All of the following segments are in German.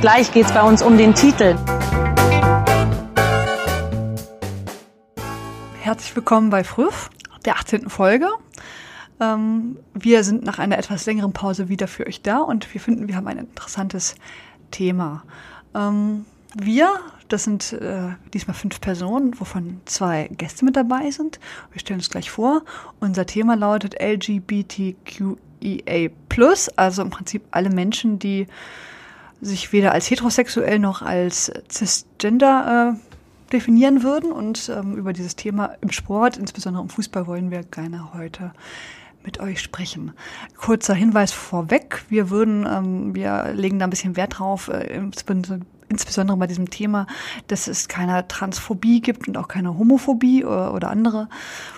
Gleich geht es bei uns um den Titel. Herzlich willkommen bei Früff, der 18. Folge. Ähm, wir sind nach einer etwas längeren Pause wieder für euch da und wir finden, wir haben ein interessantes Thema. Ähm, wir, das sind äh, diesmal fünf Personen, wovon zwei Gäste mit dabei sind. Wir stellen uns gleich vor. Unser Thema lautet LGBTQIA+, also im Prinzip alle Menschen, die sich weder als heterosexuell noch als cisgender äh, definieren würden. Und ähm, über dieses Thema im Sport, insbesondere im Fußball, wollen wir gerne heute mit euch sprechen. Kurzer Hinweis vorweg. Wir würden, ähm, wir legen da ein bisschen Wert drauf, äh, insbesondere bei diesem Thema, dass es keine Transphobie gibt und auch keine Homophobie oder, oder andere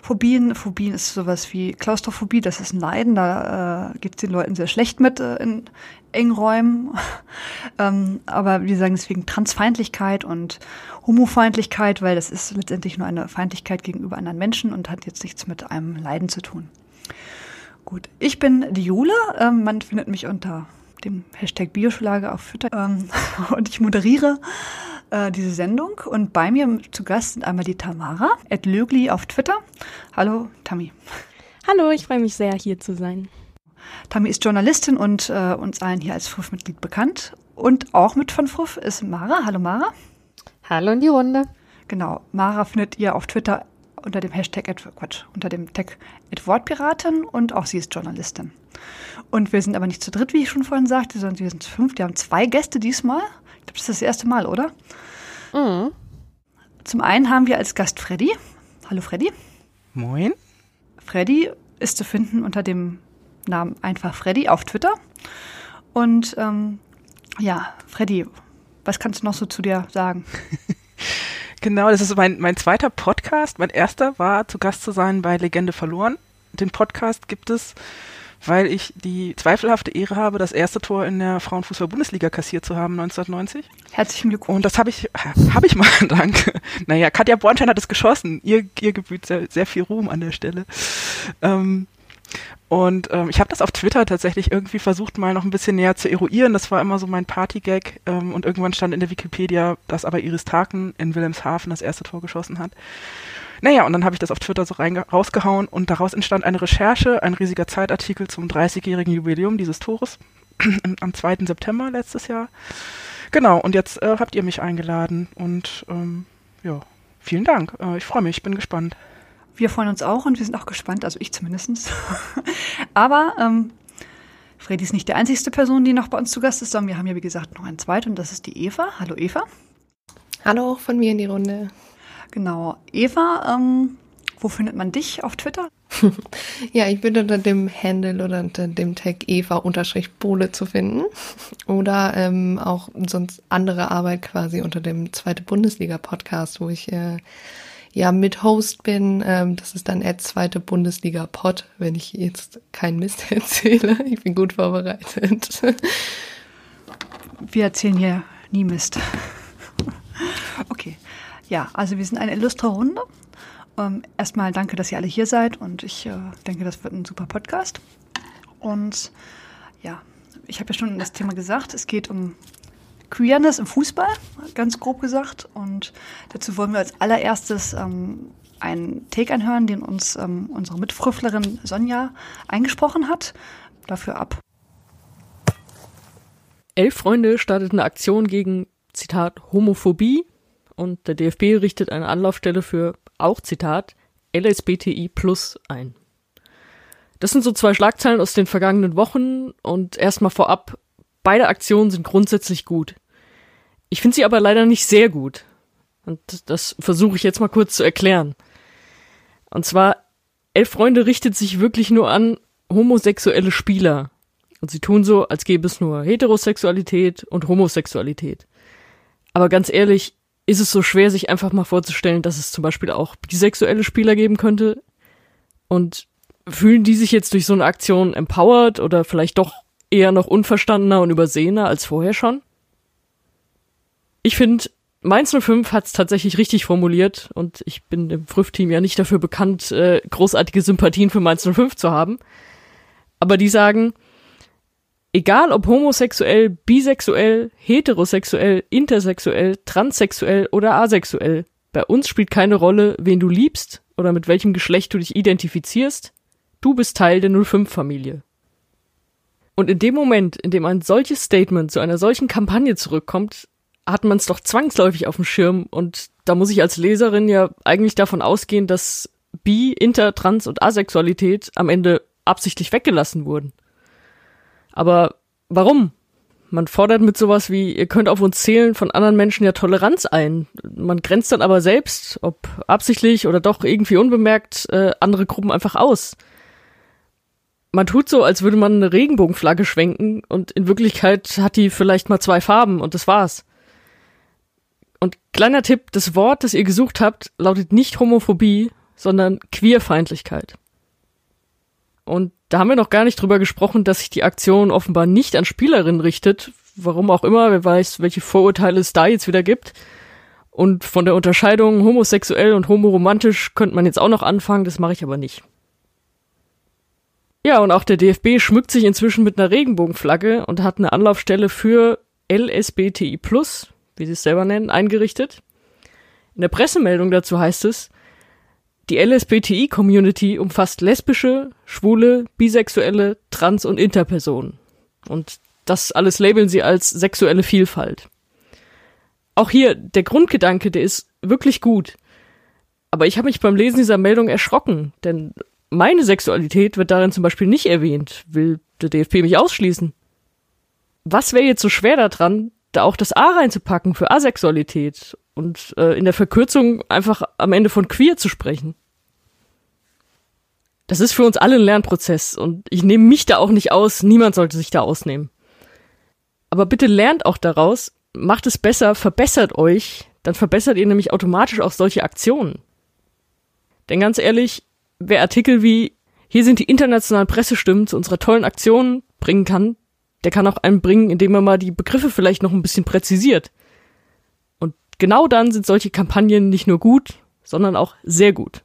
Phobien. Phobien ist sowas wie Klaustrophobie, das ist ein Leiden, da äh, geht es den Leuten sehr schlecht mit äh, in engen Räumen. ähm, aber wir sagen deswegen Transfeindlichkeit und Homofeindlichkeit, weil das ist letztendlich nur eine Feindlichkeit gegenüber anderen Menschen und hat jetzt nichts mit einem Leiden zu tun. Gut, ich bin die Jule. Ähm, man findet mich unter dem Hashtag Bioschlage auf Twitter. Ähm, und ich moderiere äh, diese Sendung. Und bei mir zu Gast sind einmal die Tamara, Ed Lögli auf Twitter. Hallo, Tami. Hallo, ich freue mich sehr, hier zu sein. Tami ist Journalistin und äh, uns allen hier als FUF-Mitglied bekannt. Und auch mit von FUF ist Mara. Hallo, Mara. Hallo in die Runde. Genau, Mara findet ihr auf Twitter unter dem Hashtag, Quatsch, unter dem Tag Wortpiratin und auch sie ist Journalistin. Und wir sind aber nicht zu dritt, wie ich schon vorhin sagte, sondern wir sind zu fünf. Wir haben zwei Gäste diesmal. Ich glaube, das ist das erste Mal, oder? Mhm. Zum einen haben wir als Gast Freddy. Hallo Freddy. Moin. Freddy ist zu finden unter dem Namen einfach Freddy auf Twitter. Und ähm, ja, Freddy, was kannst du noch so zu dir sagen? genau, das ist mein, mein zweiter Podcast. Mein erster war zu Gast zu sein bei Legende verloren. Den Podcast gibt es weil ich die zweifelhafte Ehre habe, das erste Tor in der Frauenfußball-Bundesliga kassiert zu haben 1990. Herzlichen Glückwunsch. Und das habe ich, habe ich mal, danke. Naja, Katja Bornstein hat es geschossen. Ihr, ihr gebührt sehr, sehr viel Ruhm an der Stelle. Ähm, und ähm, ich habe das auf Twitter tatsächlich irgendwie versucht, mal noch ein bisschen näher zu eruieren. Das war immer so mein Partygag. Ähm, und irgendwann stand in der Wikipedia, dass aber Iris Taken in Wilhelmshaven das erste Tor geschossen hat. Naja, und dann habe ich das auf Twitter so rausgehauen und daraus entstand eine Recherche, ein riesiger Zeitartikel zum 30-jährigen Jubiläum dieses Tores am 2. September letztes Jahr. Genau, und jetzt äh, habt ihr mich eingeladen und ähm, ja, vielen Dank. Äh, ich freue mich, ich bin gespannt. Wir freuen uns auch und wir sind auch gespannt, also ich zumindest. Aber ähm, Freddy ist nicht die einzigste Person, die noch bei uns zu Gast ist, sondern wir haben ja, wie gesagt, noch einen zweiten und das ist die Eva. Hallo Eva. Hallo auch von mir in die Runde. Genau. Eva, ähm, wo findet man dich auf Twitter? ja, ich bin unter dem Handle oder unter dem Tag Eva-Bohle zu finden. Oder ähm, auch sonst andere Arbeit quasi unter dem zweite Bundesliga-Podcast, wo ich äh, ja mit Host bin. Ähm, das ist dann Ed zweite Bundesliga-Pod, wenn ich jetzt keinen Mist erzähle. Ich bin gut vorbereitet. Wir erzählen hier nie Mist. Okay. Ja, also wir sind eine illustre Runde. Ähm, erstmal danke, dass ihr alle hier seid und ich äh, denke, das wird ein super Podcast. Und ja, ich habe ja schon das Thema gesagt, es geht um Queerness im Fußball, ganz grob gesagt. Und dazu wollen wir als allererstes ähm, einen Take anhören, den uns ähm, unsere Mitfrüfflerin Sonja eingesprochen hat. Dafür ab. Elf Freunde startet eine Aktion gegen, Zitat, Homophobie und der DFB richtet eine Anlaufstelle für, auch Zitat, LSBTI Plus ein. Das sind so zwei Schlagzeilen aus den vergangenen Wochen und erstmal vorab, beide Aktionen sind grundsätzlich gut. Ich finde sie aber leider nicht sehr gut. Und das versuche ich jetzt mal kurz zu erklären. Und zwar, Elf Freunde richtet sich wirklich nur an homosexuelle Spieler. Und sie tun so, als gäbe es nur Heterosexualität und Homosexualität. Aber ganz ehrlich, ist es so schwer, sich einfach mal vorzustellen, dass es zum Beispiel auch bisexuelle Spieler geben könnte? Und fühlen die sich jetzt durch so eine Aktion empowered oder vielleicht doch eher noch unverstandener und übersehener als vorher schon? Ich finde, Mainz 05 hat es tatsächlich richtig formuliert und ich bin im Früff-Team ja nicht dafür bekannt, äh, großartige Sympathien für Mainz 05 zu haben. Aber die sagen, egal ob homosexuell, bisexuell, heterosexuell, intersexuell, transsexuell oder asexuell, bei uns spielt keine Rolle, wen du liebst oder mit welchem Geschlecht du dich identifizierst, du bist Teil der 05-Familie. Und in dem Moment, in dem ein solches Statement zu einer solchen Kampagne zurückkommt, hat man es doch zwangsläufig auf dem Schirm und da muss ich als Leserin ja eigentlich davon ausgehen, dass Bi, Inter, Trans und Asexualität am Ende absichtlich weggelassen wurden. Aber warum? Man fordert mit sowas wie, ihr könnt auf uns zählen, von anderen Menschen ja Toleranz ein. Man grenzt dann aber selbst, ob absichtlich oder doch irgendwie unbemerkt, äh, andere Gruppen einfach aus. Man tut so, als würde man eine Regenbogenflagge schwenken und in Wirklichkeit hat die vielleicht mal zwei Farben und das war's. Und kleiner Tipp, das Wort, das ihr gesucht habt, lautet nicht Homophobie, sondern Queerfeindlichkeit. Und da haben wir noch gar nicht drüber gesprochen, dass sich die Aktion offenbar nicht an Spielerinnen richtet. Warum auch immer, wer weiß, welche Vorurteile es da jetzt wieder gibt. Und von der Unterscheidung homosexuell und homoromantisch könnte man jetzt auch noch anfangen, das mache ich aber nicht. Ja, und auch der DFB schmückt sich inzwischen mit einer Regenbogenflagge und hat eine Anlaufstelle für LSBTI+, wie sie es selber nennen, eingerichtet. In der Pressemeldung dazu heißt es, die LSBTI-Community umfasst lesbische, schwule, bisexuelle, trans- und interpersonen. Und das alles labeln sie als sexuelle Vielfalt. Auch hier, der Grundgedanke, der ist wirklich gut. Aber ich habe mich beim Lesen dieser Meldung erschrocken, denn meine Sexualität wird darin zum Beispiel nicht erwähnt. Will der DFB mich ausschließen? Was wäre jetzt so schwer daran, da auch das A reinzupacken für Asexualität und äh, in der Verkürzung einfach am Ende von queer zu sprechen. Das ist für uns alle ein Lernprozess und ich nehme mich da auch nicht aus, niemand sollte sich da ausnehmen. Aber bitte lernt auch daraus, macht es besser, verbessert euch, dann verbessert ihr nämlich automatisch auch solche Aktionen. Denn ganz ehrlich, wer Artikel wie hier sind die internationalen Pressestimmen zu unserer tollen Aktion bringen kann, der kann auch einen bringen, indem er mal die Begriffe vielleicht noch ein bisschen präzisiert. Und genau dann sind solche Kampagnen nicht nur gut, sondern auch sehr gut.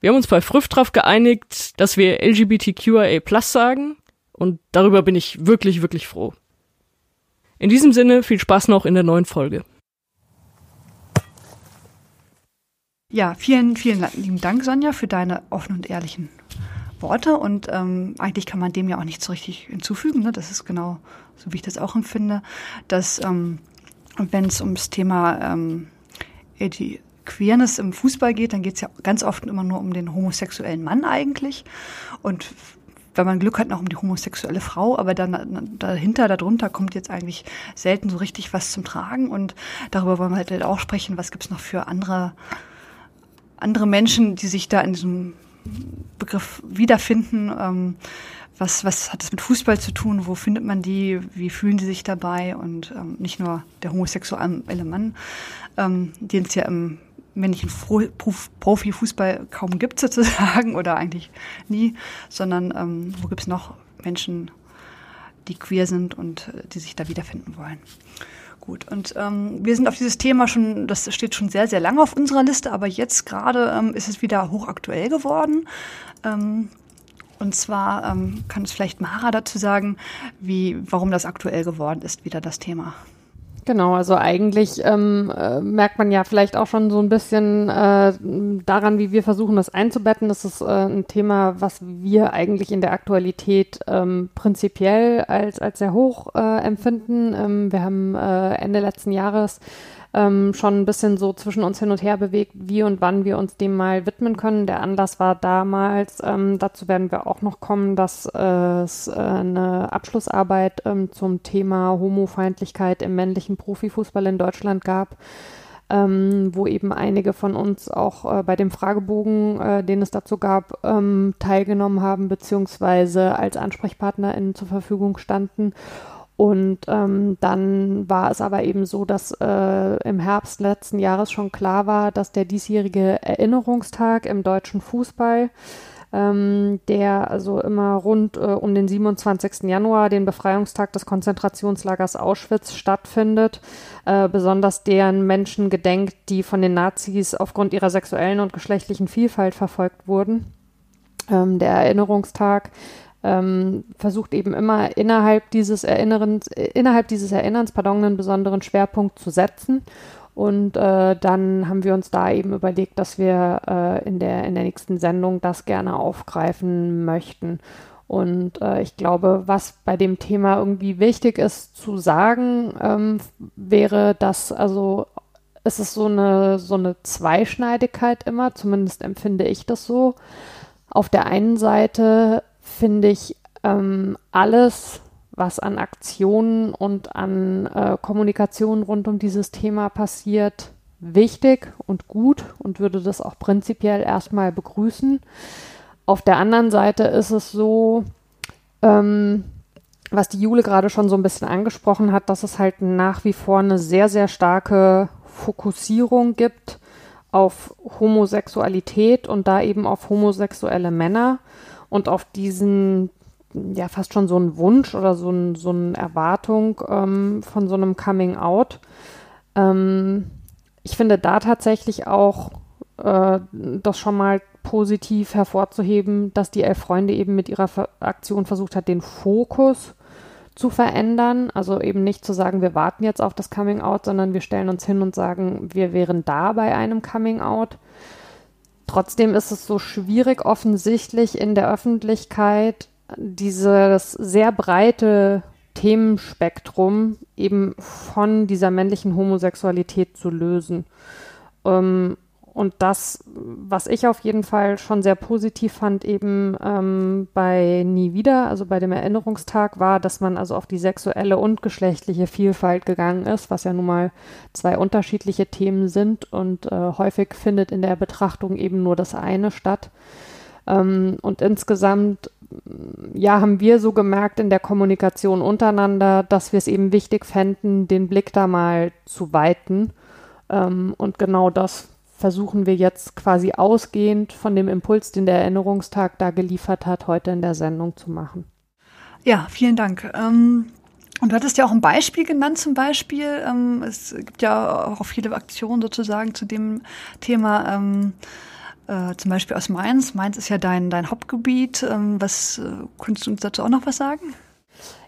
Wir haben uns bei Früff drauf geeinigt, dass wir LGBTQIA Plus sagen und darüber bin ich wirklich, wirklich froh. In diesem Sinne viel Spaß noch in der neuen Folge. Ja, vielen, vielen lieben Dank, Sonja, für deine offenen und ehrlichen Worte und ähm, eigentlich kann man dem ja auch nicht so richtig hinzufügen. Ne? Das ist genau so, wie ich das auch empfinde, dass ähm, wenn es ums Thema ähm, die Queerness im Fußball geht, dann geht es ja ganz oft immer nur um den homosexuellen Mann eigentlich und wenn man Glück hat, noch um die homosexuelle Frau, aber dann dahinter, darunter kommt jetzt eigentlich selten so richtig was zum Tragen und darüber wollen wir halt auch sprechen, was gibt's noch für andere, andere Menschen, die sich da in diesem Begriff wiederfinden. Ähm, was, was hat das mit Fußball zu tun? Wo findet man die? Wie fühlen sie sich dabei? Und ähm, nicht nur der homosexuelle Mann, ähm, den es ja im männlichen Profifußball kaum gibt sozusagen oder eigentlich nie, sondern ähm, wo gibt es noch Menschen, die queer sind und äh, die sich da wiederfinden wollen. Gut, und ähm, wir sind auf dieses Thema schon, das steht schon sehr, sehr lange auf unserer Liste, aber jetzt gerade ähm, ist es wieder hochaktuell geworden. Ähm, und zwar ähm, kann es vielleicht Mara dazu sagen, wie, warum das aktuell geworden ist, wieder das Thema. Genau, also eigentlich ähm, äh, merkt man ja vielleicht auch schon so ein bisschen äh, daran, wie wir versuchen, das einzubetten. Das ist äh, ein Thema, was wir eigentlich in der Aktualität ähm, prinzipiell als, als sehr hoch äh, empfinden. Ähm, wir haben äh, Ende letzten Jahres ähm, schon ein bisschen so zwischen uns hin und her bewegt, wie und wann wir uns dem mal widmen können. Der Anlass war damals, ähm, dazu werden wir auch noch kommen, dass es äh, eine Abschlussarbeit ähm, zum Thema Homofeindlichkeit im männlichen Profifußball in Deutschland gab. ähm, wo eben einige von uns auch äh, bei dem Fragebogen, äh, den es dazu gab, ähm, teilgenommen haben, beziehungsweise als AnsprechpartnerInnen zur Verfügung standen. Und ähm, dann war es aber eben so, dass äh, im Herbst letzten Jahres schon klar war, dass der diesjährige Erinnerungstag im deutschen Fußball ähm, der also immer rund äh, um den 27. Januar, den Befreiungstag des Konzentrationslagers Auschwitz, stattfindet. Äh, besonders deren Menschen gedenkt, die von den Nazis aufgrund ihrer sexuellen und geschlechtlichen Vielfalt verfolgt wurden. Ähm, der Erinnerungstag ähm, versucht eben immer innerhalb dieses Erinnerns, äh, innerhalb dieses Erinnerns, pardon, einen besonderen Schwerpunkt zu setzen und äh, dann haben wir uns da eben überlegt, dass wir äh, in, der, in der nächsten Sendung das gerne aufgreifen möchten. Und äh, ich glaube, was bei dem Thema irgendwie wichtig ist zu sagen, ähm, wäre, dass also es ist so eine, so eine Zweischneidigkeit immer, zumindest empfinde ich das so. Auf der einen Seite finde ich ähm, alles, was an Aktionen und an äh, Kommunikation rund um dieses Thema passiert, wichtig und gut und würde das auch prinzipiell erstmal begrüßen. Auf der anderen Seite ist es so, ähm, was die Jule gerade schon so ein bisschen angesprochen hat, dass es halt nach wie vor eine sehr, sehr starke Fokussierung gibt auf Homosexualität und da eben auf homosexuelle Männer und auf diesen ja fast schon so ein Wunsch oder so, ein, so eine Erwartung ähm, von so einem Coming Out. Ähm, ich finde da tatsächlich auch äh, das schon mal positiv hervorzuheben, dass die Elf Freunde eben mit ihrer Aktion versucht hat, den Fokus zu verändern. Also eben nicht zu sagen, wir warten jetzt auf das Coming Out, sondern wir stellen uns hin und sagen, wir wären da bei einem Coming Out. Trotzdem ist es so schwierig offensichtlich in der Öffentlichkeit dieses sehr breite Themenspektrum eben von dieser männlichen Homosexualität zu lösen. Ähm, und das, was ich auf jeden Fall schon sehr positiv fand, eben ähm, bei Nie wieder, also bei dem Erinnerungstag, war, dass man also auf die sexuelle und geschlechtliche Vielfalt gegangen ist, was ja nun mal zwei unterschiedliche Themen sind und äh, häufig findet in der Betrachtung eben nur das eine statt. Ähm, und insgesamt, ja, haben wir so gemerkt in der Kommunikation untereinander, dass wir es eben wichtig fänden, den Blick da mal zu weiten. Ähm, und genau das versuchen wir jetzt quasi ausgehend von dem Impuls, den der Erinnerungstag da geliefert hat, heute in der Sendung zu machen. Ja, vielen Dank. Ähm und du hattest ja auch ein Beispiel genannt zum Beispiel. Ähm, es gibt ja auch viele Aktionen sozusagen zu dem Thema. Ähm, äh, zum Beispiel aus Mainz. Mainz ist ja dein, dein Hauptgebiet. Ähm, was äh, könntest du uns dazu auch noch was sagen?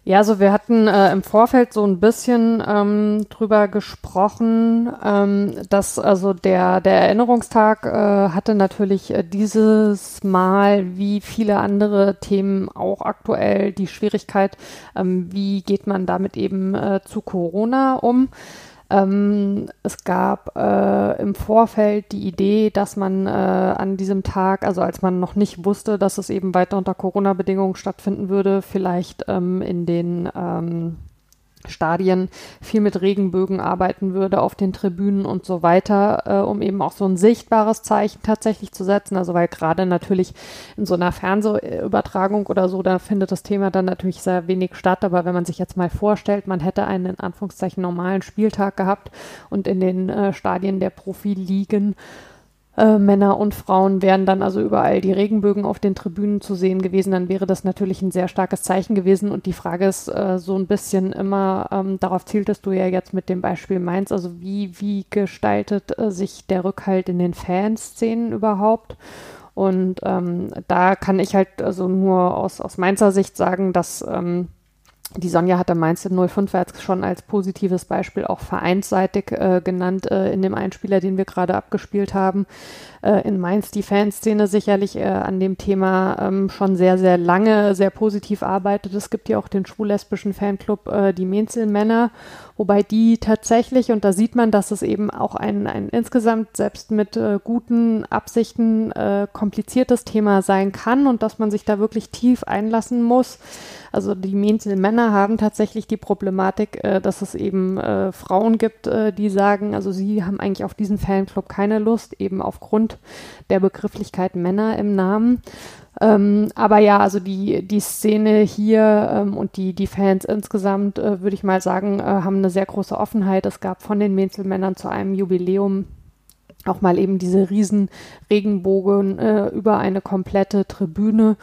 Ja, also wir hatten äh, im Vorfeld so ein bisschen ähm, drüber gesprochen, ähm, dass also der, der Erinnerungstag äh, hatte natürlich äh, dieses Mal wie viele andere Themen auch aktuell die Schwierigkeit, ähm, wie geht man damit eben äh, zu Corona um. Ähm, es gab äh, im Vorfeld die Idee, dass man äh, an diesem Tag, also als man noch nicht wusste, dass es eben weiter unter Corona-Bedingungen stattfinden würde, vielleicht ähm, in den ähm, Stadien viel mit Regenbögen arbeiten würde auf den Tribünen und so weiter, äh, um eben auch so ein sichtbares Zeichen tatsächlich zu setzen. Also weil gerade natürlich in so einer Fernsehübertragung oder so, da findet das Thema dann natürlich sehr wenig statt. Aber wenn man sich jetzt mal vorstellt, man hätte einen in Anführungszeichen normalen Spieltag gehabt und in den äh, Stadien der Profiligen äh, Männer und Frauen wären dann also überall die Regenbögen auf den Tribünen zu sehen gewesen, dann wäre das natürlich ein sehr starkes Zeichen gewesen. Und die Frage ist äh, so ein bisschen immer, ähm, darauf zieltest du ja jetzt mit dem Beispiel Mainz, also wie, wie gestaltet äh, sich der Rückhalt in den Fanszenen überhaupt? Und ähm, da kann ich halt also nur aus, aus Mainzer Sicht sagen, dass ähm, die Sonja hatte Mainz 05 jetzt schon als positives Beispiel auch vereinsseitig äh, genannt äh, in dem Einspieler, den wir gerade abgespielt haben. Äh, in Mainz die Fanszene sicherlich äh, an dem Thema ähm, schon sehr, sehr lange sehr positiv arbeitet. Es gibt ja auch den schwul-lesbischen Fanclub äh, Die Menzelmänner, wobei die tatsächlich, und da sieht man, dass es eben auch ein, ein insgesamt selbst mit äh, guten Absichten kompliziertes Thema sein kann und dass man sich da wirklich tief einlassen muss Also die Männer haben tatsächlich die Problematik, äh, dass es eben äh, Frauen gibt, äh, die sagen, also sie haben eigentlich auf diesen Fanclub keine Lust, eben aufgrund der Begrifflichkeit Männer im Namen. Ähm, aber ja, also die, die Szene hier ähm, und die, die Fans insgesamt, äh, würde ich mal sagen, äh, haben eine sehr große Offenheit. Es gab von den Mädchenmännern zu einem Jubiläum auch mal eben diese riesen Regenbogen äh, über eine komplette Tribüne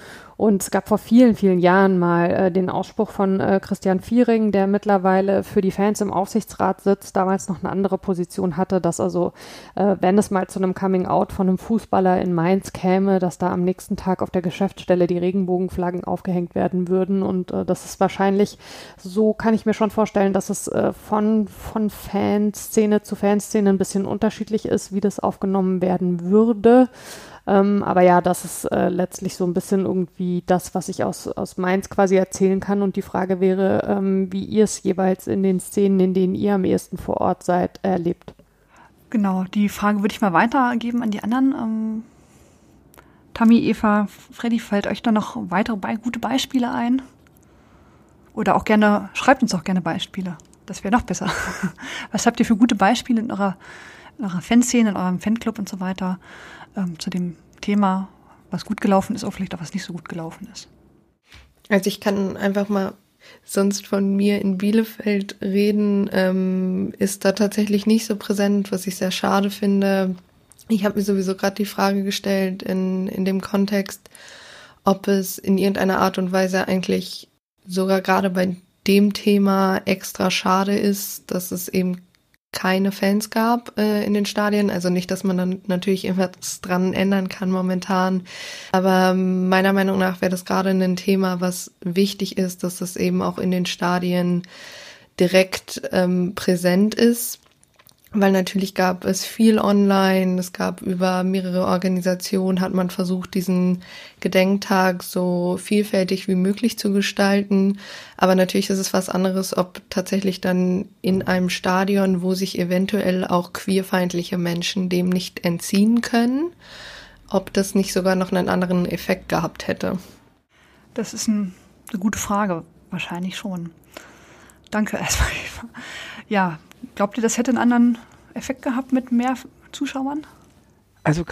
und es gab vor vielen, vielen Jahren mal äh, den Ausspruch von äh, Christian Viering, der mittlerweile für die Fans im Aufsichtsrat sitzt, damals noch eine andere Position hatte, dass also, äh, wenn es mal zu einem Coming-out von einem Fußballer in Mainz käme, dass da am nächsten Tag auf der Geschäftsstelle die Regenbogenflaggen aufgehängt werden würden. Und äh, das ist wahrscheinlich, so kann ich mir schon vorstellen, dass es äh, von, von Fanszene zu Fanszene ein bisschen unterschiedlich ist, wie das aufgenommen werden würde. Ähm, aber ja, das ist äh, letztlich so ein bisschen irgendwie das, was ich aus, aus Mainz quasi erzählen kann. Und die Frage wäre, ähm, wie ihr es jeweils in den Szenen, in denen ihr am ehesten vor Ort seid, erlebt. Genau, die Frage würde ich mal weitergeben an die anderen. Ähm, Tammy, Eva, Freddy, fällt euch da noch weitere be gute Beispiele ein? Oder auch gerne, schreibt uns auch gerne Beispiele. Das wäre noch besser. Was habt ihr für gute Beispiele in eurer, in eurer Fanszene, in eurem Fanclub und so weiter? Ähm, zu dem Thema, was gut gelaufen ist, oder vielleicht auch was nicht so gut gelaufen ist. Also ich kann einfach mal sonst von mir in Bielefeld reden, ähm, ist da tatsächlich nicht so präsent, was ich sehr schade finde. Ich habe mir sowieso gerade die Frage gestellt in, in dem Kontext, ob es in irgendeiner Art und Weise eigentlich sogar gerade bei dem Thema extra schade ist, dass es eben keine Fans gab äh, in den Stadien. Also nicht, dass man dann natürlich irgendwas dran ändern kann momentan. Aber meiner Meinung nach wäre das gerade ein Thema, was wichtig ist, dass das eben auch in den Stadien direkt ähm, präsent ist weil natürlich gab es viel online, es gab über mehrere Organisationen, hat man versucht, diesen Gedenktag so vielfältig wie möglich zu gestalten. Aber natürlich ist es was anderes, ob tatsächlich dann in einem Stadion, wo sich eventuell auch queerfeindliche Menschen dem nicht entziehen können, ob das nicht sogar noch einen anderen Effekt gehabt hätte. Das ist ein, eine gute Frage, wahrscheinlich schon. Danke erstmal. Ja, Glaubt ihr, das hätte einen anderen Effekt gehabt mit mehr Zuschauern? Also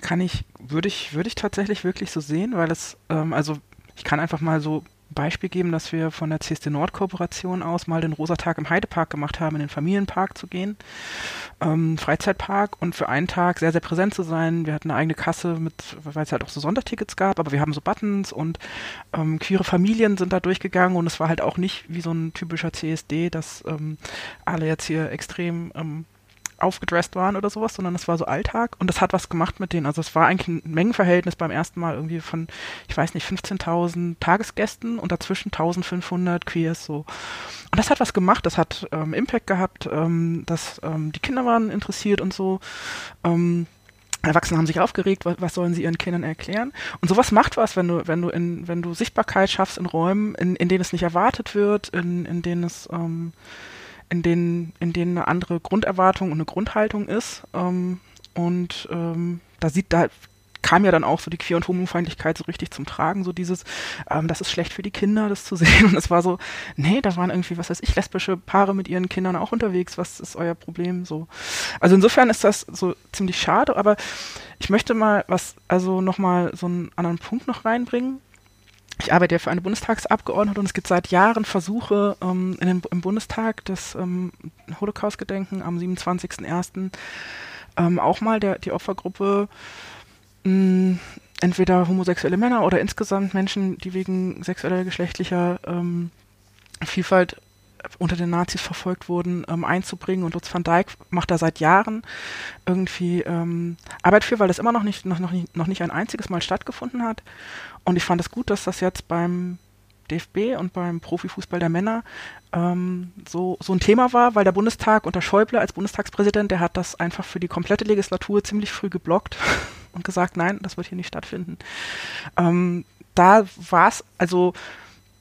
kann ich, würde ich, würde ich tatsächlich wirklich so sehen, weil es, ähm, also ich kann einfach mal so Beispiel geben, dass wir von der CSD Nord Kooperation aus mal den Rosa-Tag im Heidepark gemacht haben, in den Familienpark zu gehen, ähm, Freizeitpark und für einen Tag sehr, sehr präsent zu sein. Wir hatten eine eigene Kasse mit, weil es halt auch so Sondertickets gab, aber wir haben so Buttons und ähm, queere Familien sind da durchgegangen und es war halt auch nicht wie so ein typischer CSD, dass ähm, alle jetzt hier extrem ähm, aufgedresst waren oder sowas, sondern es war so Alltag und das hat was gemacht mit denen. Also es war eigentlich ein Mengenverhältnis beim ersten Mal irgendwie von, ich weiß nicht, 15.000 Tagesgästen und dazwischen 1.500 Queers so. Und das hat was gemacht, das hat ähm, Impact gehabt, ähm, dass ähm, die Kinder waren interessiert und so. Ähm, Erwachsene haben sich aufgeregt, was, was, sollen sie ihren Kindern erklären? Und sowas macht was, wenn du, wenn du in, wenn du Sichtbarkeit schaffst in Räumen, in, in denen es nicht erwartet wird, in, in denen es ähm, in denen, in denen eine andere Grunderwartung und eine Grundhaltung ist. Ähm, und ähm, da sieht, da kam ja dann auch so die Queer- und Homofeindlichkeit so richtig zum Tragen, so dieses, ähm, das ist schlecht für die Kinder, das zu sehen. Und es war so, nee, da waren irgendwie, was weiß ich, lesbische Paare mit ihren Kindern auch unterwegs, was ist euer Problem? So. Also insofern ist das so ziemlich schade, aber ich möchte mal was, also nochmal so einen anderen Punkt noch reinbringen ich arbeite ja für eine Bundestagsabgeordnete und es gibt seit Jahren Versuche ähm, den, im Bundestag das ähm, Holocaust-Gedenken am 27.01. Ähm, auch mal der, die Opfergruppe mh, entweder homosexuelle Männer oder insgesamt Menschen, die wegen sexueller, geschlechtlicher ähm, Vielfalt unter den Nazis verfolgt wurden, ähm, einzubringen. Und Lutz van Dijk macht da seit Jahren irgendwie ähm, Arbeit für, weil das immer noch nicht, noch, noch, nicht, noch nicht ein einziges Mal stattgefunden hat. Und ich fand es gut, dass das jetzt beim DFB und beim Profifußball der Männer ähm, so, so ein Thema war, weil der Bundestag unter Schäuble als Bundestagspräsident, der hat das einfach für die komplette Legislatur ziemlich früh geblockt und gesagt, nein, das wird hier nicht stattfinden. Ähm, da war es, also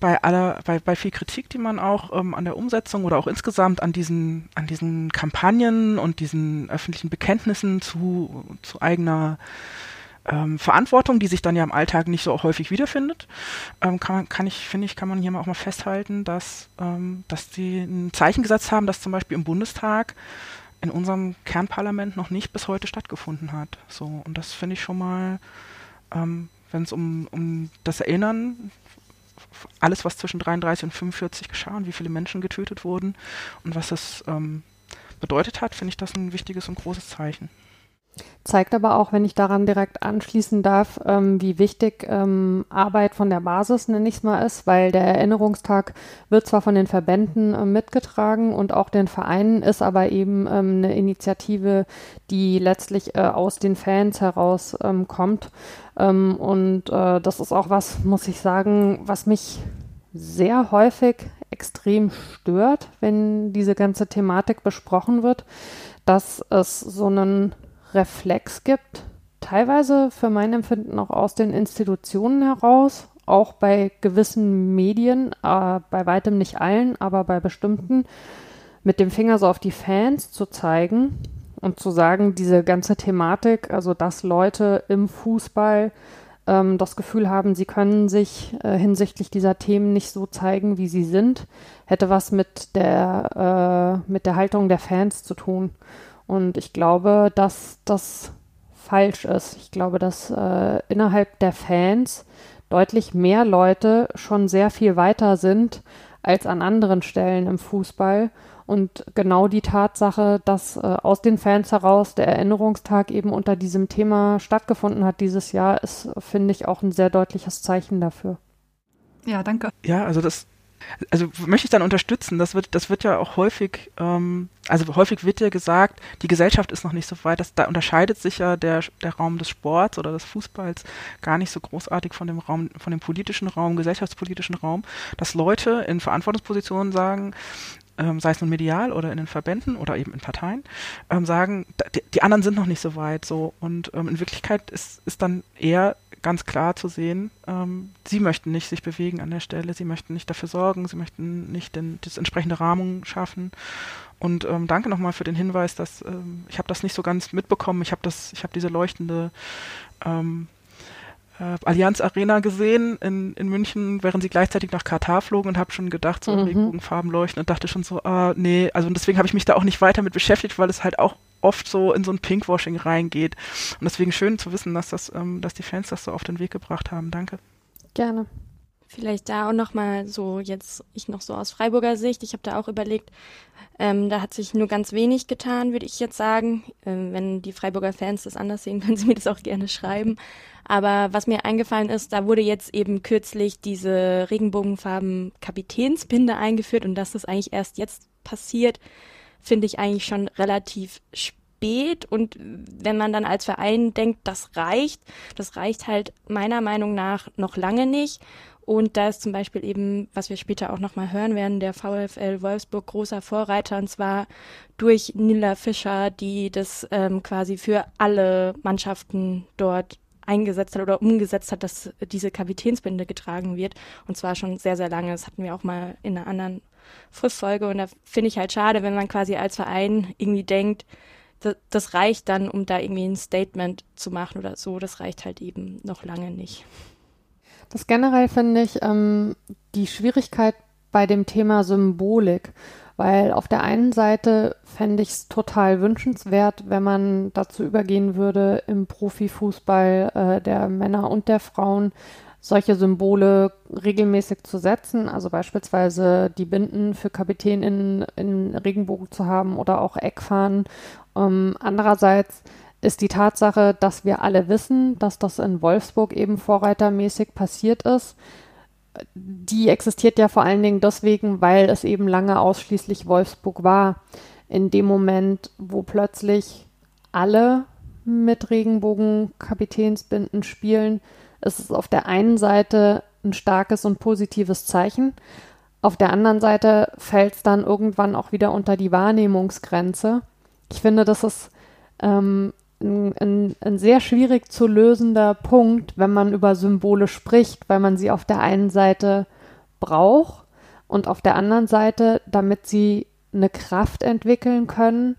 bei aller, bei, bei viel Kritik, die man auch ähm, an der Umsetzung oder auch insgesamt an diesen, an diesen Kampagnen und diesen öffentlichen Bekenntnissen zu, zu eigener ähm, Verantwortung, die sich dann ja im Alltag nicht so häufig wiederfindet, ähm, kann, kann ich, finde ich, kann man hier mal auch mal festhalten, dass, ähm, dass die ein Zeichen gesetzt haben, dass zum Beispiel im Bundestag in unserem Kernparlament noch nicht bis heute stattgefunden hat. So, und das finde ich schon mal, ähm, wenn es um, um das Erinnern, alles, was zwischen 33 und 45 geschah und wie viele Menschen getötet wurden und was das ähm, bedeutet hat, finde ich das ein wichtiges und großes Zeichen. Zeigt aber auch, wenn ich daran direkt anschließen darf, ähm, wie wichtig ähm, Arbeit von der Basis, nenne ich es mal, ist, weil der Erinnerungstag wird zwar von den Verbänden äh, mitgetragen und auch den Vereinen, ist aber eben ähm, eine Initiative, die letztlich äh, aus den Fans heraus ähm, kommt. Ähm, und äh, das ist auch was, muss ich sagen, was mich sehr häufig extrem stört, wenn diese ganze Thematik besprochen wird, dass es so einen Reflex gibt, teilweise für mein Empfinden auch aus den Institutionen heraus, auch bei gewissen Medien, äh, bei weitem nicht allen, aber bei bestimmten, mit dem Finger so auf die Fans zu zeigen und zu sagen, diese ganze Thematik, also dass Leute im Fußball ähm, das Gefühl haben, sie können sich äh, hinsichtlich dieser Themen nicht so zeigen, wie sie sind, hätte was mit der, äh, mit der Haltung der Fans zu tun. Und ich glaube, dass das falsch ist. Ich glaube, dass äh, innerhalb der Fans deutlich mehr Leute schon sehr viel weiter sind als an anderen Stellen im Fußball. Und genau die Tatsache, dass äh, aus den Fans heraus der Erinnerungstag eben unter diesem Thema stattgefunden hat dieses Jahr, ist, finde ich, auch ein sehr deutliches Zeichen dafür. Ja, danke. Ja, also das also möchte ich dann unterstützen. Das wird, das wird ja auch häufig, ähm, also häufig wird ja gesagt, die Gesellschaft ist noch nicht so weit. Das, da unterscheidet sich ja der, der Raum des Sports oder des Fußballs gar nicht so großartig von dem Raum, von dem politischen Raum, gesellschaftspolitischen Raum, dass Leute in Verantwortungspositionen sagen, ähm, sei es nun medial oder in den Verbänden oder eben in Parteien, ähm, sagen, die, die, anderen sind noch nicht so weit so. Und ähm, in Wirklichkeit ist, ist dann eher ganz klar zu sehen, ähm, sie möchten nicht sich bewegen an der Stelle, sie möchten nicht dafür sorgen, sie möchten nicht den, das entsprechende Rahmen schaffen. Und ähm, danke nochmal für den Hinweis, dass ähm, ich habe das nicht so ganz mitbekommen. Ich habe das, ich habe diese leuchtende ähm, äh, Allianz Arena gesehen in, in München, während sie gleichzeitig nach Katar flogen und habe schon gedacht, so mhm. Regenbogenfarben leuchten und dachte schon so, ah, nee, also deswegen habe ich mich da auch nicht weiter mit beschäftigt, weil es halt auch oft so in so ein Pinkwashing reingeht. Und deswegen schön zu wissen, dass das, ähm, dass die Fans das so auf den Weg gebracht haben. Danke. Gerne. Vielleicht da auch nochmal so jetzt ich noch so aus Freiburger Sicht. Ich habe da auch überlegt, ähm, da hat sich nur ganz wenig getan, würde ich jetzt sagen. Ähm, wenn die Freiburger Fans das anders sehen, können sie mir das auch gerne schreiben. Aber was mir eingefallen ist, da wurde jetzt eben kürzlich diese Regenbogenfarben Kapitänsbinde eingeführt und das eigentlich erst jetzt passiert, finde ich eigentlich schon relativ spät. Und wenn man dann als Verein denkt, das reicht, das reicht halt meiner Meinung nach noch lange nicht. Und da ist zum Beispiel eben, was wir später auch nochmal hören werden, der VfL Wolfsburg großer Vorreiter und zwar durch Nilla Fischer, die das ähm, quasi für alle Mannschaften dort eingesetzt hat oder umgesetzt hat, dass diese Kapitänsbinde getragen wird. Und zwar schon sehr, sehr lange. Das hatten wir auch mal in einer anderen Fristfolge. Und da finde ich halt schade, wenn man quasi als Verein irgendwie denkt, das, das reicht dann, um da irgendwie ein Statement zu machen oder so. Das reicht halt eben noch lange nicht. Das generell finde ich ähm, die Schwierigkeit bei dem Thema Symbolik, weil auf der einen Seite fände ich es total wünschenswert, wenn man dazu übergehen würde, im Profifußball äh, der Männer und der Frauen solche Symbole regelmäßig zu setzen, also beispielsweise die Binden für Kapitän in, in Regenbogen zu haben oder auch Eckfahnen. Ähm, andererseits ist die Tatsache, dass wir alle wissen, dass das in Wolfsburg eben vorreitermäßig passiert ist. Die existiert ja vor allen Dingen deswegen, weil es eben lange ausschließlich Wolfsburg war. In dem Moment, wo plötzlich alle mit Regenbogen-Kapitänsbinden spielen, ist es auf der einen Seite ein starkes und positives Zeichen. Auf der anderen Seite fällt es dann irgendwann auch wieder unter die Wahrnehmungsgrenze. Ich finde, das ist ähm, ein, ein, ein, sehr schwierig zu lösender Punkt, wenn man über Symbole spricht, weil man sie auf der einen Seite braucht und auf der anderen Seite, damit sie eine Kraft entwickeln können,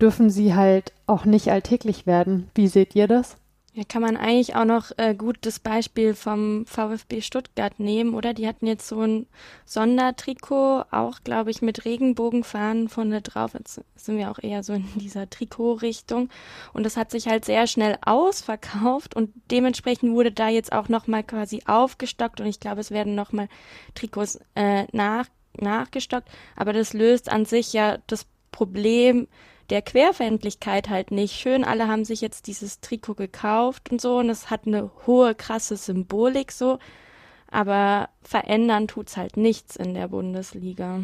dürfen sie halt auch nicht alltäglich werden. Wie seht ihr das? Ja, kann man eigentlich auch noch äh, gut das Beispiel vom VfB Stuttgart nehmen, oder? Die hatten jetzt so ein Sondertrikot, auch, glaube ich, mit Regenbogenfahnen vorne drauf. Jetzt sind wir auch eher so in dieser Trikotrichtung. Und das hat sich halt sehr schnell ausverkauft und dementsprechend wurde da jetzt auch nochmal quasi aufgestockt und ich glaube, es werden nochmal Trikots äh, nach, nachgestockt. Aber das löst an sich ja das Problem, der Querfeindlichkeit halt nicht. Schön, alle haben sich jetzt dieses Trikot gekauft und so und es hat eine hohe, krasse Symbolik so, aber verändern tut's halt nichts in der Bundesliga.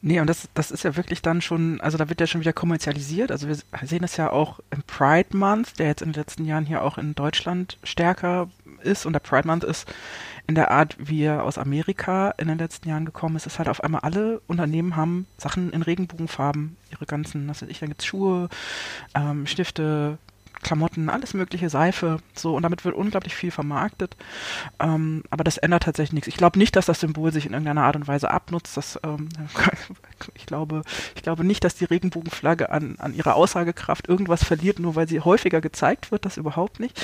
Nee, und das, das ist ja wirklich dann schon, also da wird ja schon wieder kommerzialisiert. Also wir sehen es ja auch im Pride Month, der jetzt in den letzten Jahren hier auch in Deutschland stärker ist. Und der Pride Month ist in der Art, wie er aus Amerika in den letzten Jahren gekommen ist, ist halt auf einmal alle Unternehmen haben Sachen in Regenbogenfarben, ihre ganzen, was weiß ich, dann gibt's Schuhe, ähm, Stifte, Klamotten, alles mögliche, Seife, so und damit wird unglaublich viel vermarktet. Ähm, aber das ändert tatsächlich nichts. Ich glaube nicht, dass das Symbol sich in irgendeiner Art und Weise abnutzt. Das, ähm, ich glaube, ich glaube nicht, dass die Regenbogenflagge an, an ihrer Aussagekraft irgendwas verliert, nur weil sie häufiger gezeigt wird. Das überhaupt nicht.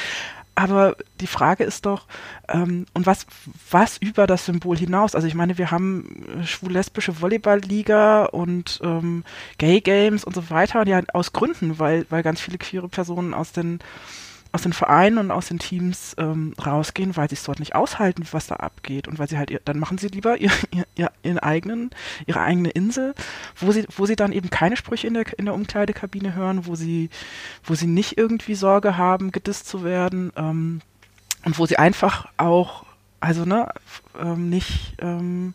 Aber die Frage ist doch, ähm, und was, was über das Symbol hinaus? Also ich meine, wir haben äh, schwul-lesbische Volleyballliga und ähm, Gay Games und so weiter, ja aus Gründen, weil, weil ganz viele queere Personen aus den aus den Vereinen und aus den Teams ähm, rausgehen, weil sie es dort nicht aushalten, was da abgeht und weil sie halt ihr, dann machen sie lieber ihr, ihr, ihr, ihren eigenen ihre eigene Insel, wo sie wo sie dann eben keine Sprüche in der in der Umkleidekabine hören, wo sie wo sie nicht irgendwie Sorge haben, gedisst zu werden ähm, und wo sie einfach auch also ne ähm, nicht ähm,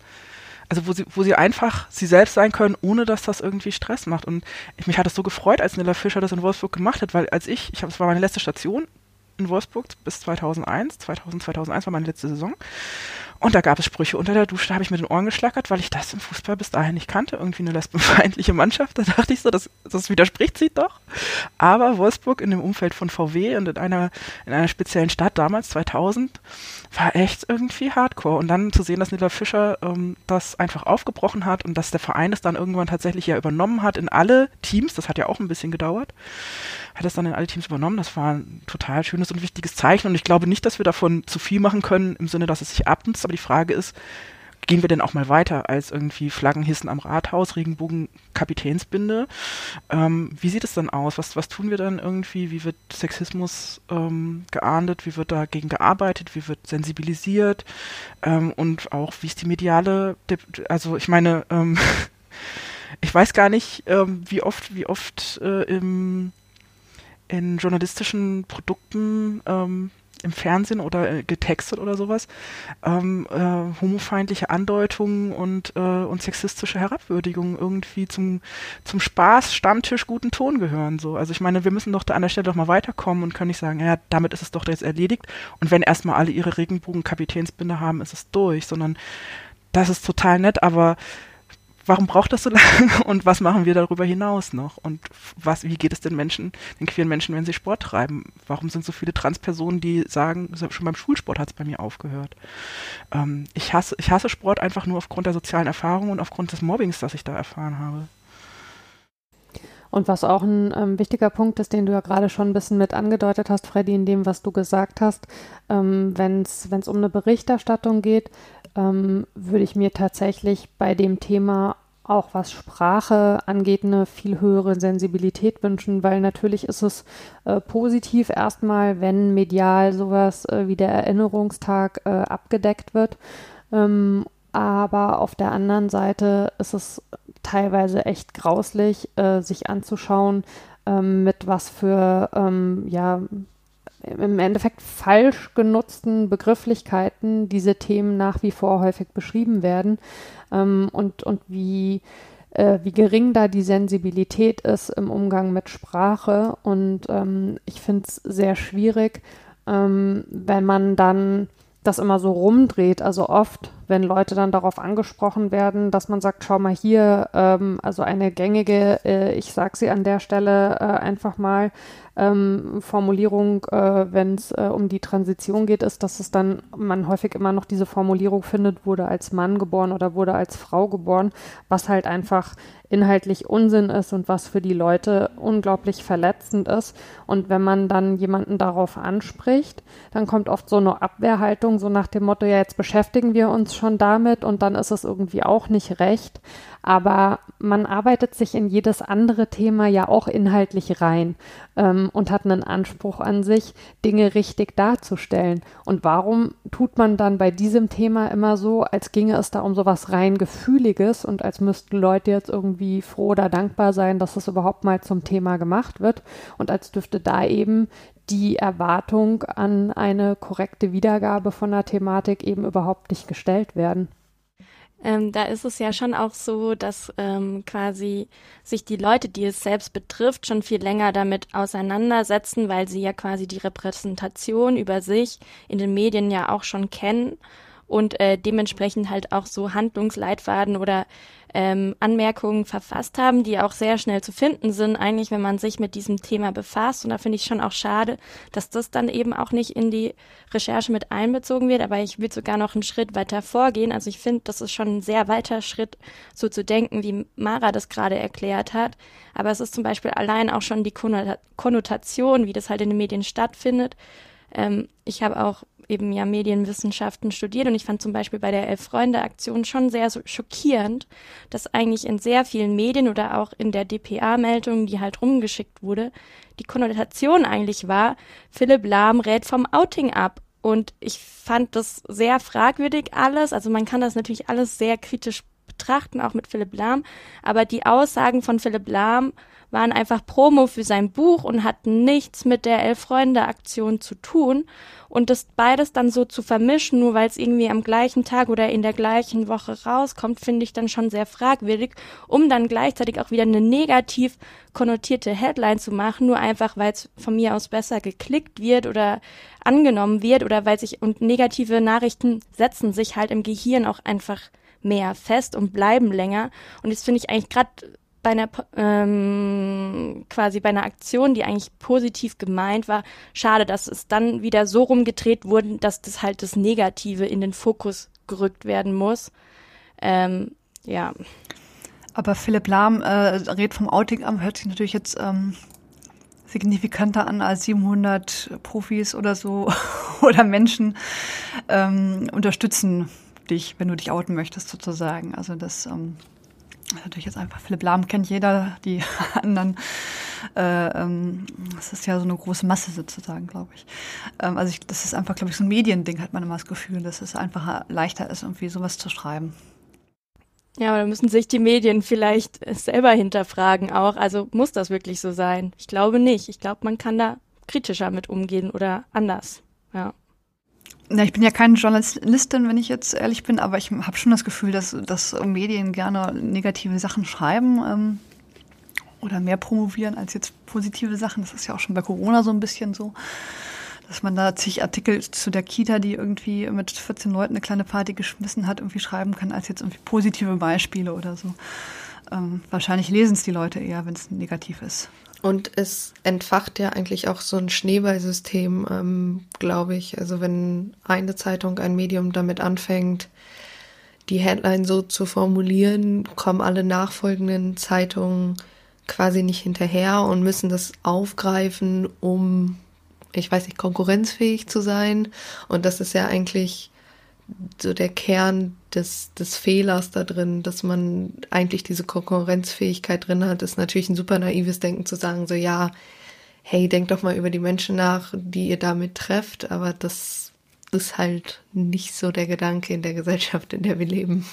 also wo sie, wo sie einfach sie selbst sein können, ohne dass das irgendwie Stress macht. Und ich, mich hat es so gefreut, als Nilla Fischer das in Wolfsburg gemacht hat, weil als ich, ich habe, es war meine letzte Station in Wolfsburg bis 2001, 2000, 2001 war meine letzte Saison. Und da gab es Sprüche unter der Dusche, da habe ich mit den Ohren geschlackert, weil ich das im Fußball bis dahin nicht kannte. Irgendwie eine lesbenfeindliche Mannschaft. Da dachte ich so, das, das widerspricht sich doch. Aber Wolfsburg in dem Umfeld von VW und in einer, in einer speziellen Stadt damals, 2000, war echt irgendwie hardcore. Und dann zu sehen, dass Nilla Fischer ähm, das einfach aufgebrochen hat und dass der Verein es dann irgendwann tatsächlich ja übernommen hat in alle Teams, das hat ja auch ein bisschen gedauert, hat es dann in alle Teams übernommen. Das war ein total schönes und wichtiges Zeichen. Und ich glaube nicht, dass wir davon zu viel machen können, im Sinne, dass es sich abnutzt. Aber die Frage ist, gehen wir denn auch mal weiter als irgendwie Flaggenhissen am Rathaus, Regenbogen, Kapitänsbinde? Ähm, wie sieht es dann aus? Was, was tun wir dann irgendwie? Wie wird Sexismus ähm, geahndet? Wie wird dagegen gearbeitet? Wie wird sensibilisiert? Ähm, und auch, wie ist die mediale, also ich meine, ähm, ich weiß gar nicht, ähm, wie oft, wie oft äh, im in journalistischen Produkten ähm, im Fernsehen oder äh, getextet oder sowas, ähm, äh, homofeindliche Andeutungen und, äh, und sexistische Herabwürdigungen irgendwie zum, zum Spaß, Stammtisch, guten Ton gehören. So. Also ich meine, wir müssen doch da an der Stelle doch mal weiterkommen und können nicht sagen, ja, damit ist es doch jetzt erledigt. Und wenn erstmal alle ihre Regenbogen-Kapitänsbinde haben, ist es durch, sondern das ist total nett, aber warum braucht das so lange und was machen wir darüber hinaus noch? Und was, wie geht es den Menschen, den queeren Menschen, wenn sie Sport treiben? Warum sind so viele Transpersonen, die sagen, schon beim Schulsport hat es bei mir aufgehört? Ähm, ich, hasse, ich hasse Sport einfach nur aufgrund der sozialen Erfahrung und aufgrund des Mobbings, das ich da erfahren habe. Und was auch ein ähm, wichtiger Punkt ist, den du ja gerade schon ein bisschen mit angedeutet hast, Freddy, in dem, was du gesagt hast, ähm, wenn es um eine Berichterstattung geht, ähm, würde ich mir tatsächlich bei dem Thema auch was Sprache angeht, eine viel höhere Sensibilität wünschen, weil natürlich ist es äh, positiv erstmal, wenn medial sowas äh, wie der Erinnerungstag äh, abgedeckt wird. Ähm, aber auf der anderen Seite ist es teilweise echt grauslich, äh, sich anzuschauen, ähm, mit was für ähm, ja, im Endeffekt falsch genutzten Begrifflichkeiten diese Themen nach wie vor häufig beschrieben werden ähm, und, und wie, äh, wie gering da die Sensibilität ist im Umgang mit Sprache. Und ähm, ich finde es sehr schwierig, ähm, wenn man dann das immer so rumdreht. Also oft, wenn Leute dann darauf angesprochen werden, dass man sagt, schau mal hier, ähm, also eine gängige, äh, ich sage sie an der Stelle äh, einfach mal, ähm, Formulierung, äh, wenn es äh, um die Transition geht, ist, dass es dann man häufig immer noch diese Formulierung findet, wurde als Mann geboren oder wurde als Frau geboren, was halt einfach inhaltlich Unsinn ist und was für die Leute unglaublich verletzend ist. Und wenn man dann jemanden darauf anspricht, dann kommt oft so eine Abwehrhaltung, so nach dem Motto, ja, jetzt beschäftigen wir uns schon damit und dann ist es irgendwie auch nicht recht. Aber man arbeitet sich in jedes andere Thema ja auch inhaltlich rein ähm, und hat einen Anspruch an sich, Dinge richtig darzustellen. Und warum tut man dann bei diesem Thema immer so, als ginge es da um sowas rein Gefühliges und als müssten Leute jetzt irgendwie froh oder dankbar sein, dass es überhaupt mal zum Thema gemacht wird und als dürfte da eben die Erwartung an eine korrekte Wiedergabe von der Thematik eben überhaupt nicht gestellt werden. Ähm, da ist es ja schon auch so, dass ähm, quasi sich die Leute, die es selbst betrifft, schon viel länger damit auseinandersetzen, weil sie ja quasi die Repräsentation über sich in den Medien ja auch schon kennen und äh, dementsprechend halt auch so Handlungsleitfaden oder ähm, Anmerkungen verfasst haben, die auch sehr schnell zu finden sind, eigentlich, wenn man sich mit diesem Thema befasst. Und da finde ich schon auch schade, dass das dann eben auch nicht in die Recherche mit einbezogen wird. Aber ich will sogar noch einen Schritt weiter vorgehen. Also ich finde, das ist schon ein sehr weiter Schritt, so zu denken, wie Mara das gerade erklärt hat. Aber es ist zum Beispiel allein auch schon die Konnotation, wie das halt in den Medien stattfindet. Ähm, ich habe auch eben ja Medienwissenschaften studiert und ich fand zum Beispiel bei der Elf-Freunde-Aktion schon sehr so schockierend, dass eigentlich in sehr vielen Medien oder auch in der DPA-Meldung, die halt rumgeschickt wurde, die Konnotation eigentlich war, Philipp Lahm rät vom Outing ab. Und ich fand das sehr fragwürdig alles. Also man kann das natürlich alles sehr kritisch betrachten, auch mit Philipp Lahm. Aber die Aussagen von Philipp Lahm waren einfach Promo für sein Buch und hatten nichts mit der Elf-Freunde-Aktion zu tun. Und das beides dann so zu vermischen, nur weil es irgendwie am gleichen Tag oder in der gleichen Woche rauskommt, finde ich dann schon sehr fragwürdig, um dann gleichzeitig auch wieder eine negativ konnotierte Headline zu machen, nur einfach, weil es von mir aus besser geklickt wird oder angenommen wird oder weil sich und negative Nachrichten setzen sich halt im Gehirn auch einfach mehr fest und bleiben länger. Und das finde ich eigentlich gerade bei einer ähm, quasi bei einer Aktion, die eigentlich positiv gemeint war, schade, dass es dann wieder so rumgedreht wurde, dass das halt das Negative in den Fokus gerückt werden muss. Ähm, ja. Aber Philipp Lahm äh, redet vom Outing am, hört sich natürlich jetzt ähm, signifikanter an als 700 Profis oder so oder Menschen ähm, unterstützen dich, wenn du dich outen möchtest sozusagen. Also das natürlich jetzt einfach Philipp Lahm kennt jeder, die anderen. Äh, ähm, das ist ja so eine große Masse sozusagen, glaube ich. Ähm, also ich, das ist einfach, glaube ich, so ein Mediending, hat man immer das Gefühl, dass es einfach leichter ist, irgendwie sowas zu schreiben. Ja, aber da müssen sich die Medien vielleicht selber hinterfragen auch. Also muss das wirklich so sein? Ich glaube nicht. Ich glaube, man kann da kritischer mit umgehen oder anders. Ja. Ja, ich bin ja keine Journalistin, wenn ich jetzt ehrlich bin, aber ich habe schon das Gefühl, dass, dass Medien gerne negative Sachen schreiben ähm, oder mehr promovieren als jetzt positive Sachen. Das ist ja auch schon bei Corona so ein bisschen so, dass man da zig Artikel zu der Kita, die irgendwie mit 14 Leuten eine kleine Party geschmissen hat, irgendwie schreiben kann, als jetzt irgendwie positive Beispiele oder so. Ähm, wahrscheinlich lesen es die Leute eher, wenn es negativ ist. Und es entfacht ja eigentlich auch so ein Schneeballsystem, ähm, glaube ich. Also wenn eine Zeitung, ein Medium damit anfängt, die Headline so zu formulieren, kommen alle nachfolgenden Zeitungen quasi nicht hinterher und müssen das aufgreifen, um, ich weiß nicht, konkurrenzfähig zu sein. Und das ist ja eigentlich so der Kern des, des Fehlers da drin, dass man eigentlich diese Konkurrenzfähigkeit drin hat, ist natürlich ein super naives Denken zu sagen, so ja, hey, denkt doch mal über die Menschen nach, die ihr damit trefft, aber das ist halt nicht so der Gedanke in der Gesellschaft, in der wir leben.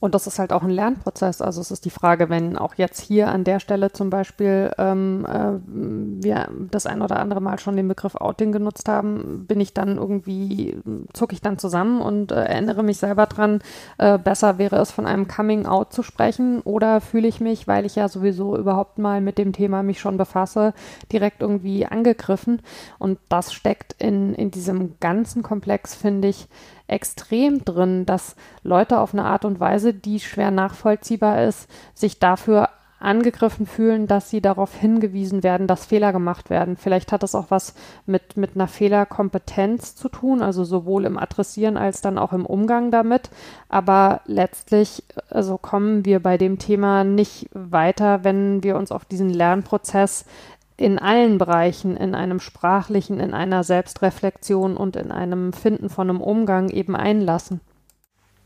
Und das ist halt auch ein Lernprozess. Also es ist die Frage, wenn auch jetzt hier an der Stelle zum Beispiel ähm, äh, wir das ein oder andere Mal schon den Begriff Outing genutzt haben, bin ich dann irgendwie, zucke ich dann zusammen und äh, erinnere mich selber dran, äh, besser wäre es von einem Coming Out zu sprechen oder fühle ich mich, weil ich ja sowieso überhaupt mal mit dem Thema mich schon befasse, direkt irgendwie angegriffen. Und das steckt in, in diesem ganzen Komplex, finde ich, extrem drin, dass Leute auf eine Art und Weise, die schwer nachvollziehbar ist, sich dafür angegriffen fühlen, dass sie darauf hingewiesen werden, dass Fehler gemacht werden. Vielleicht hat das auch was mit, mit einer Fehlerkompetenz zu tun, also sowohl im Adressieren als dann auch im Umgang damit. Aber letztlich, also kommen wir bei dem Thema nicht weiter, wenn wir uns auf diesen Lernprozess in allen Bereichen, in einem sprachlichen, in einer Selbstreflexion und in einem Finden von einem Umgang eben einlassen.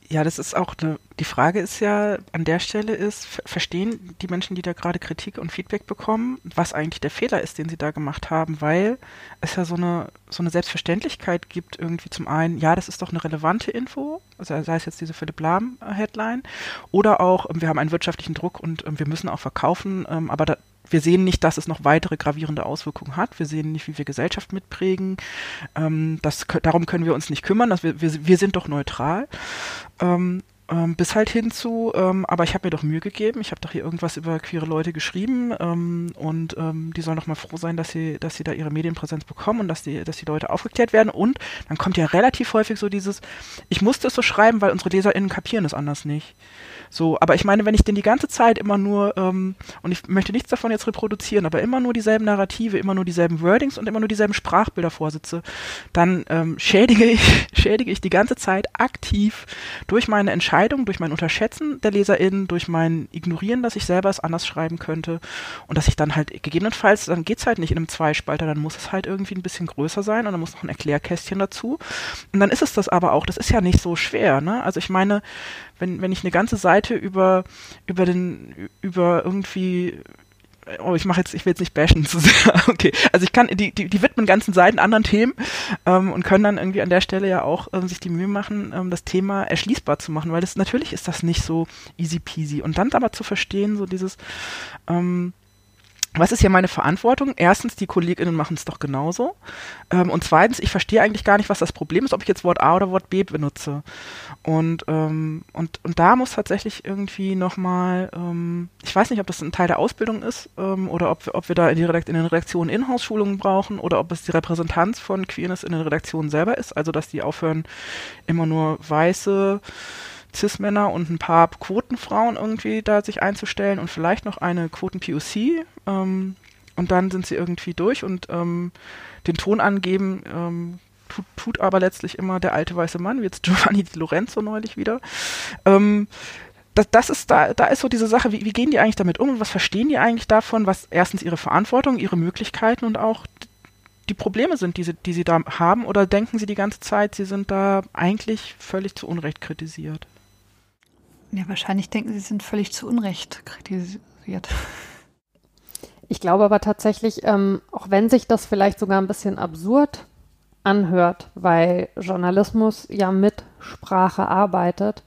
Ja, das ist auch eine, die Frage ist ja an der Stelle ist, verstehen die Menschen, die da gerade Kritik und Feedback bekommen, was eigentlich der Fehler ist, den sie da gemacht haben, weil es ja so eine, so eine Selbstverständlichkeit gibt, irgendwie zum einen, ja, das ist doch eine relevante Info, also sei es jetzt diese Philipp Lahm Headline, oder auch, wir haben einen wirtschaftlichen Druck und wir müssen auch verkaufen, ähm, aber da, wir sehen nicht, dass es noch weitere gravierende Auswirkungen hat. Wir sehen nicht, wie wir Gesellschaft mitprägen. Ähm, das, darum können wir uns nicht kümmern. Dass wir, wir, wir sind doch neutral. Ähm, ähm, bis halt hinzu, ähm, aber ich habe mir doch Mühe gegeben. Ich habe doch hier irgendwas über queere Leute geschrieben ähm, und ähm, die sollen doch mal froh sein, dass sie, dass sie da ihre Medienpräsenz bekommen und dass die, dass die Leute aufgeklärt werden. Und dann kommt ja relativ häufig so dieses, ich musste es so schreiben, weil unsere LeserInnen kapieren es anders nicht. So, aber ich meine, wenn ich denn die ganze Zeit immer nur, ähm, und ich möchte nichts davon jetzt reproduzieren, aber immer nur dieselben Narrative, immer nur dieselben Wordings und immer nur dieselben Sprachbilder vorsitze, dann ähm, schädige ich, schädige ich die ganze Zeit aktiv durch meine Entscheidung, durch mein Unterschätzen der LeserInnen, durch mein Ignorieren, dass ich selber es anders schreiben könnte und dass ich dann halt gegebenenfalls, dann geht's halt nicht in einem Zweispalter, dann muss es halt irgendwie ein bisschen größer sein und dann muss noch ein Erklärkästchen dazu. Und dann ist es das aber auch, das ist ja nicht so schwer, ne? Also ich meine, wenn, wenn ich eine ganze Seite über, über den, über irgendwie oh, ich mache jetzt, ich will jetzt nicht bashen zu sehr. Okay, also ich kann, die, die, die widmen ganzen Seiten anderen Themen ähm, und können dann irgendwie an der Stelle ja auch ähm, sich die Mühe machen, ähm, das Thema erschließbar zu machen, weil das natürlich ist das nicht so easy peasy. Und dann aber zu verstehen, so dieses, ähm, was ist hier meine Verantwortung? Erstens, die KollegInnen machen es doch genauso. Ähm, und zweitens, ich verstehe eigentlich gar nicht, was das Problem ist, ob ich jetzt Wort A oder Wort B benutze. Und, ähm, und, und da muss tatsächlich irgendwie nochmal, ähm, ich weiß nicht, ob das ein Teil der Ausbildung ist ähm, oder ob, ob wir da in, die Redakt in den Redaktionen Inhouse-Schulungen brauchen oder ob es die Repräsentanz von Queerness in den Redaktionen selber ist. Also, dass die aufhören, immer nur weiße Cis-Männer und ein paar Quotenfrauen irgendwie da sich einzustellen und vielleicht noch eine Quoten-POC. Ähm, und dann sind sie irgendwie durch und ähm, den Ton angeben, ähm, tut, tut, aber letztlich immer der alte weiße Mann, wie jetzt Giovanni Di Lorenzo neulich wieder. Ähm, das, das ist da, da ist so diese Sache, wie, wie gehen die eigentlich damit um und was verstehen die eigentlich davon, was erstens ihre Verantwortung, ihre Möglichkeiten und auch die Probleme sind, die sie, die sie da haben, oder denken sie die ganze Zeit, sie sind da eigentlich völlig zu Unrecht kritisiert? Ja, wahrscheinlich denken sie sind völlig zu Unrecht kritisiert. Ich glaube aber tatsächlich, ähm, auch wenn sich das vielleicht sogar ein bisschen absurd anhört, weil Journalismus ja mit Sprache arbeitet,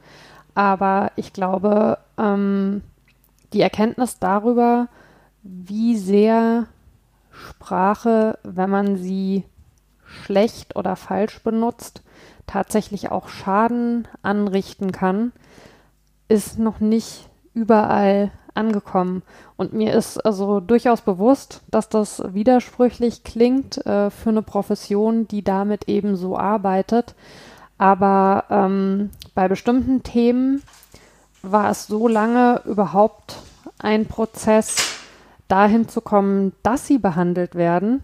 aber ich glaube, ähm, die Erkenntnis darüber, wie sehr Sprache, wenn man sie schlecht oder falsch benutzt, tatsächlich auch Schaden anrichten kann, ist noch nicht überall angekommen. Und mir ist also durchaus bewusst, dass das widersprüchlich klingt äh, für eine Profession, die damit eben so arbeitet. Aber ähm, bei bestimmten Themen war es so lange überhaupt ein Prozess, dahin zu kommen, dass sie behandelt werden,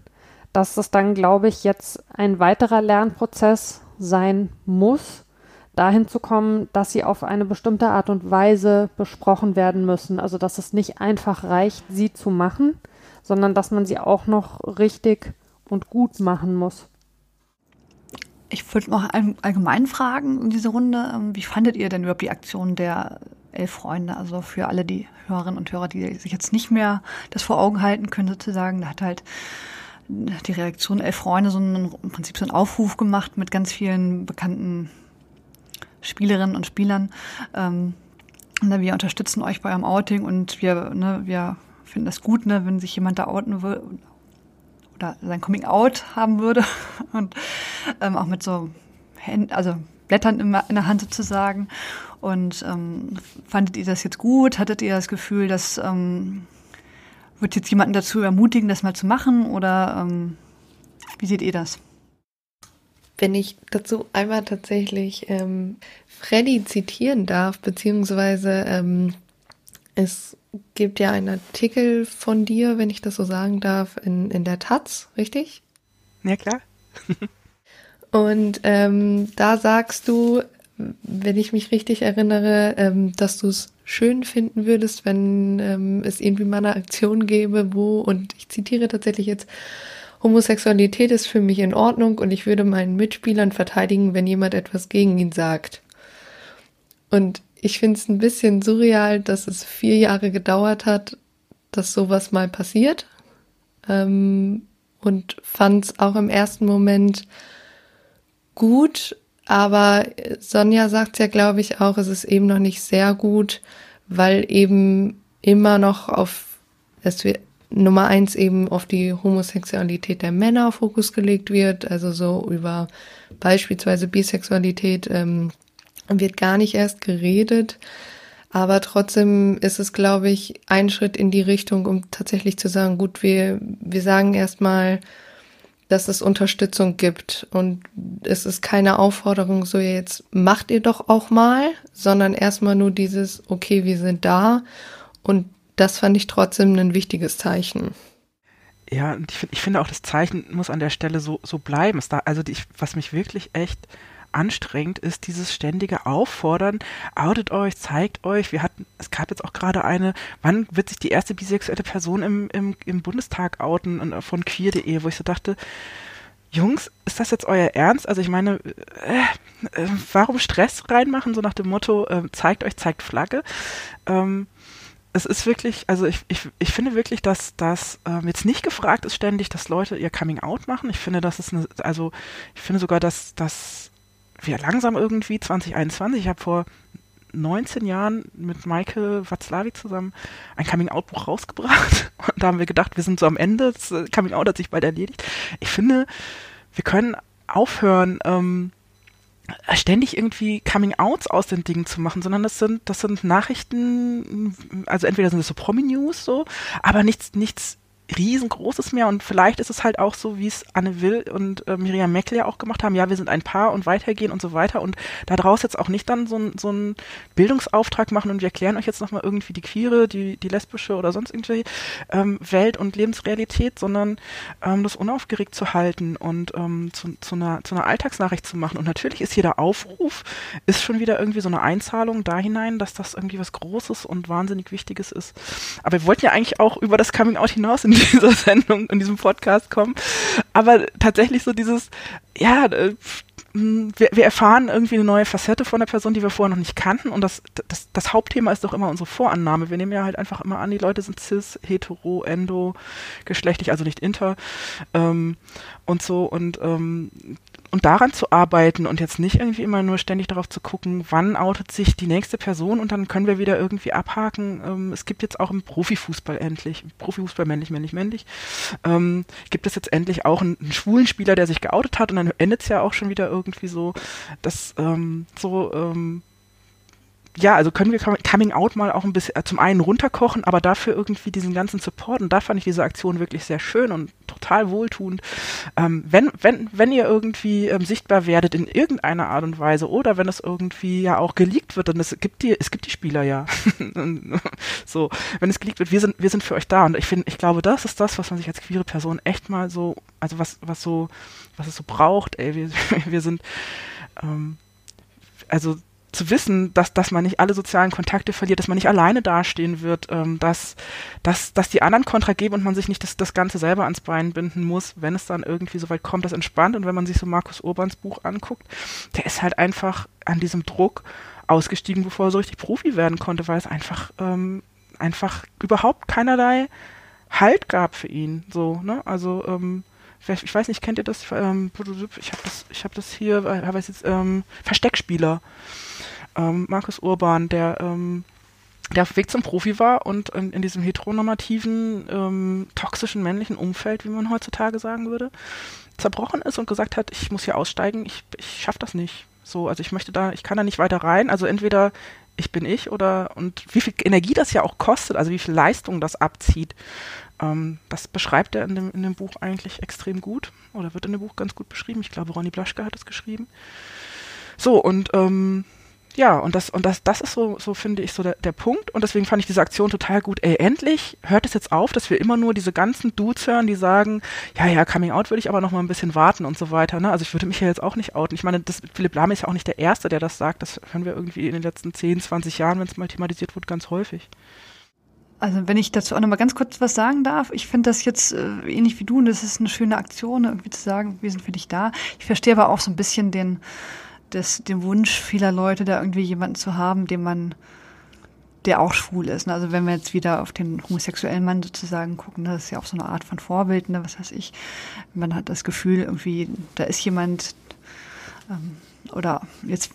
dass es dann, glaube ich, jetzt ein weiterer Lernprozess sein muss, dahin zu kommen, dass sie auf eine bestimmte Art und Weise besprochen werden müssen. Also dass es nicht einfach reicht, sie zu machen, sondern dass man sie auch noch richtig und gut machen muss. Ich würde noch allgemein fragen in dieser Runde, ähm, wie fandet ihr denn überhaupt die Aktion der elf Freunde? Also für alle die Hörerinnen und Hörer, die sich jetzt nicht mehr das vor Augen halten können, sozusagen, da hat halt die Reaktion elf Freunde so einen, im Prinzip so einen Aufruf gemacht mit ganz vielen bekannten Spielerinnen und Spielern. Ähm, ne, wir unterstützen euch bei eurem Outing und wir, ne, wir finden das gut, ne, wenn sich jemand da outen würde oder sein Coming Out haben würde und ähm, auch mit so Händen, also Blättern in, in der Hand sozusagen. Und ähm, fandet ihr das jetzt gut? Hattet ihr das Gefühl, dass ähm, wird jetzt jemanden dazu ermutigen, das mal zu machen? Oder ähm, wie seht ihr das? Wenn ich dazu einmal tatsächlich ähm, Freddy zitieren darf, beziehungsweise ähm, Es gibt ja einen Artikel von dir, wenn ich das so sagen darf, in, in der Taz, richtig? Ja, klar. Und ähm, da sagst du, wenn ich mich richtig erinnere, ähm, dass du es schön finden würdest, wenn ähm, es irgendwie mal eine Aktion gäbe, wo, und ich zitiere tatsächlich jetzt, Homosexualität ist für mich in Ordnung und ich würde meinen Mitspielern verteidigen, wenn jemand etwas gegen ihn sagt. Und ich finde es ein bisschen surreal, dass es vier Jahre gedauert hat, dass sowas mal passiert. Ähm, und fand es auch im ersten Moment gut, aber Sonja sagt ja, glaube ich, auch, es ist eben noch nicht sehr gut, weil eben immer noch auf, es wird Nummer eins eben auf die Homosexualität der Männer Fokus gelegt wird, also so über beispielsweise Bisexualität ähm, wird gar nicht erst geredet. Aber trotzdem ist es, glaube ich, ein Schritt in die Richtung, um tatsächlich zu sagen, gut, wir, wir sagen erstmal, dass es Unterstützung gibt. Und es ist keine Aufforderung, so jetzt macht ihr doch auch mal, sondern erstmal nur dieses, okay, wir sind da. Und das fand ich trotzdem ein wichtiges Zeichen. Ja, und ich, ich finde auch, das Zeichen muss an der Stelle so, so bleiben. da, also die, was mich wirklich echt anstrengend ist, dieses ständige Auffordern, outet euch, zeigt euch. Wir hatten, es gab jetzt auch gerade eine, wann wird sich die erste bisexuelle Person im, im, im Bundestag outen von queer.de, wo ich so dachte, Jungs, ist das jetzt euer Ernst? Also ich meine, äh, äh, warum Stress reinmachen, so nach dem Motto, äh, zeigt euch, zeigt Flagge. Ähm, es ist wirklich, also ich, ich, ich finde wirklich, dass das ähm, jetzt nicht gefragt ist ständig, dass Leute ihr Coming Out machen. Ich finde, das ist eine, also ich finde sogar, dass, dass wir langsam irgendwie 2021, ich habe vor 19 Jahren mit Maike Watzlawick zusammen ein Coming-out-Buch rausgebracht. Und da haben wir gedacht, wir sind so am Ende, das Coming-out hat sich bald erledigt. Ich finde, wir können aufhören, ähm, ständig irgendwie Coming-outs aus den Dingen zu machen, sondern das sind, das sind Nachrichten, also entweder sind es so Promi-News so, aber nichts, nichts riesengroßes mehr und vielleicht ist es halt auch so, wie es Anne Will und äh, Miriam Meckel ja auch gemacht haben, ja, wir sind ein Paar und weitergehen und so weiter und daraus jetzt auch nicht dann so, so einen Bildungsauftrag machen und wir erklären euch jetzt nochmal irgendwie die queere, die, die lesbische oder sonst irgendwie ähm, Welt und Lebensrealität, sondern ähm, das unaufgeregt zu halten und ähm, zu, zu, einer, zu einer Alltagsnachricht zu machen und natürlich ist jeder Aufruf, ist schon wieder irgendwie so eine Einzahlung da hinein, dass das irgendwie was Großes und wahnsinnig Wichtiges ist. Aber wir wollten ja eigentlich auch über das Coming Out hinaus in dieser Sendung, in diesem Podcast kommen. Aber tatsächlich so dieses, ja, äh, wir, wir erfahren irgendwie eine neue Facette von der Person, die wir vorher noch nicht kannten. Und das, das, das Hauptthema ist doch immer unsere Vorannahme. Wir nehmen ja halt einfach immer an, die Leute sind cis, hetero, endo, geschlechtlich, also nicht inter ähm, und so. Und ähm, und daran zu arbeiten und jetzt nicht irgendwie immer nur ständig darauf zu gucken, wann outet sich die nächste Person und dann können wir wieder irgendwie abhaken. Ähm, es gibt jetzt auch im Profifußball endlich, Profifußball männlich, männlich, männlich, ähm, gibt es jetzt endlich auch einen, einen, schwulen Spieler, der sich geoutet hat und dann endet es ja auch schon wieder irgendwie so, dass ähm, so ähm, ja, also können wir Coming Out mal auch ein bisschen äh, zum einen runterkochen, aber dafür irgendwie diesen ganzen Support und da fand ich diese Aktion wirklich sehr schön und total wohltuend. Ähm, wenn, wenn, wenn ihr irgendwie ähm, sichtbar werdet in irgendeiner Art und Weise oder wenn es irgendwie ja auch geleakt wird, dann es gibt die, es gibt die Spieler ja. so, wenn es geleakt wird, wir sind, wir sind für euch da und ich finde, ich glaube, das ist das, was man sich als queere Person echt mal so, also was, was so, was es so braucht, ey, wir, wir sind, ähm, also zu wissen, dass, dass man nicht alle sozialen Kontakte verliert, dass man nicht alleine dastehen wird, ähm, dass, dass, dass die anderen Kontra geben und man sich nicht das, das Ganze selber ans Bein binden muss, wenn es dann irgendwie so weit kommt, das entspannt. Und wenn man sich so Markus Urbans Buch anguckt, der ist halt einfach an diesem Druck ausgestiegen, bevor er so richtig Profi werden konnte, weil es einfach, ähm, einfach überhaupt keinerlei Halt gab für ihn. So, ne? Also, ähm, ich weiß nicht, kennt ihr das? Ähm, ich habe das, ich habe das hier, habe es jetzt ähm, Versteckspieler ähm, Markus Urban, der, ähm, der auf dem Weg zum Profi war und in, in diesem heteronormativen, ähm, toxischen männlichen Umfeld, wie man heutzutage sagen würde, zerbrochen ist und gesagt hat, ich muss hier aussteigen, ich, ich schaffe das nicht. So, also ich möchte da, ich kann da nicht weiter rein. Also entweder ich bin ich oder und wie viel Energie das ja auch kostet, also wie viel Leistung das abzieht. Ähm, das beschreibt er in dem, in dem Buch eigentlich extrem gut oder wird in dem Buch ganz gut beschrieben. Ich glaube, Ronny Blaschke hat es geschrieben. So, und ähm, ja, und das, und das, das ist so, so finde ich, so der, der Punkt. Und deswegen fand ich diese Aktion total gut. Ey, endlich hört es jetzt auf, dass wir immer nur diese ganzen Dudes hören, die sagen, ja, ja, Coming Out würde ich aber noch mal ein bisschen warten und so weiter. Ne? Also ich würde mich ja jetzt auch nicht outen. Ich meine, das, Philipp Lahm ist ja auch nicht der Erste, der das sagt. Das hören wir irgendwie in den letzten 10, 20 Jahren, wenn es mal thematisiert wird, ganz häufig. Also wenn ich dazu auch noch mal ganz kurz was sagen darf, ich finde das jetzt äh, ähnlich wie du und das ist eine schöne Aktion, irgendwie zu sagen, wir sind für dich da. Ich verstehe aber auch so ein bisschen den, das, den Wunsch vieler Leute, da irgendwie jemanden zu haben, den man, der auch schwul ist. Ne? Also wenn wir jetzt wieder auf den homosexuellen Mann sozusagen gucken, das ist ja auch so eine Art von Vorbild, ne? was weiß ich. Man hat das Gefühl, irgendwie, da ist jemand, ähm, oder jetzt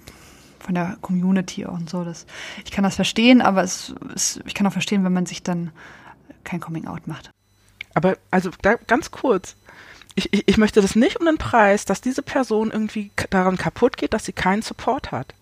von der Community und so. Das, ich kann das verstehen, aber es, es, ich kann auch verstehen, wenn man sich dann kein Coming Out macht. Aber also da, ganz kurz. Ich, ich, möchte das nicht um den Preis, dass diese Person irgendwie daran kaputt geht, dass sie keinen Support hat.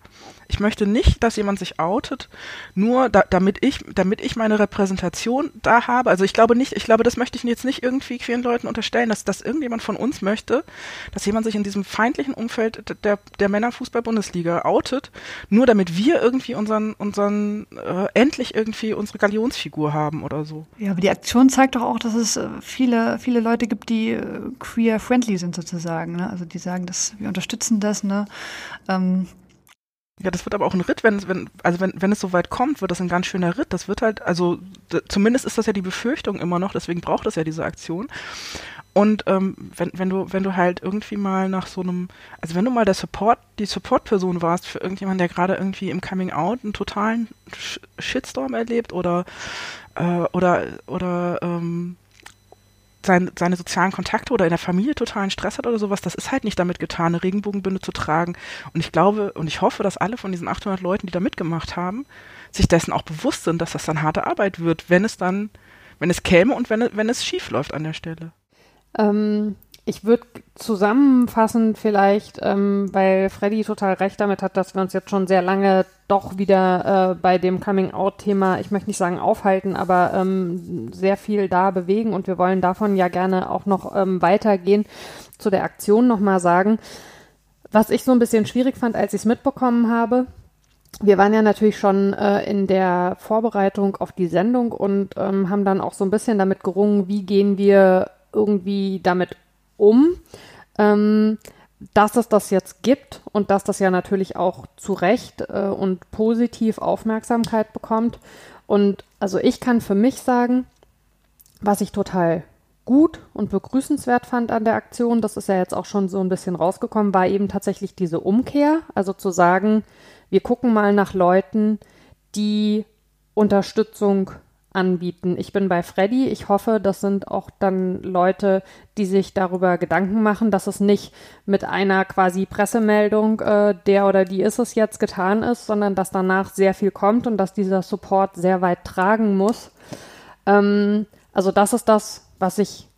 Ich möchte nicht, dass jemand sich outet, nur da, damit ich, damit ich meine Repräsentation da habe. Also ich glaube nicht, ich glaube, das möchte ich jetzt nicht irgendwie queeren Leuten unterstellen, dass, dass irgendjemand von uns möchte, dass jemand sich in diesem feindlichen Umfeld der, der Männerfußball-Bundesliga outet, nur damit wir irgendwie unseren, unseren, äh, endlich irgendwie unsere Galionsfigur haben oder so. Ja, aber die Aktion zeigt doch auch, dass es äh, viele, viele Leute gibt, die äh, queer-friendly sind sozusagen. Ne? Also die sagen, dass wir unterstützen das, ne? Ähm, ja, das wird aber auch ein Ritt, wenn, wenn, also wenn, wenn es so weit kommt, wird das ein ganz schöner Ritt. Das wird halt, also zumindest ist das ja die Befürchtung immer noch, deswegen braucht es ja diese Aktion. Und ähm, wenn, wenn du, wenn du halt irgendwie mal nach so einem, also wenn du mal der Support, die Support-Person warst für irgendjemanden, der gerade irgendwie im Coming Out einen totalen Shitstorm erlebt oder äh, oder oder ähm, sein, seine sozialen Kontakte oder in der Familie totalen Stress hat oder sowas, das ist halt nicht damit getan, eine Regenbogenbünde zu tragen. Und ich glaube und ich hoffe, dass alle von diesen 800 Leuten, die da mitgemacht haben, sich dessen auch bewusst sind, dass das dann harte Arbeit wird, wenn es dann, wenn es käme und wenn, wenn es schief läuft an der Stelle. Ähm, ich würde zusammenfassen vielleicht, ähm, weil Freddy total recht damit hat, dass wir uns jetzt schon sehr lange doch wieder äh, bei dem Coming-out-Thema, ich möchte nicht sagen aufhalten, aber ähm, sehr viel da bewegen und wir wollen davon ja gerne auch noch ähm, weitergehen. Zu der Aktion nochmal sagen, was ich so ein bisschen schwierig fand, als ich es mitbekommen habe, wir waren ja natürlich schon äh, in der Vorbereitung auf die Sendung und ähm, haben dann auch so ein bisschen damit gerungen, wie gehen wir irgendwie damit um, ähm, dass es das jetzt gibt und dass das ja natürlich auch zu Recht äh, und positiv Aufmerksamkeit bekommt. Und also ich kann für mich sagen, was ich total gut und begrüßenswert fand an der Aktion, das ist ja jetzt auch schon so ein bisschen rausgekommen, war eben tatsächlich diese Umkehr. Also zu sagen, wir gucken mal nach Leuten, die Unterstützung anbieten. Ich bin bei Freddy. Ich hoffe, das sind auch dann Leute, die sich darüber Gedanken machen, dass es nicht mit einer quasi Pressemeldung, äh, der oder die ist es jetzt getan ist, sondern dass danach sehr viel kommt und dass dieser Support sehr weit tragen muss. Ähm, also das ist das, was ich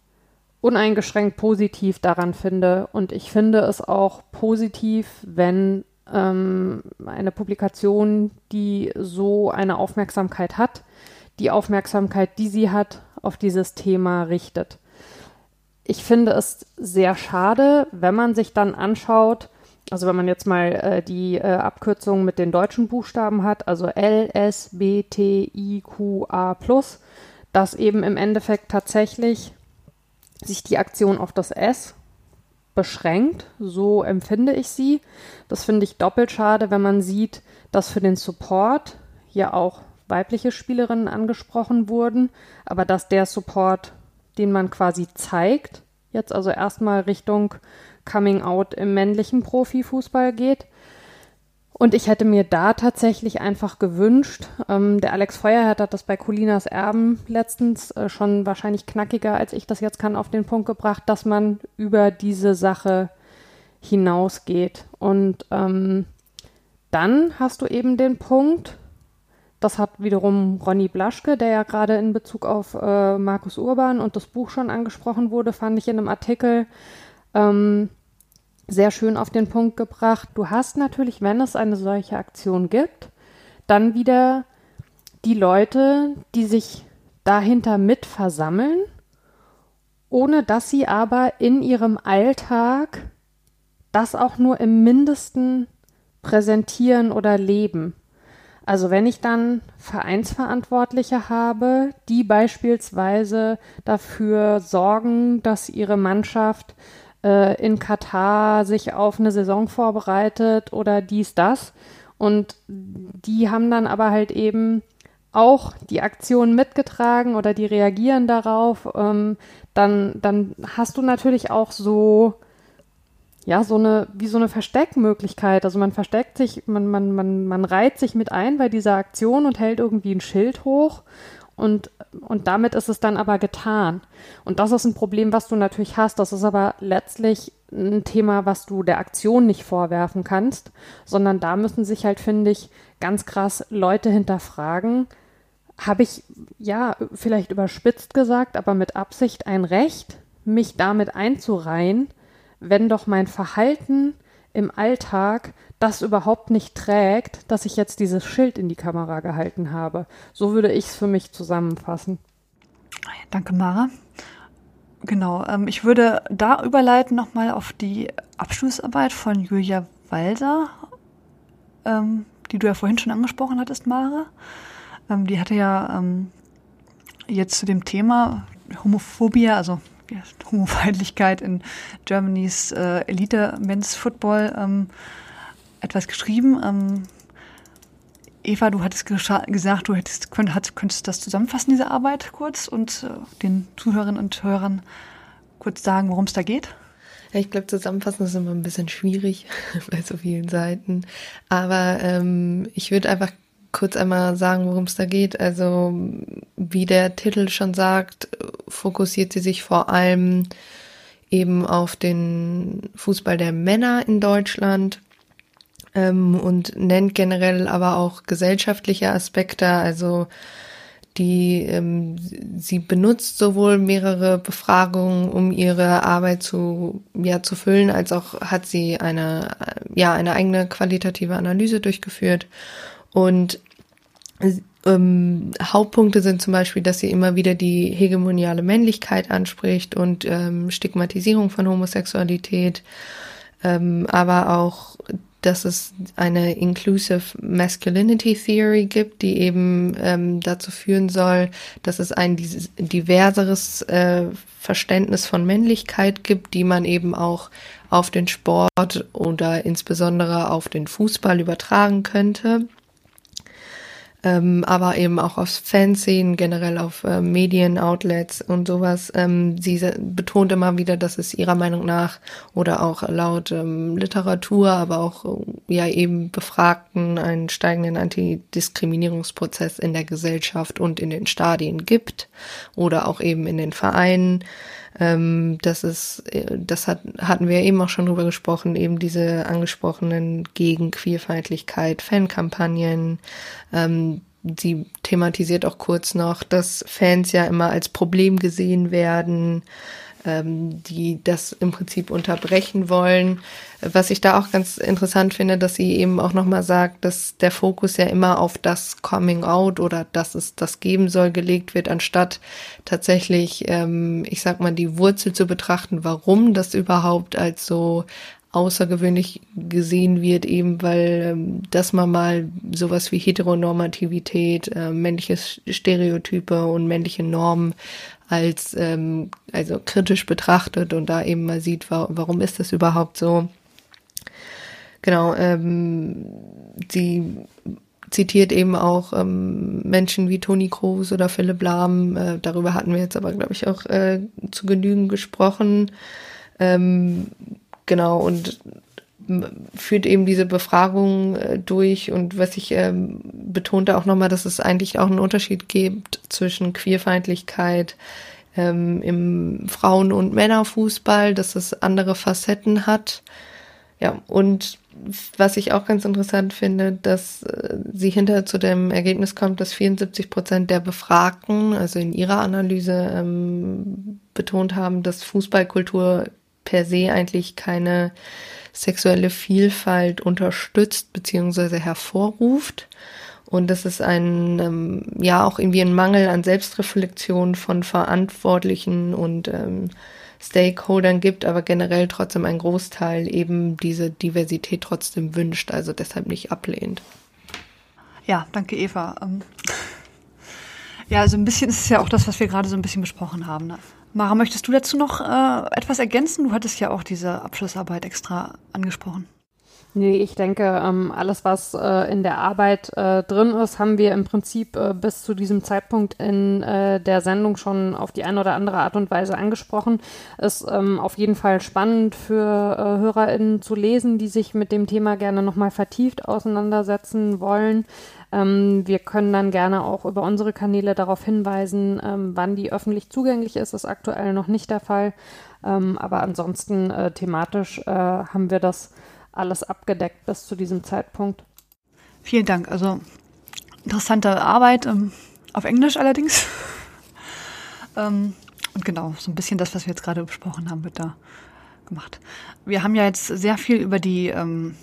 uneingeschränkt positiv daran finde. Und ich finde es auch positiv, wenn ähm, eine Publikation, die so eine Aufmerksamkeit hat, die Aufmerksamkeit, die sie hat, auf dieses Thema richtet. Ich finde es sehr schade, wenn man sich dann anschaut, also wenn man jetzt mal äh, die äh, Abkürzung mit den deutschen Buchstaben hat, also L, S, B, T, I, Q, A dass eben im Endeffekt tatsächlich sich die Aktion auf das S beschränkt. So empfinde ich sie. Das finde ich doppelt schade, wenn man sieht, dass für den Support ja auch weibliche Spielerinnen angesprochen wurden, aber dass der Support, den man quasi zeigt, jetzt also erstmal Richtung Coming Out im männlichen Profifußball geht. Und ich hätte mir da tatsächlich einfach gewünscht, ähm, der Alex Feuerherd hat das bei Colinas Erben letztens äh, schon wahrscheinlich knackiger, als ich das jetzt kann, auf den Punkt gebracht, dass man über diese Sache hinausgeht. Und ähm, dann hast du eben den Punkt, das hat wiederum Ronny Blaschke, der ja gerade in Bezug auf äh, Markus Urban und das Buch schon angesprochen wurde, fand ich in einem Artikel ähm, sehr schön auf den Punkt gebracht. Du hast natürlich, wenn es eine solche Aktion gibt, dann wieder die Leute, die sich dahinter mit versammeln, ohne dass sie aber in ihrem Alltag das auch nur im mindesten präsentieren oder leben. Also wenn ich dann Vereinsverantwortliche habe, die beispielsweise dafür sorgen, dass ihre Mannschaft äh, in Katar sich auf eine Saison vorbereitet oder dies, das. Und die haben dann aber halt eben auch die Aktion mitgetragen oder die reagieren darauf, ähm, dann, dann hast du natürlich auch so, ja, so eine, wie so eine Versteckmöglichkeit. Also man versteckt sich, man, man, man, man reiht sich mit ein bei dieser Aktion und hält irgendwie ein Schild hoch und, und damit ist es dann aber getan. Und das ist ein Problem, was du natürlich hast. Das ist aber letztlich ein Thema, was du der Aktion nicht vorwerfen kannst, sondern da müssen sich halt, finde ich, ganz krass Leute hinterfragen, habe ich, ja, vielleicht überspitzt gesagt, aber mit Absicht ein Recht, mich damit einzureihen, wenn doch mein Verhalten im Alltag das überhaupt nicht trägt, dass ich jetzt dieses Schild in die Kamera gehalten habe. So würde ich es für mich zusammenfassen. Danke, Mara. Genau, ähm, ich würde da überleiten nochmal auf die Abschlussarbeit von Julia Walser, ähm, die du ja vorhin schon angesprochen hattest, Mara. Ähm, die hatte ja ähm, jetzt zu dem Thema Homophobie, also ja, Homofeindlichkeit in Germany's äh, Elite Men's Football ähm, etwas geschrieben. Ähm, Eva, du hattest gesagt, du hättest, könnt, hat, könntest das zusammenfassen, diese Arbeit kurz und äh, den Zuhörerinnen und Hörern kurz sagen, worum es da geht. Ich glaube, zusammenfassen ist immer ein bisschen schwierig bei so vielen Seiten. Aber ähm, ich würde einfach kurz einmal sagen, worum es da geht. Also, wie der Titel schon sagt, fokussiert sie sich vor allem eben auf den Fußball der Männer in Deutschland ähm, und nennt generell aber auch gesellschaftliche Aspekte, also die ähm, sie benutzt sowohl mehrere Befragungen, um ihre Arbeit zu ja zu füllen, als auch hat sie eine ja eine eigene qualitative Analyse durchgeführt und ähm, Hauptpunkte sind zum Beispiel, dass sie immer wieder die hegemoniale Männlichkeit anspricht und ähm, Stigmatisierung von Homosexualität, ähm, aber auch dass es eine Inclusive Masculinity Theory gibt, die eben ähm, dazu führen soll, dass es ein diverseres äh, Verständnis von Männlichkeit gibt, die man eben auch auf den Sport oder insbesondere auf den Fußball übertragen könnte ähm, aber eben auch aufs Fanszenen, generell auf äh, Medienoutlets und sowas. Ähm, sie betont immer wieder, dass es ihrer Meinung nach oder auch laut ähm, Literatur, aber auch äh, ja eben Befragten einen steigenden Antidiskriminierungsprozess in der Gesellschaft und in den Stadien gibt oder auch eben in den Vereinen. Ähm, das ist, äh, das hat, hatten wir eben auch schon drüber gesprochen, eben diese angesprochenen gegen Queerfeindlichkeit, Fankampagnen. Ähm, sie thematisiert auch kurz noch, dass Fans ja immer als Problem gesehen werden ähm, die das im Prinzip unterbrechen wollen. Was ich da auch ganz interessant finde, dass sie eben auch nochmal sagt, dass der Fokus ja immer auf das Coming Out oder dass es das geben soll gelegt wird, anstatt tatsächlich, ähm, ich sag mal, die Wurzel zu betrachten, warum das überhaupt als so außergewöhnlich gesehen wird, eben weil ähm, dass man mal sowas wie Heteronormativität, äh, männliche Stereotype und männliche Normen als ähm, also kritisch betrachtet und da eben mal sieht, wa warum ist das überhaupt so. Genau, ähm, sie zitiert eben auch ähm, Menschen wie Toni Kroos oder Philipp Lahm. Äh, darüber hatten wir jetzt aber, glaube ich, auch äh, zu genügen gesprochen. Ähm, genau, und führt eben diese Befragung äh, durch und was ich ähm, betonte auch nochmal, dass es eigentlich auch einen Unterschied gibt zwischen Queerfeindlichkeit ähm, im Frauen- und Männerfußball, dass es andere Facetten hat. Ja, und was ich auch ganz interessant finde, dass äh, sie hinterher zu dem Ergebnis kommt, dass 74 Prozent der Befragten, also in ihrer Analyse, ähm, betont haben, dass Fußballkultur per se eigentlich keine sexuelle Vielfalt unterstützt bzw. hervorruft. Und das ist ein, ähm, ja, auch irgendwie ein Mangel an Selbstreflexion von Verantwortlichen und ähm, Stakeholdern gibt, aber generell trotzdem ein Großteil eben diese Diversität trotzdem wünscht, also deshalb nicht ablehnt. Ja, danke Eva. Ähm, ja, also ein bisschen ist es ja auch das, was wir gerade so ein bisschen besprochen haben. Ne? Mara, möchtest du dazu noch äh, etwas ergänzen? Du hattest ja auch diese Abschlussarbeit extra angesprochen. Nee, ich denke, ähm, alles, was äh, in der Arbeit äh, drin ist, haben wir im Prinzip äh, bis zu diesem Zeitpunkt in äh, der Sendung schon auf die eine oder andere Art und Weise angesprochen. Ist ähm, auf jeden Fall spannend für äh, HörerInnen zu lesen, die sich mit dem Thema gerne nochmal vertieft auseinandersetzen wollen. Ähm, wir können dann gerne auch über unsere Kanäle darauf hinweisen, ähm, wann die öffentlich zugänglich ist. Das ist aktuell noch nicht der Fall. Ähm, aber ansonsten äh, thematisch haben wir das alles abgedeckt bis zu diesem Zeitpunkt. Vielen Dank. Also interessante Arbeit, ähm, auf Englisch allerdings. ähm, und genau, so ein bisschen das, was wir jetzt gerade besprochen haben, wird da gemacht. Wir haben ja jetzt sehr viel über die ähm,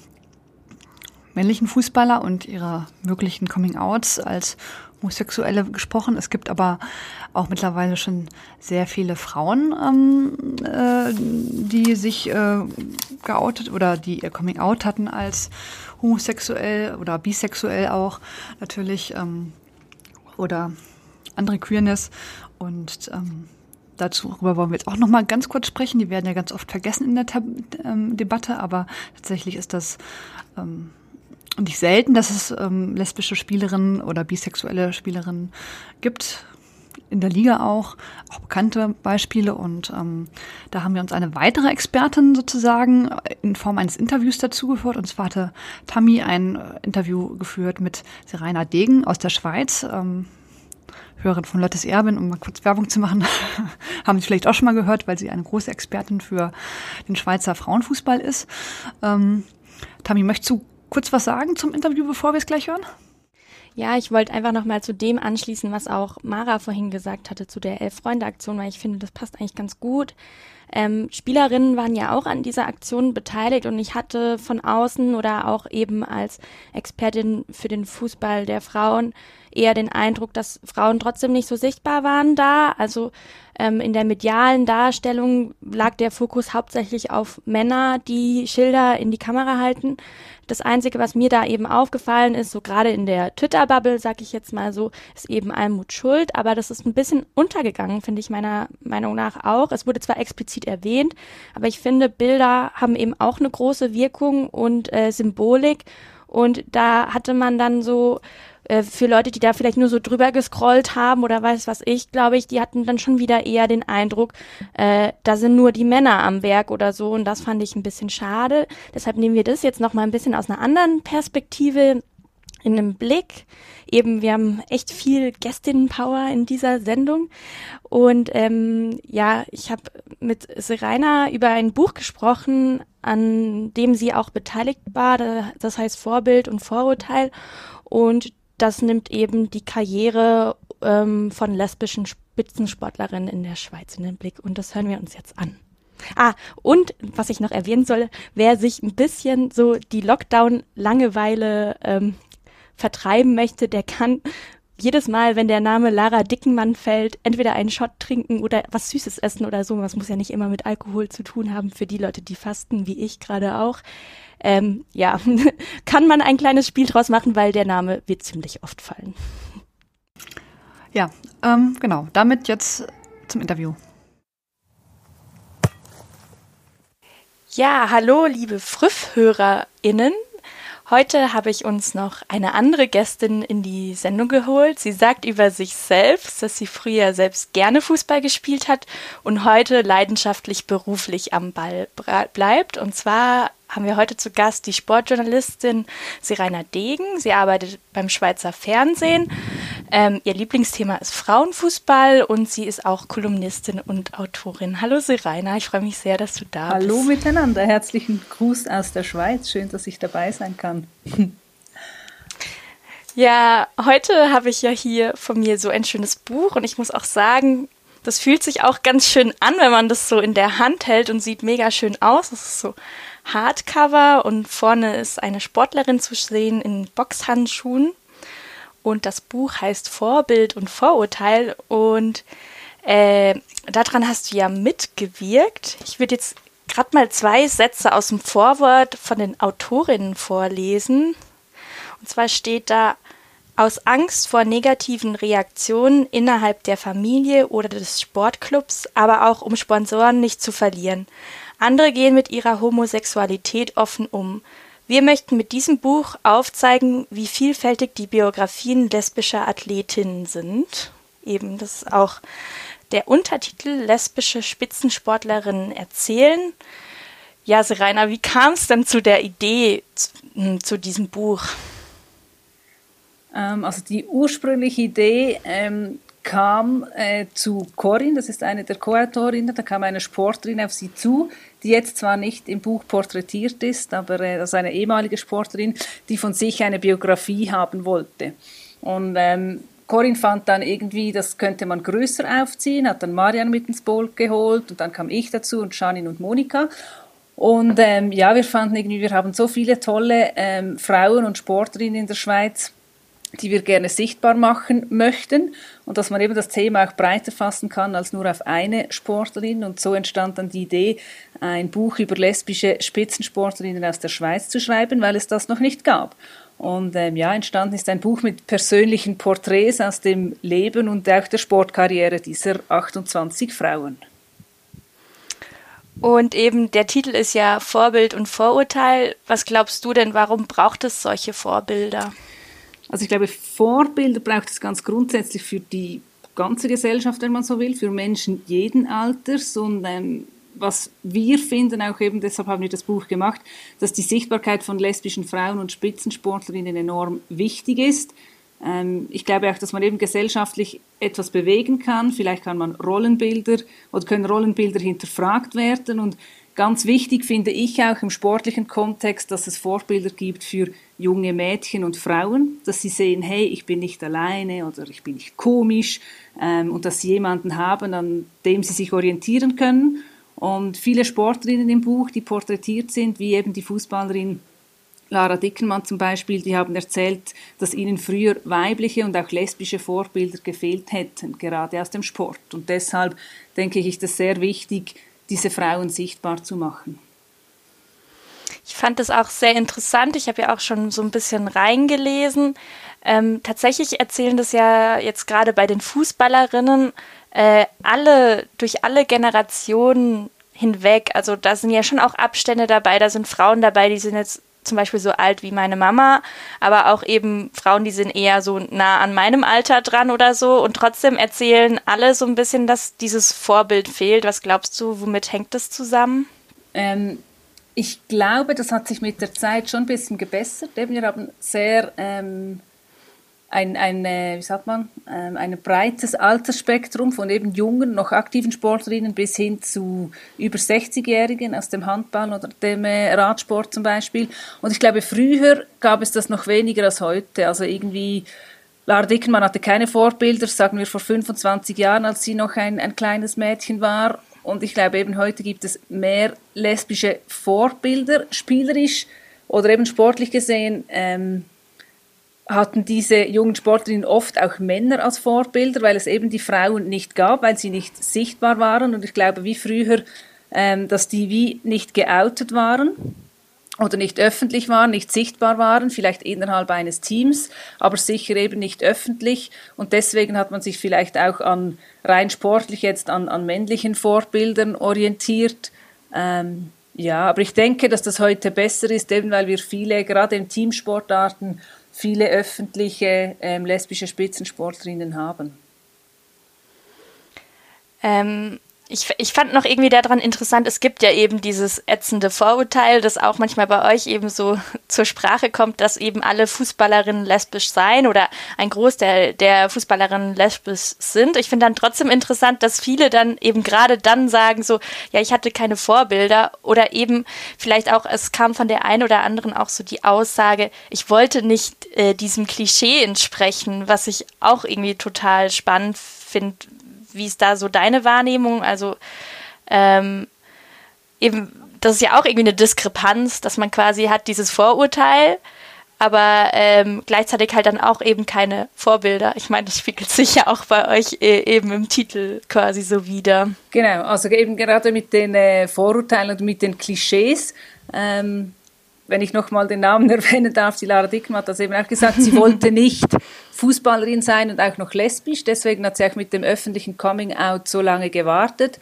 männlichen Fußballer und ihre möglichen Coming-outs als Homosexuelle gesprochen. Es gibt aber auch mittlerweile schon sehr viele Frauen, ähm, äh, die sich äh, geoutet oder die ihr Coming Out hatten als homosexuell oder bisexuell auch natürlich ähm, oder andere Queerness und ähm, Dazu darüber wollen wir jetzt auch noch mal ganz kurz sprechen. Die werden ja ganz oft vergessen in der Tab ähm, Debatte, aber tatsächlich ist das ähm, nicht selten, dass es ähm, lesbische Spielerinnen oder bisexuelle Spielerinnen gibt. In der Liga auch, auch bekannte Beispiele. Und ähm, da haben wir uns eine weitere Expertin sozusagen in Form eines Interviews dazugeführt. Und zwar hatte Tammy ein äh, Interview geführt mit Serena Degen aus der Schweiz. Ähm, Hörerin von Lottes Erbin, um mal kurz Werbung zu machen, haben Sie vielleicht auch schon mal gehört, weil sie eine große Expertin für den Schweizer Frauenfußball ist. Ähm, Tammy, möchtest du kurz was sagen zum Interview, bevor wir es gleich hören? Ja, ich wollte einfach nochmal zu dem anschließen, was auch Mara vorhin gesagt hatte, zu der Elf-Freunde-Aktion, weil ich finde, das passt eigentlich ganz gut. Ähm, Spielerinnen waren ja auch an dieser Aktion beteiligt und ich hatte von außen oder auch eben als Expertin für den Fußball der Frauen eher den Eindruck, dass Frauen trotzdem nicht so sichtbar waren da. Also ähm, in der medialen Darstellung lag der Fokus hauptsächlich auf Männer, die Schilder in die Kamera halten. Das Einzige, was mir da eben aufgefallen ist, so gerade in der Twitter-Bubble, sag ich jetzt mal so, ist eben Almut schuld, aber das ist ein bisschen untergegangen, finde ich meiner Meinung nach auch. Es wurde zwar explizit erwähnt, aber ich finde, Bilder haben eben auch eine große Wirkung und äh, Symbolik und da hatte man dann so äh, für Leute, die da vielleicht nur so drüber gescrollt haben oder weiß was ich, glaube ich, die hatten dann schon wieder eher den Eindruck, äh, da sind nur die Männer am Werk oder so und das fand ich ein bisschen schade. Deshalb nehmen wir das jetzt noch mal ein bisschen aus einer anderen Perspektive in einem Blick. Eben, wir haben echt viel Gästinnenpower in dieser Sendung. Und ähm, ja, ich habe mit Serena über ein Buch gesprochen, an dem sie auch beteiligt war. Das heißt Vorbild und Vorurteil. Und das nimmt eben die Karriere ähm, von lesbischen Spitzensportlerinnen in der Schweiz in den Blick. Und das hören wir uns jetzt an. Ah, und was ich noch erwähnen soll, wer sich ein bisschen so die Lockdown-Langeweile ähm, vertreiben möchte, der kann jedes Mal, wenn der Name Lara Dickenmann fällt, entweder einen Shot trinken oder was Süßes essen oder so. Das muss ja nicht immer mit Alkohol zu tun haben für die Leute, die fasten, wie ich gerade auch ähm, ja, kann man ein kleines Spiel draus machen, weil der Name wird ziemlich oft fallen. Ja, ähm, genau. Damit jetzt zum Interview. Ja, hallo, liebe Früff-HörerInnen. Heute habe ich uns noch eine andere Gästin in die Sendung geholt. Sie sagt über sich selbst, dass sie früher selbst gerne Fußball gespielt hat und heute leidenschaftlich beruflich am Ball bleibt. Und zwar haben wir heute zu Gast die Sportjournalistin Serena Degen. Sie arbeitet beim Schweizer Fernsehen. Ähm, ihr Lieblingsthema ist Frauenfußball und sie ist auch Kolumnistin und Autorin. Hallo Serena, ich freue mich sehr, dass du da Hallo bist. Hallo miteinander, herzlichen Gruß aus der Schweiz. Schön, dass ich dabei sein kann. Ja, heute habe ich ja hier von mir so ein schönes Buch und ich muss auch sagen, das fühlt sich auch ganz schön an, wenn man das so in der Hand hält und sieht mega schön aus. Das ist so Hardcover und vorne ist eine Sportlerin zu sehen in Boxhandschuhen. Und das Buch heißt Vorbild und Vorurteil. Und Äh, daran hast du ja mitgewirkt. Ich würde jetzt gerade mal zwei Sätze aus dem Vorwort von den Autorinnen vorlesen. Und zwar steht da, aus Angst vor negativen Reaktionen innerhalb der Familie oder des Sportclubs, aber auch um Sponsoren nicht zu verlieren. Andere gehen mit ihrer Homosexualität offen um. Wir möchten mit diesem Buch aufzeigen, wie vielfältig die Biografien lesbischer Athletinnen sind. Eben, das ist auch der Untertitel Lesbische Spitzensportlerinnen erzählen. Ja, Serena, wie kam es denn zu der Idee zu, hm, zu diesem Buch? Ähm, also die ursprüngliche Idee ähm, kam äh, zu Corinne, das ist eine der Co-Autorinnen, da kam eine Sportlerin auf sie zu, die jetzt zwar nicht im Buch porträtiert ist, aber äh, das ist eine ehemalige Sportlerin, die von sich eine Biografie haben wollte. Und ähm, Corinne fand dann irgendwie, das könnte man größer aufziehen, hat dann Marian mit ins Boot geholt und dann kam ich dazu und Janine und Monika. Und ähm, ja, wir fanden irgendwie, wir haben so viele tolle ähm, Frauen und Sportlerinnen in der Schweiz, die wir gerne sichtbar machen möchten und dass man eben das Thema auch breiter fassen kann als nur auf eine Sportlerin. Und so entstand dann die Idee, ein Buch über lesbische Spitzensportlerinnen aus der Schweiz zu schreiben, weil es das noch nicht gab. Und ähm, ja, entstanden ist ein Buch mit persönlichen Porträts aus dem Leben und auch der Sportkarriere dieser 28 Frauen. Und eben der Titel ist ja Vorbild und Vorurteil. Was glaubst du denn, warum braucht es solche Vorbilder? Also ich glaube, Vorbilder braucht es ganz grundsätzlich für die ganze Gesellschaft, wenn man so will, für Menschen jeden Alters. Und ähm, was wir finden, auch eben deshalb haben wir das Buch gemacht, dass die Sichtbarkeit von lesbischen Frauen und Spitzensportlerinnen enorm wichtig ist. Ähm, ich glaube auch, dass man eben gesellschaftlich etwas bewegen kann. Vielleicht kann man Rollenbilder oder können Rollenbilder hinterfragt werden und Ganz wichtig finde ich auch im sportlichen Kontext, dass es Vorbilder gibt für junge Mädchen und Frauen, dass sie sehen, hey, ich bin nicht alleine oder ich bin nicht komisch ähm, und dass sie jemanden haben, an dem sie sich orientieren können. Und viele Sportlerinnen im Buch, die porträtiert sind, wie eben die Fußballerin Lara Dickenmann zum Beispiel, die haben erzählt, dass ihnen früher weibliche und auch lesbische Vorbilder gefehlt hätten, gerade aus dem Sport. Und deshalb denke ich, ist es sehr wichtig, diese Frauen sichtbar zu machen. Ich fand es auch sehr interessant. Ich habe ja auch schon so ein bisschen reingelesen. Ähm, tatsächlich erzählen das ja jetzt gerade bei den Fußballerinnen äh, alle durch alle Generationen hinweg. Also da sind ja schon auch Abstände dabei. Da sind Frauen dabei, die sind jetzt zum Beispiel so alt wie meine Mama, aber auch eben Frauen, die sind eher so nah an meinem Alter dran oder so und trotzdem erzählen alle so ein bisschen, dass dieses Vorbild fehlt. Was glaubst du, womit hängt das zusammen? Ähm, ich glaube, das hat sich mit der Zeit schon ein bisschen gebessert. wir haben sehr ähm, ein, ein, wie sagt man, ähm, ein breites Altersspektrum von eben jungen, noch aktiven Sportlerinnen bis hin zu über 60-Jährigen aus dem Handball oder dem äh, Radsport zum Beispiel. Und ich glaube, früher gab es das noch weniger als heute. Also irgendwie, Lara Dickenmann hatte keine Vorbilder, sagen wir vor 25 Jahren, als sie noch ein, ein kleines Mädchen war. Und ich glaube, eben heute gibt es mehr lesbische Vorbilder, spielerisch oder eben sportlich gesehen. Ähm, hatten diese jungen Sportlerinnen oft auch Männer als Vorbilder, weil es eben die Frauen nicht gab, weil sie nicht sichtbar waren. Und ich glaube, wie früher, ähm, dass die wie nicht geoutet waren oder nicht öffentlich waren, nicht sichtbar waren, vielleicht innerhalb eines Teams, aber sicher eben nicht öffentlich. Und deswegen hat man sich vielleicht auch an rein sportlich jetzt an, an männlichen Vorbildern orientiert. Ähm, ja, aber ich denke, dass das heute besser ist, eben weil wir viele, gerade in Teamsportarten, viele öffentliche ähm, lesbische Spitzensportlerinnen haben. Ähm, ich, ich fand noch irgendwie daran interessant, es gibt ja eben dieses ätzende Vorurteil, das auch manchmal bei euch eben so zur Sprache kommt, dass eben alle Fußballerinnen lesbisch seien oder ein Großteil der Fußballerinnen lesbisch sind. Ich finde dann trotzdem interessant, dass viele dann eben gerade dann sagen so, ja, ich hatte keine Vorbilder oder eben vielleicht auch, es kam von der einen oder anderen auch so die Aussage, ich wollte nicht äh, diesem Klischee entsprechen, was ich auch irgendwie total spannend finde, wie ist da so deine Wahrnehmung? Also ähm, eben, das ist ja auch irgendwie eine Diskrepanz, dass man quasi hat dieses Vorurteil, aber ähm, gleichzeitig halt dann auch eben keine Vorbilder. Ich meine, das spiegelt sich ja auch bei euch äh, eben im Titel quasi so wieder. Genau, also eben gerade mit den äh, Vorurteilen und mit den Klischees. Ähm, wenn ich nochmal den Namen erwähnen darf, die Lara Dickmann hat das eben auch gesagt, sie wollte nicht Fußballerin sein und auch noch lesbisch. Deswegen hat sie auch mit dem öffentlichen Coming-out so lange gewartet.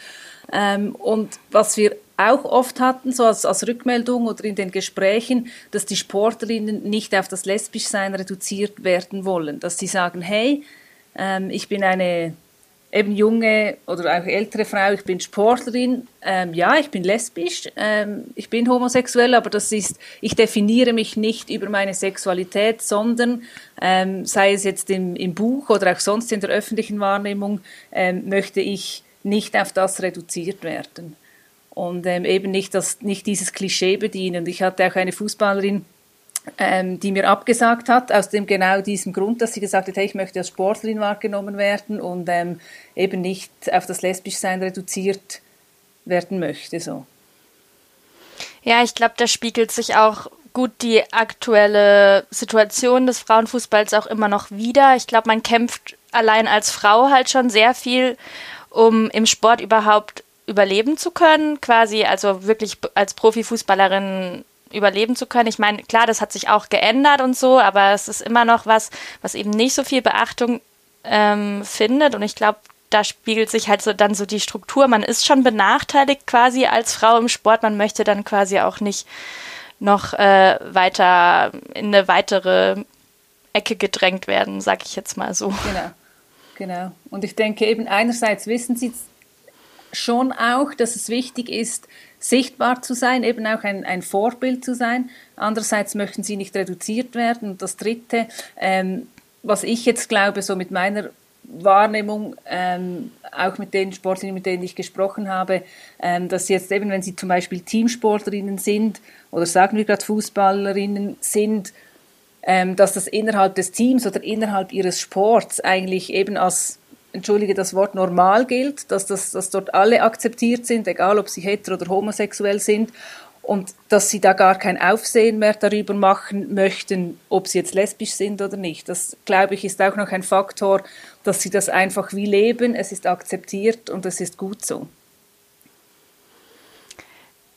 Ähm, und was wir auch oft hatten, so als, als Rückmeldung oder in den Gesprächen, dass die Sportlerinnen nicht auf das Lesbischsein reduziert werden wollen. Dass sie sagen, hey, ähm, ich bin eine eben junge oder auch ältere Frau, ich bin Sportlerin, ähm, ja, ich bin lesbisch, ähm, ich bin homosexuell, aber das ist, ich definiere mich nicht über meine Sexualität, sondern ähm, sei es jetzt im, im Buch oder auch sonst in der öffentlichen Wahrnehmung, ähm, möchte ich nicht auf das reduziert werden und ähm, eben nicht, das, nicht dieses Klischee bedienen. Ich hatte auch eine Fußballerin, ähm, die mir abgesagt hat, aus dem genau diesem Grund, dass sie gesagt hat, hey, ich möchte als Sportlerin wahrgenommen werden und ähm, eben nicht auf das Lesbischsein reduziert werden möchte. So. Ja, ich glaube, da spiegelt sich auch gut die aktuelle Situation des Frauenfußballs auch immer noch wieder. Ich glaube, man kämpft allein als Frau halt schon sehr viel, um im Sport überhaupt überleben zu können, quasi, also wirklich als Profifußballerin überleben zu können. Ich meine, klar, das hat sich auch geändert und so, aber es ist immer noch was, was eben nicht so viel Beachtung ähm, findet. Und ich glaube, da spiegelt sich halt so dann so die Struktur. Man ist schon benachteiligt quasi als Frau im Sport. Man möchte dann quasi auch nicht noch äh, weiter in eine weitere Ecke gedrängt werden, sag ich jetzt mal so. Genau, genau. Und ich denke eben einerseits wissen sie schon auch, dass es wichtig ist, sichtbar zu sein, eben auch ein, ein Vorbild zu sein. Andererseits möchten sie nicht reduziert werden. Und das Dritte, ähm, was ich jetzt glaube, so mit meiner Wahrnehmung, ähm, auch mit den Sportlerinnen, mit denen ich gesprochen habe, ähm, dass jetzt eben, wenn sie zum Beispiel Teamsportlerinnen sind oder sagen wir gerade Fußballerinnen sind, ähm, dass das innerhalb des Teams oder innerhalb ihres Sports eigentlich eben als entschuldige das Wort normal gilt, dass, das, dass dort alle akzeptiert sind, egal ob sie hetero oder homosexuell sind und dass sie da gar kein Aufsehen mehr darüber machen möchten, ob sie jetzt lesbisch sind oder nicht. Das, glaube ich, ist auch noch ein Faktor, dass sie das einfach wie leben, es ist akzeptiert und es ist gut so.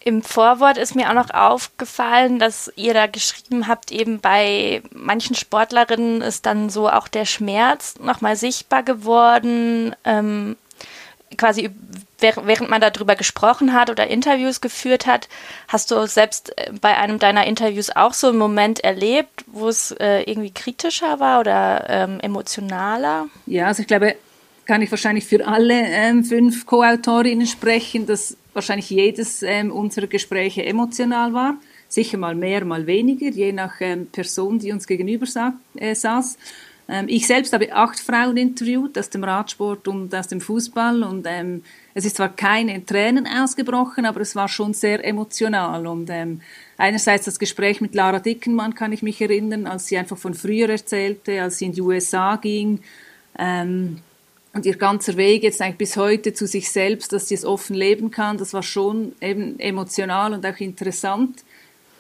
Im Vorwort ist mir auch noch aufgefallen, dass ihr da geschrieben habt, eben bei manchen Sportlerinnen ist dann so auch der Schmerz nochmal sichtbar geworden. Ähm, quasi während man darüber gesprochen hat oder Interviews geführt hat, hast du selbst äh, bei einem deiner Interviews auch so einen Moment erlebt, wo es äh, irgendwie kritischer war oder ähm, emotionaler? Ja, also ich glaube, kann ich wahrscheinlich für alle ähm, fünf Co-Autorinnen sprechen, dass wahrscheinlich jedes ähm, unserer Gespräche emotional war. Sicher mal mehr, mal weniger, je nach ähm, Person, die uns gegenüber sa äh, saß. Ähm, ich selbst habe acht Frauen interviewt aus dem Radsport und aus dem Fußball und ähm, es ist zwar keine Tränen ausgebrochen, aber es war schon sehr emotional und ähm, einerseits das Gespräch mit Lara Dickenmann kann ich mich erinnern, als sie einfach von früher erzählte, als sie in die USA ging. Ähm, und ihr ganzer Weg jetzt eigentlich bis heute zu sich selbst, dass sie es offen leben kann, das war schon eben emotional und auch interessant.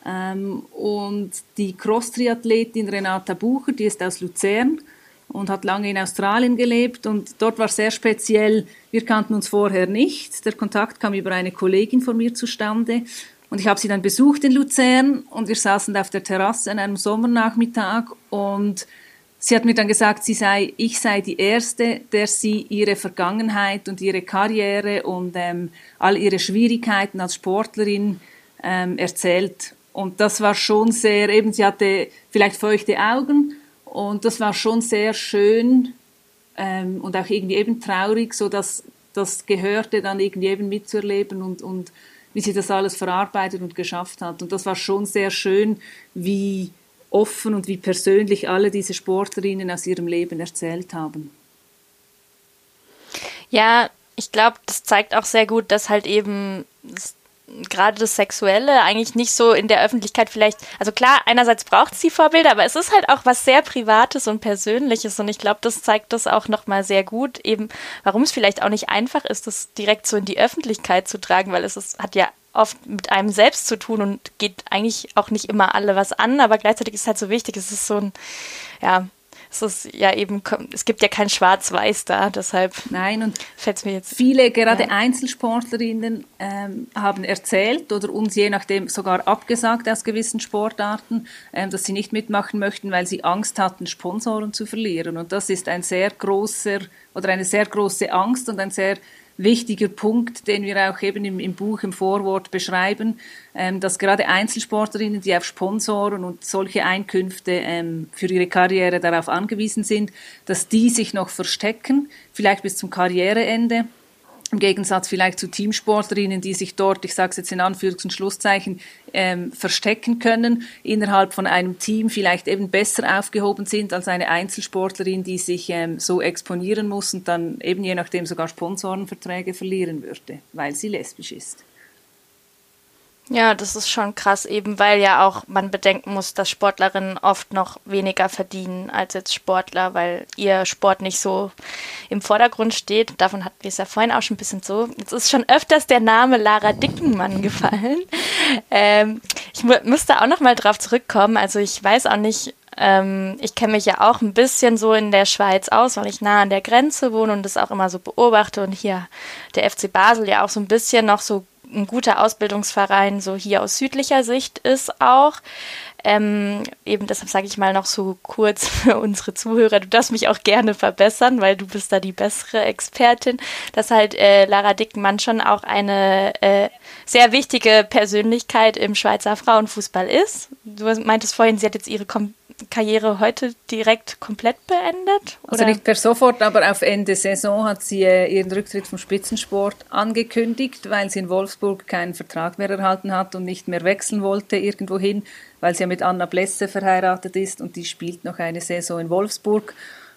Ähm, und die Cross-Triathletin Renata Bucher, die ist aus Luzern und hat lange in Australien gelebt und dort war sehr speziell, wir kannten uns vorher nicht, der Kontakt kam über eine Kollegin von mir zustande und ich habe sie dann besucht in Luzern und wir saßen auf der Terrasse an einem Sommernachmittag und Sie hat mir dann gesagt, sie sei, ich sei die Erste, der sie ihre Vergangenheit und ihre Karriere und ähm, all ihre Schwierigkeiten als Sportlerin ähm, erzählt. Und das war schon sehr, eben sie hatte vielleicht feuchte Augen und das war schon sehr schön ähm, und auch irgendwie eben traurig, so dass das gehörte dann irgendwie eben mitzuerleben und, und wie sie das alles verarbeitet und geschafft hat. Und das war schon sehr schön, wie offen und wie persönlich alle diese Sportlerinnen aus ihrem Leben erzählt haben. Ja, ich glaube, das zeigt auch sehr gut, dass halt eben gerade das Sexuelle eigentlich nicht so in der Öffentlichkeit vielleicht, also klar, einerseits braucht es die Vorbilder, aber es ist halt auch was sehr Privates und Persönliches und ich glaube, das zeigt das auch nochmal sehr gut, eben warum es vielleicht auch nicht einfach ist, das direkt so in die Öffentlichkeit zu tragen, weil es ist, hat ja oft mit einem selbst zu tun und geht eigentlich auch nicht immer alle was an, aber gleichzeitig ist es halt so wichtig, es ist so ein, ja, es ist ja eben, es gibt ja kein Schwarz-Weiß da, deshalb Nein, und mir jetzt. Viele, gerade ja. Einzelsportlerinnen, ähm, haben erzählt oder uns je nachdem sogar abgesagt aus gewissen Sportarten, ähm, dass sie nicht mitmachen möchten, weil sie Angst hatten, Sponsoren zu verlieren. Und das ist ein sehr großer oder eine sehr große Angst und ein sehr wichtiger Punkt, den wir auch eben im, im Buch im Vorwort beschreiben, ähm, dass gerade Einzelsportlerinnen, die auf Sponsoren und solche Einkünfte ähm, für ihre Karriere darauf angewiesen sind, dass die sich noch verstecken, vielleicht bis zum Karriereende im Gegensatz vielleicht zu Teamsportlerinnen, die sich dort, ich sage es jetzt in Anführungs- und Schlusszeichen, ähm, verstecken können, innerhalb von einem Team vielleicht eben besser aufgehoben sind als eine Einzelsportlerin, die sich ähm, so exponieren muss und dann eben je nachdem sogar Sponsorenverträge verlieren würde, weil sie lesbisch ist. Ja, das ist schon krass, eben weil ja auch man bedenken muss, dass Sportlerinnen oft noch weniger verdienen als jetzt Sportler, weil ihr Sport nicht so im Vordergrund steht. Davon hatten wir es ja vorhin auch schon ein bisschen so. Jetzt ist schon öfters der Name Lara Dickenmann gefallen. Ähm, ich mu müsste auch noch mal drauf zurückkommen. Also ich weiß auch nicht, ähm, ich kenne mich ja auch ein bisschen so in der Schweiz aus, weil ich nah an der Grenze wohne und das auch immer so beobachte und hier der FC Basel ja auch so ein bisschen noch so ein guter Ausbildungsverein so hier aus südlicher Sicht ist auch. Ähm, eben deshalb sage ich mal noch so kurz für unsere Zuhörer, du darfst mich auch gerne verbessern, weil du bist da die bessere Expertin, dass halt äh, Lara Dickmann schon auch eine äh, sehr wichtige Persönlichkeit im Schweizer Frauenfußball ist. Du meintest vorhin, sie hat jetzt ihre Kom Karriere heute direkt komplett beendet? Oder? Also nicht per sofort, aber auf Ende Saison hat sie äh, ihren Rücktritt vom Spitzensport angekündigt, weil sie in Wolfsburg keinen Vertrag mehr erhalten hat und nicht mehr wechseln wollte irgendwohin, weil sie ja mit Anna Blesse verheiratet ist und die spielt noch eine Saison in Wolfsburg.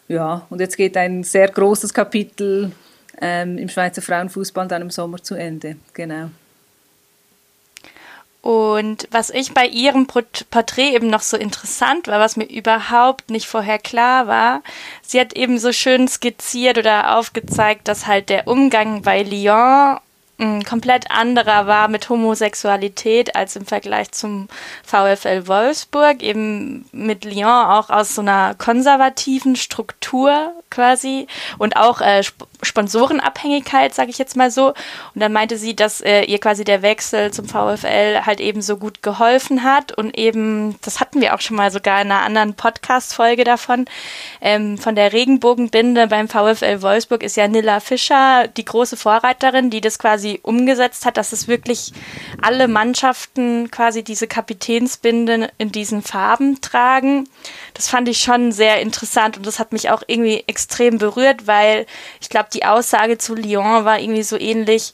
Ja, und jetzt geht ein sehr großes Kapitel ähm, im Schweizer Frauenfußball dann im Sommer zu Ende. Genau. Und was ich bei ihrem Porträt eben noch so interessant war, was mir überhaupt nicht vorher klar war, sie hat eben so schön skizziert oder aufgezeigt, dass halt der Umgang bei Lyon ein komplett anderer war mit Homosexualität als im Vergleich zum VfL Wolfsburg, eben mit Lyon auch aus so einer konservativen Struktur quasi und auch äh, Sponsorenabhängigkeit, sage ich jetzt mal so. Und dann meinte sie, dass äh, ihr quasi der Wechsel zum VfL halt eben so gut geholfen hat und eben, das hatten wir auch schon mal sogar in einer anderen Podcast-Folge davon, ähm, von der Regenbogenbinde beim VfL Wolfsburg ist ja Nilla Fischer die große Vorreiterin, die das quasi umgesetzt hat, dass es wirklich alle Mannschaften quasi diese Kapitänsbinde in diesen Farben tragen. Das fand ich schon sehr interessant und das hat mich auch irgendwie extrem berührt, weil ich glaube, die Aussage zu Lyon war irgendwie so ähnlich.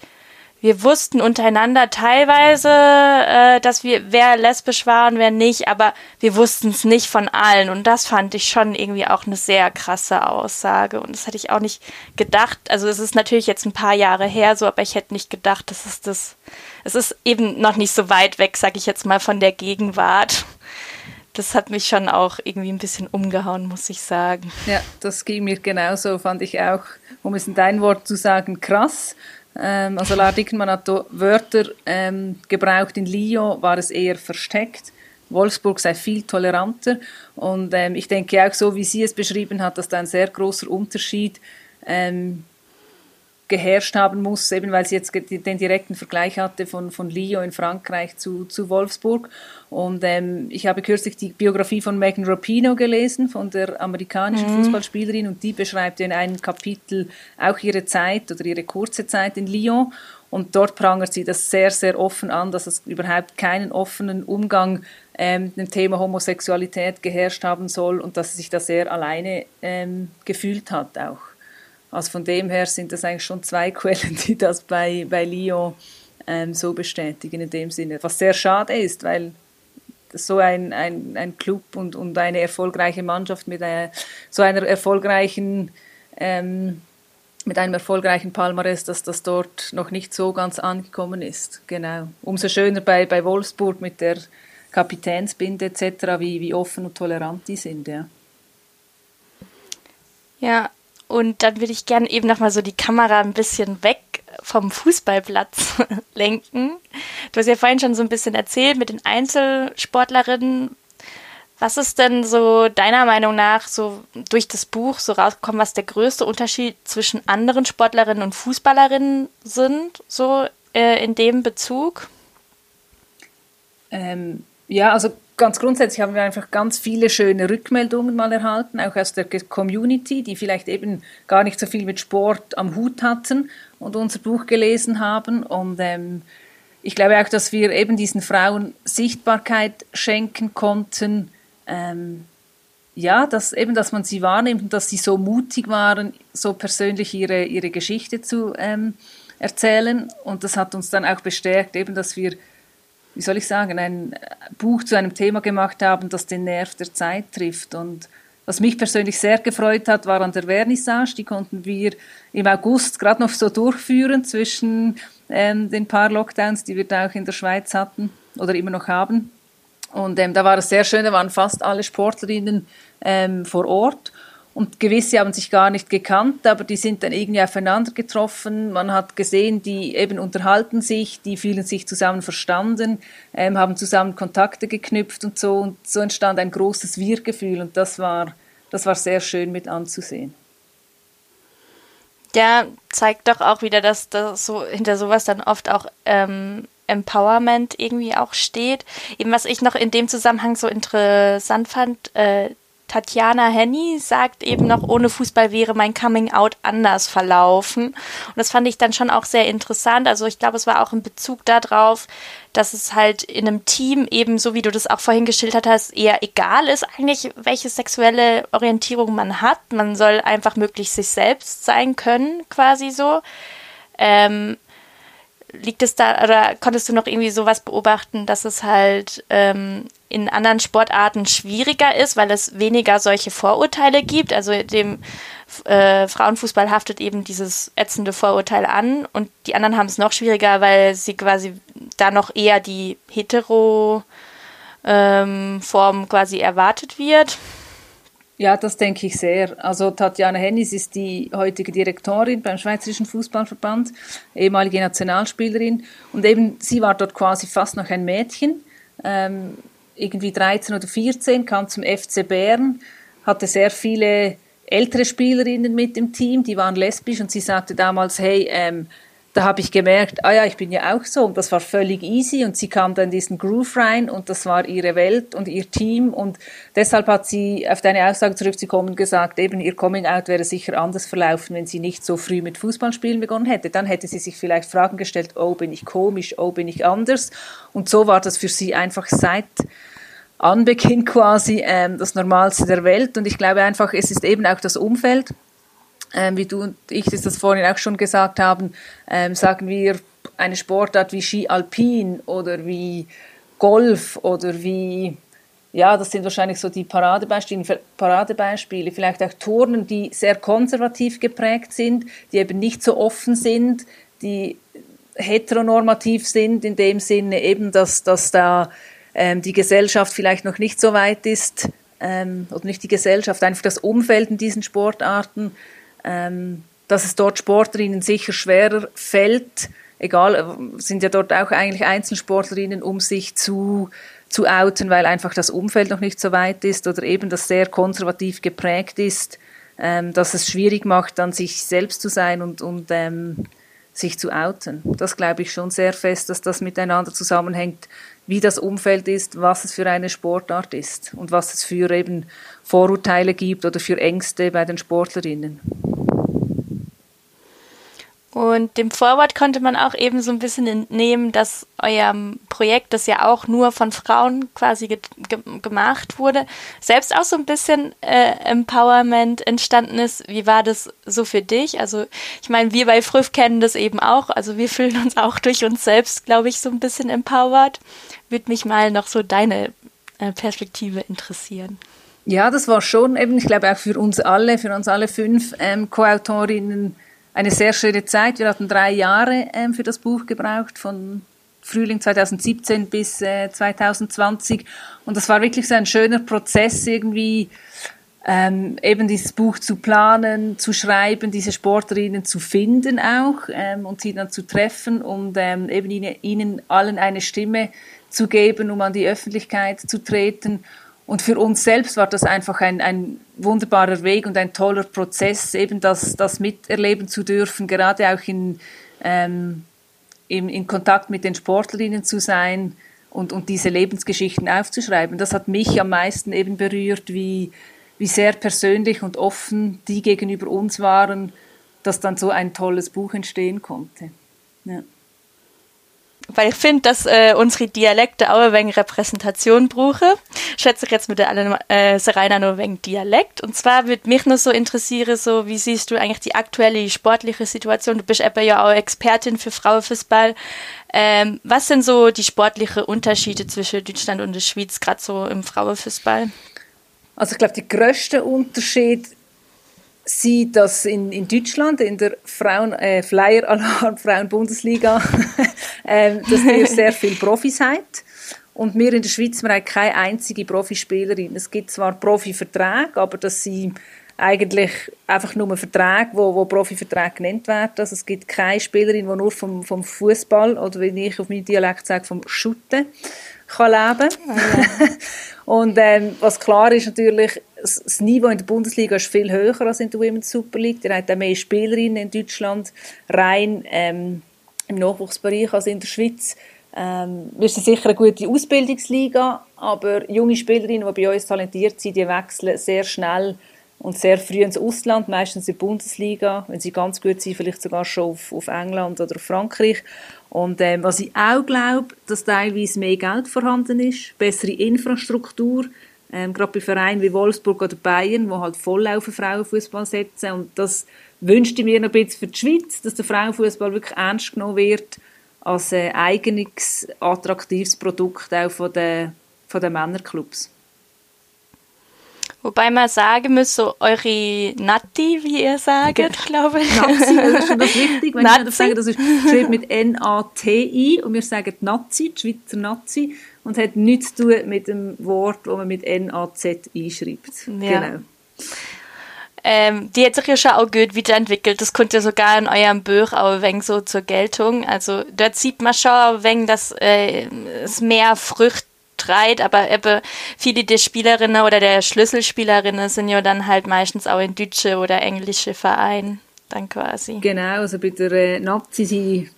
Wir wussten untereinander teilweise, äh, dass wir, wer lesbisch war und wer nicht, aber wir wussten es nicht von allen. Und das fand ich schon irgendwie auch eine sehr krasse Aussage. Und das hätte ich auch nicht gedacht. Also es ist natürlich jetzt ein paar Jahre her so, aber ich hätte nicht gedacht, dass es das, es ist eben noch nicht so weit weg, sag ich jetzt mal, von der Gegenwart das hat mich schon auch irgendwie ein bisschen umgehauen, muss ich sagen. Ja, das ging mir genauso, fand ich auch, um es in dein Wort zu sagen, krass. Ähm, also Lara Dickenmann hat Wörter ähm, gebraucht, in Lyon war es eher versteckt. Wolfsburg sei viel toleranter und ähm, ich denke auch so, wie sie es beschrieben hat, dass da ein sehr großer Unterschied ähm, geherrscht haben muss, eben weil sie jetzt den direkten Vergleich hatte von, von Lyon in Frankreich zu, zu Wolfsburg. Und ähm, ich habe kürzlich die Biografie von Megan Rapino gelesen, von der amerikanischen mhm. Fußballspielerin, und die beschreibt in einem Kapitel auch ihre Zeit oder ihre kurze Zeit in Lyon. Und dort prangert sie das sehr, sehr offen an, dass es überhaupt keinen offenen Umgang ähm, dem Thema Homosexualität geherrscht haben soll und dass sie sich da sehr alleine ähm, gefühlt hat auch. Also von dem her sind das eigentlich schon zwei Quellen, die das bei, bei Lyon ähm, so bestätigen in dem Sinne. Was sehr schade ist, weil so ein, ein, ein Club und, und eine erfolgreiche Mannschaft mit einer, so einer erfolgreichen ähm, mit einem erfolgreichen Palmares, dass das dort noch nicht so ganz angekommen ist. Genau. Umso schöner bei, bei Wolfsburg mit der Kapitänsbinde etc., wie, wie offen und tolerant die sind, ja. Ja, und dann würde ich gerne eben nochmal so die Kamera ein bisschen weg vom Fußballplatz lenken. Du hast ja vorhin schon so ein bisschen erzählt mit den Einzelsportlerinnen. Was ist denn so deiner Meinung nach so durch das Buch so rausgekommen, was der größte Unterschied zwischen anderen Sportlerinnen und Fußballerinnen sind, so äh, in dem Bezug? Ähm, ja, also ganz grundsätzlich haben wir einfach ganz viele schöne Rückmeldungen mal erhalten, auch aus der Community, die vielleicht eben gar nicht so viel mit Sport am Hut hatten und unser Buch gelesen haben. Und ähm, ich glaube auch, dass wir eben diesen Frauen Sichtbarkeit schenken konnten. Ähm, ja, dass eben, dass man sie wahrnimmt und dass sie so mutig waren, so persönlich ihre, ihre Geschichte zu ähm, erzählen. Und das hat uns dann auch bestärkt, eben, dass wir wie soll ich sagen, ein Buch zu einem Thema gemacht haben, das den Nerv der Zeit trifft. Und was mich persönlich sehr gefreut hat, war an der Vernissage. Die konnten wir im August gerade noch so durchführen zwischen ähm, den paar Lockdowns, die wir da auch in der Schweiz hatten oder immer noch haben. Und ähm, da war es sehr schön, da waren fast alle Sportlerinnen ähm, vor Ort. Und gewisse haben sich gar nicht gekannt, aber die sind dann irgendwie aufeinander getroffen. Man hat gesehen, die eben unterhalten sich, die fühlen sich zusammen verstanden, ähm, haben zusammen Kontakte geknüpft und so. Und so entstand ein großes Wir-Gefühl und das war, das war sehr schön mit anzusehen. Ja, zeigt doch auch wieder, dass das so hinter sowas dann oft auch ähm, Empowerment irgendwie auch steht. Eben was ich noch in dem Zusammenhang so interessant fand, äh, Tatjana Henny sagt eben noch, ohne Fußball wäre mein Coming Out anders verlaufen. Und das fand ich dann schon auch sehr interessant. Also ich glaube, es war auch in Bezug darauf, dass es halt in einem Team eben, so wie du das auch vorhin geschildert hast, eher egal ist eigentlich, welche sexuelle Orientierung man hat. Man soll einfach möglichst sich selbst sein können, quasi so. Ähm, liegt es da, oder konntest du noch irgendwie sowas beobachten, dass es halt ähm, in anderen Sportarten schwieriger ist, weil es weniger solche Vorurteile gibt? Also dem äh, Frauenfußball haftet eben dieses ätzende Vorurteil an und die anderen haben es noch schwieriger, weil sie quasi da noch eher die hetero ähm, Form quasi erwartet wird. Ja, das denke ich sehr. Also Tatjana Hennis ist die heutige Direktorin beim Schweizerischen Fußballverband, ehemalige Nationalspielerin. Und eben, sie war dort quasi fast noch ein Mädchen, ähm, irgendwie 13 oder 14, kam zum FC Bern, hatte sehr viele ältere Spielerinnen mit im Team, die waren lesbisch und sie sagte damals, hey, ähm, da habe ich gemerkt, ah ja, ich bin ja auch so. Und das war völlig easy. Und sie kam dann in diesen Groove rein und das war ihre Welt und ihr Team. Und deshalb hat sie auf deine Aussage zurückzukommen gesagt, eben ihr Coming Out wäre sicher anders verlaufen, wenn sie nicht so früh mit Fußballspielen begonnen hätte. Dann hätte sie sich vielleicht Fragen gestellt, oh, bin ich komisch, oh, bin ich anders? Und so war das für sie einfach seit Anbeginn quasi ähm, das Normalste der Welt. Und ich glaube einfach, es ist eben auch das Umfeld, ähm, wie du und ich das vorhin auch schon gesagt haben, ähm, sagen wir eine Sportart wie Ski Alpin oder wie Golf oder wie, ja, das sind wahrscheinlich so die Paradebeispiele, Paradebeispiele, vielleicht auch Turnen, die sehr konservativ geprägt sind, die eben nicht so offen sind, die heteronormativ sind, in dem Sinne eben, dass, dass da ähm, die Gesellschaft vielleicht noch nicht so weit ist, ähm, oder nicht die Gesellschaft, einfach das Umfeld in diesen Sportarten ähm, dass es dort Sportlerinnen sicher schwerer fällt, egal, äh, sind ja dort auch eigentlich Einzelsportlerinnen, um sich zu, zu outen, weil einfach das Umfeld noch nicht so weit ist oder eben das sehr konservativ geprägt ist, ähm, dass es schwierig macht, dann sich selbst zu sein und, und ähm, sich zu outen. Das glaube ich schon sehr fest, dass das miteinander zusammenhängt, wie das Umfeld ist, was es für eine Sportart ist und was es für eben Vorurteile gibt oder für Ängste bei den Sportlerinnen. Und dem Vorwort konnte man auch eben so ein bisschen entnehmen, dass euer Projekt, das ja auch nur von Frauen quasi ge ge gemacht wurde, selbst auch so ein bisschen äh, Empowerment entstanden ist. Wie war das so für dich? Also ich meine, wir bei Früff kennen das eben auch. Also wir fühlen uns auch durch uns selbst, glaube ich, so ein bisschen empowered. Würde mich mal noch so deine äh, Perspektive interessieren. Ja, das war schon eben, ich glaube auch für uns alle, für uns alle fünf ähm, Co-Autorinnen eine sehr schöne Zeit. Wir hatten drei Jahre ähm, für das Buch gebraucht, von Frühling 2017 bis äh, 2020. Und das war wirklich so ein schöner Prozess, irgendwie ähm, eben dieses Buch zu planen, zu schreiben, diese Sportlerinnen zu finden auch ähm, und sie dann zu treffen und ähm, eben ihnen, ihnen allen eine Stimme zu geben, um an die Öffentlichkeit zu treten. Und für uns selbst war das einfach ein, ein wunderbarer Weg und ein toller Prozess, eben das, das miterleben zu dürfen, gerade auch in, ähm, in, in Kontakt mit den Sportlerinnen zu sein und, und diese Lebensgeschichten aufzuschreiben. Das hat mich am meisten eben berührt, wie, wie sehr persönlich und offen die gegenüber uns waren, dass dann so ein tolles Buch entstehen konnte. Ja. Weil ich finde, dass äh, unsere Dialekte auch ein wenig Repräsentation brauchen. Schätze ich jetzt mit der äh, Serena nur wegen Dialekt. Und zwar würde mich nur so interessieren, so wie siehst du eigentlich die aktuelle sportliche Situation? Du bist eben ja auch Expertin für Frauenfußball. Ähm, was sind so die sportlichen Unterschiede zwischen Deutschland und der Schweiz, gerade so im Frauenfußball? Also ich glaube, der größte Unterschied sie, dass in, in Deutschland, in der Frauen, äh, Flyer Alarm Frauen-Bundesliga, äh, dass ihr sehr viele Profis habt. Und wir in der Schweiz, wir haben keine einzige Profispielerin. Es gibt zwar Profiverträge, aber das sind eigentlich einfach nur Verträge, wo, wo Profiverträge genannt werden. Also es gibt keine Spielerin, die nur vom, vom Fußball oder wie ich auf meinem Dialekt sage, vom Schutten kann leben. Ah, ja. Und ähm, was klar ist natürlich, das Niveau in der Bundesliga ist viel höher als in der Women's Super League. Ihr habt auch mehr Spielerinnen in Deutschland, rein ähm, im Nachwuchsbereich als in der Schweiz. Ähm, wir sind sicher eine gute Ausbildungsliga, aber junge Spielerinnen, die bei uns talentiert sind, die wechseln sehr schnell und sehr früh ins Ausland, meistens in die Bundesliga, wenn sie ganz gut sind, vielleicht sogar schon auf, auf England oder auf Frankreich. Und ähm, was ich auch glaube, dass teilweise mehr Geld vorhanden ist, bessere Infrastruktur, ähm, gerade bei Vereinen wie Wolfsburg oder Bayern, die halt voll auf Frauenfußball setzen. Und das wünschte ich mir noch ein bisschen für die Schweiz, dass der Frauenfußball wirklich ernst genommen wird als ein eigenes, attraktives Produkt auch von den, von den Männerclubs. Wobei man sagen muss, so eure Nati, wie ihr sagt, glaube ich. Nazi, das ist schon das wichtig. Wenn Nazi. ich sagen, das ist schreibt mit N-A-T-I und wir sagen Nazi, die Schweizer Nazi, und hat nichts zu tun mit dem Wort, das man mit N-A-Z einschreibt. Ja. Genau. Ähm, die hat sich ja schon auch gut weiterentwickelt. Das kommt ja sogar in eurem Buch auch ein wenig so zur Geltung. Also dort sieht man schon ein wenig, dass äh, es mehr Früchte Streit, aber eben viele der Spielerinnen oder der Schlüsselspielerinnen sind ja dann halt meistens auch in deutsche oder englische Vereinen dann quasi. Genau, also bei der äh, Nazi sind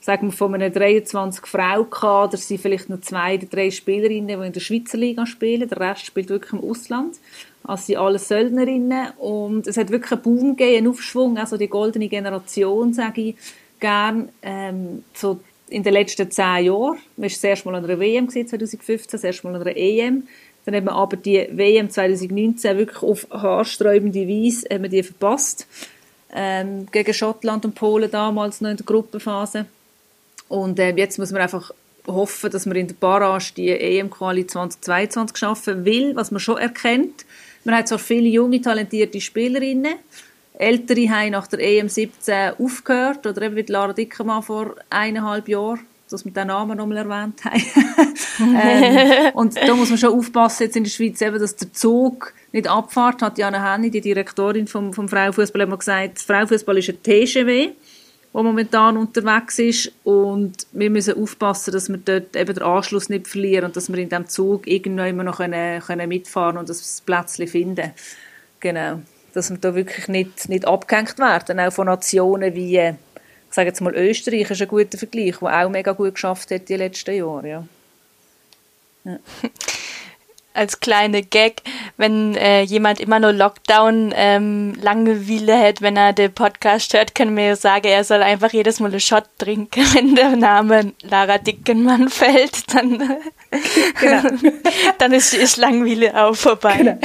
sagen wir von einem 23 Frau Kader sind vielleicht noch zwei oder drei Spielerinnen, die in der Schweizer Liga spielen. Der Rest spielt wirklich im Ausland. Also sind alle Söldnerinnen und es hat wirklich einen Boom gegeben, einen Aufschwung, also die goldene Generation, sage ich gern. Ähm, so in den letzten zehn Jahren. Man war das erste Mal an einer WM 2015, das erste Mal an einer EM. Dann hat man aber die WM 2019 wirklich auf haarsträubende Weise hat man die verpasst. Ähm, gegen Schottland und Polen damals noch in der Gruppenphase. Und ähm, jetzt muss man einfach hoffen, dass man in der Barrage die EM-Quali 2022 schaffen will, was man schon erkennt. Man hat zwar viele junge, talentierte Spielerinnen, Ältere haben nach der EM17 aufgehört, oder eben wie Lara Dickermann vor eineinhalb Jahren, dass wir den Namen nochmal erwähnt haben. ähm, und da muss man schon aufpassen, jetzt in der Schweiz, eben, dass der Zug nicht abfahrt, hat Jana Henny, die Direktorin vom, vom Frauenfußball, immer gesagt, Frauenfußball ist ein TGW, wo momentan unterwegs ist und wir müssen aufpassen, dass wir dort eben den Anschluss nicht verlieren und dass wir in diesem Zug irgendwann immer noch können, können mitfahren und das Plätzchen finden. Genau dass wir da wirklich nicht, nicht abgehängt werden, auch von Nationen wie, äh, ich sage jetzt mal Österreich ist ein guter Vergleich, der auch mega gut geschafft hat die letzten Jahre, ja. ja. Als kleine Gag, wenn äh, jemand immer nur Lockdown ähm, Langeweile hat, wenn er den Podcast hört, können wir sagen, er soll einfach jedes Mal einen Shot trinken, wenn der Name Lara Dickenmann fällt, dann, genau. dann ist, ist Langweile auch vorbei. Genau.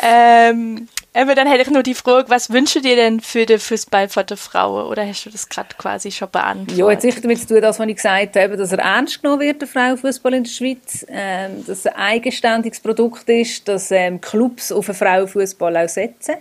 Ähm, aber dann hätte ich nur die Frage, was wünschst du dir denn für den Fußball von der Frauen? Oder hast du das gerade quasi schon beantwortet? Ja, jetzt sicher damit zu tun, das, was ich gesagt habe, dass er ernst genommen wird, der Frauenfußball in der Schweiz, ähm, dass es ein eigenständiges Produkt ist, dass ähm, Clubs auf den Frauenfußball auch setzen.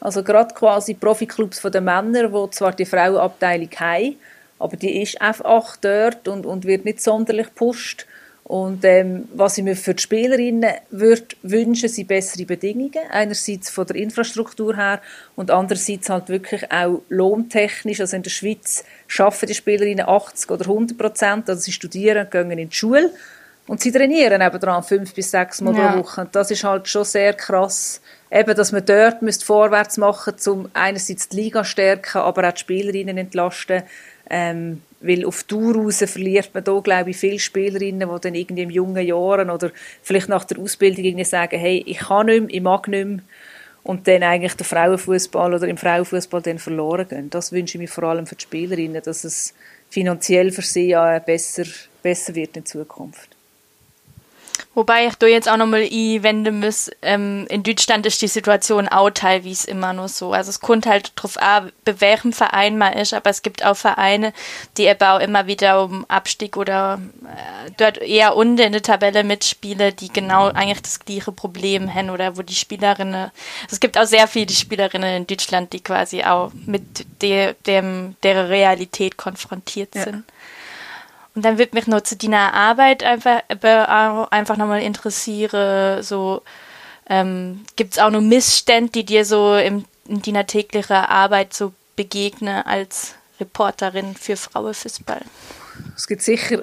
Also gerade quasi Profiklubs von den Männern, die zwar die Frauenabteilung haben, aber die ist einfach dort und, und wird nicht sonderlich gepusht. Und ähm, was ich mir für die Spielerinnen würde wünschen, sind bessere Bedingungen. Einerseits von der Infrastruktur her und andererseits halt wirklich auch lohntechnisch. Also in der Schweiz schaffen die Spielerinnen 80 oder 100 Prozent. Also sie studieren, gehen in die Schule und sie trainieren eben dran fünf bis sechs Mal ja. pro Woche. Und das ist halt schon sehr krass, eben, dass man dort müsst vorwärts machen, um einerseits die Liga stärken, aber auch die Spielerinnen entlasten. Ähm, weil auf Tour raus verliert man da, glaube ich, viele Spielerinnen, die dann irgendwie in jungen Jahren oder vielleicht nach der Ausbildung irgendwie sagen, hey, ich kann nicht mehr, ich mag nicht mehr. Und dann eigentlich der Frauenfußball oder im Frauenfußball dann verloren gehen. Das wünsche ich mir vor allem für die Spielerinnen, dass es finanziell für sie ja besser, besser wird in Zukunft. Wobei ich da jetzt auch nochmal einwenden muss, ähm, in Deutschland ist die Situation auch teilweise immer nur so. Also es kommt halt drauf an, bei welchem Verein man ist, aber es gibt auch Vereine, die eben auch immer wieder um Abstieg oder äh, dort eher unten in der Tabelle mitspielen, die genau eigentlich das gleiche Problem haben oder wo die Spielerinnen, also es gibt auch sehr viele Spielerinnen in Deutschland, die quasi auch mit de, dem, der Realität konfrontiert sind. Ja. Und dann wird mich noch zu deiner Arbeit einfach, einfach nochmal interessieren, so ähm, gibt es auch noch Missstände, die dir so im, in deiner täglichen Arbeit so begegnen als Reporterin für Frauenfußball? Es gibt sicher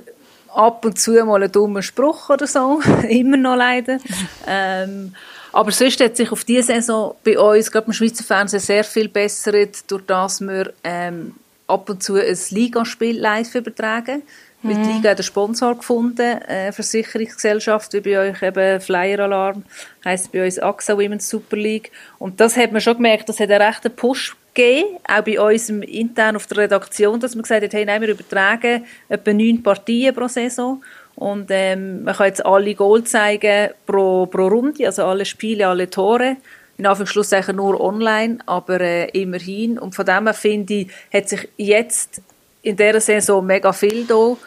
ab und zu mal einen dummen Spruch oder so, immer noch leider. ähm, aber sonst hat sich auf diese Saison bei uns, gerade im Schweizer Fernsehen, sehr viel bessert, durch das wir ähm, ab und zu ein Ligaspiel live übertragen. Mit mhm. Liga einen Sponsor gefunden, äh, Versicherungsgesellschaft, wie bei euch eben Flyer Alarm, heisst bei uns AXA Women's Super League. Und das hat man schon gemerkt, das hat einen rechten Push gegeben, auch bei uns intern auf der Redaktion, dass man gesagt hat, hey, nein, wir übertragen etwa neun Partien pro Saison. Und ähm, man kann jetzt alle Goal zeigen pro, pro Runde, also alle Spiele, alle Tore in Anführungszeichen nur online, aber äh, immerhin. Und von dem her finde ich, hat sich jetzt in dieser Saison mega viel da,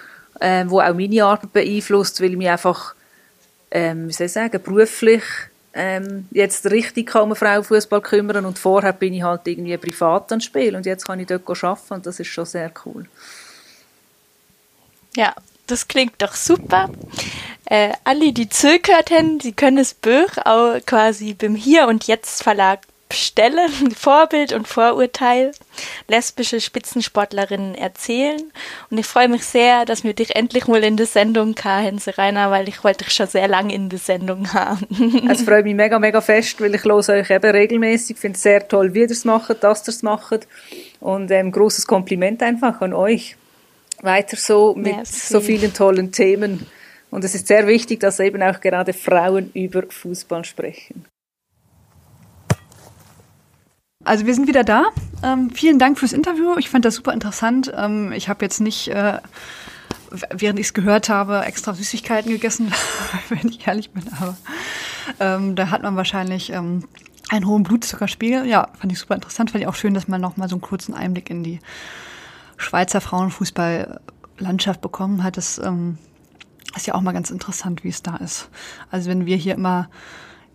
ähm, wo auch meine Arbeit beeinflusst, weil ich mich einfach, ähm, wie soll ich sagen, beruflich ähm, jetzt richtig um Frauenfußball kümmern und vorher bin ich halt irgendwie privat an Spiel und jetzt kann ich dort arbeiten und das ist schon sehr cool. Ja, das klingt doch super. Äh, alle, die zugehört haben, sie können das Buch auch quasi beim Hier und Jetzt Verlag Stelle, Vorbild und Vorurteil, lesbische Spitzensportlerinnen erzählen. Und ich freue mich sehr, dass wir dich endlich mal in der Sendung haben, Rainer, weil ich wollte dich schon sehr lange in der Sendung haben. es freut mich mega, mega fest, weil ich höre euch eben regelmäßig. Ich finde es sehr toll, wie ihr es macht, dass ihr es macht. Und ein ähm, großes Kompliment einfach an euch. Weiter so mit Merci. so vielen tollen Themen. Und es ist sehr wichtig, dass eben auch gerade Frauen über Fußball sprechen. Also wir sind wieder da. Ähm, vielen Dank fürs Interview. Ich fand das super interessant. Ähm, ich habe jetzt nicht, äh, während ich es gehört habe, extra Süßigkeiten gegessen, wenn ich ehrlich bin. Aber ähm, da hat man wahrscheinlich ähm, einen hohen Blutzuckerspiegel. Ja, fand ich super interessant. Fand ich auch schön, dass man noch mal so einen kurzen Einblick in die Schweizer Frauenfußballlandschaft bekommen hat. Das ähm, ist ja auch mal ganz interessant, wie es da ist. Also wenn wir hier immer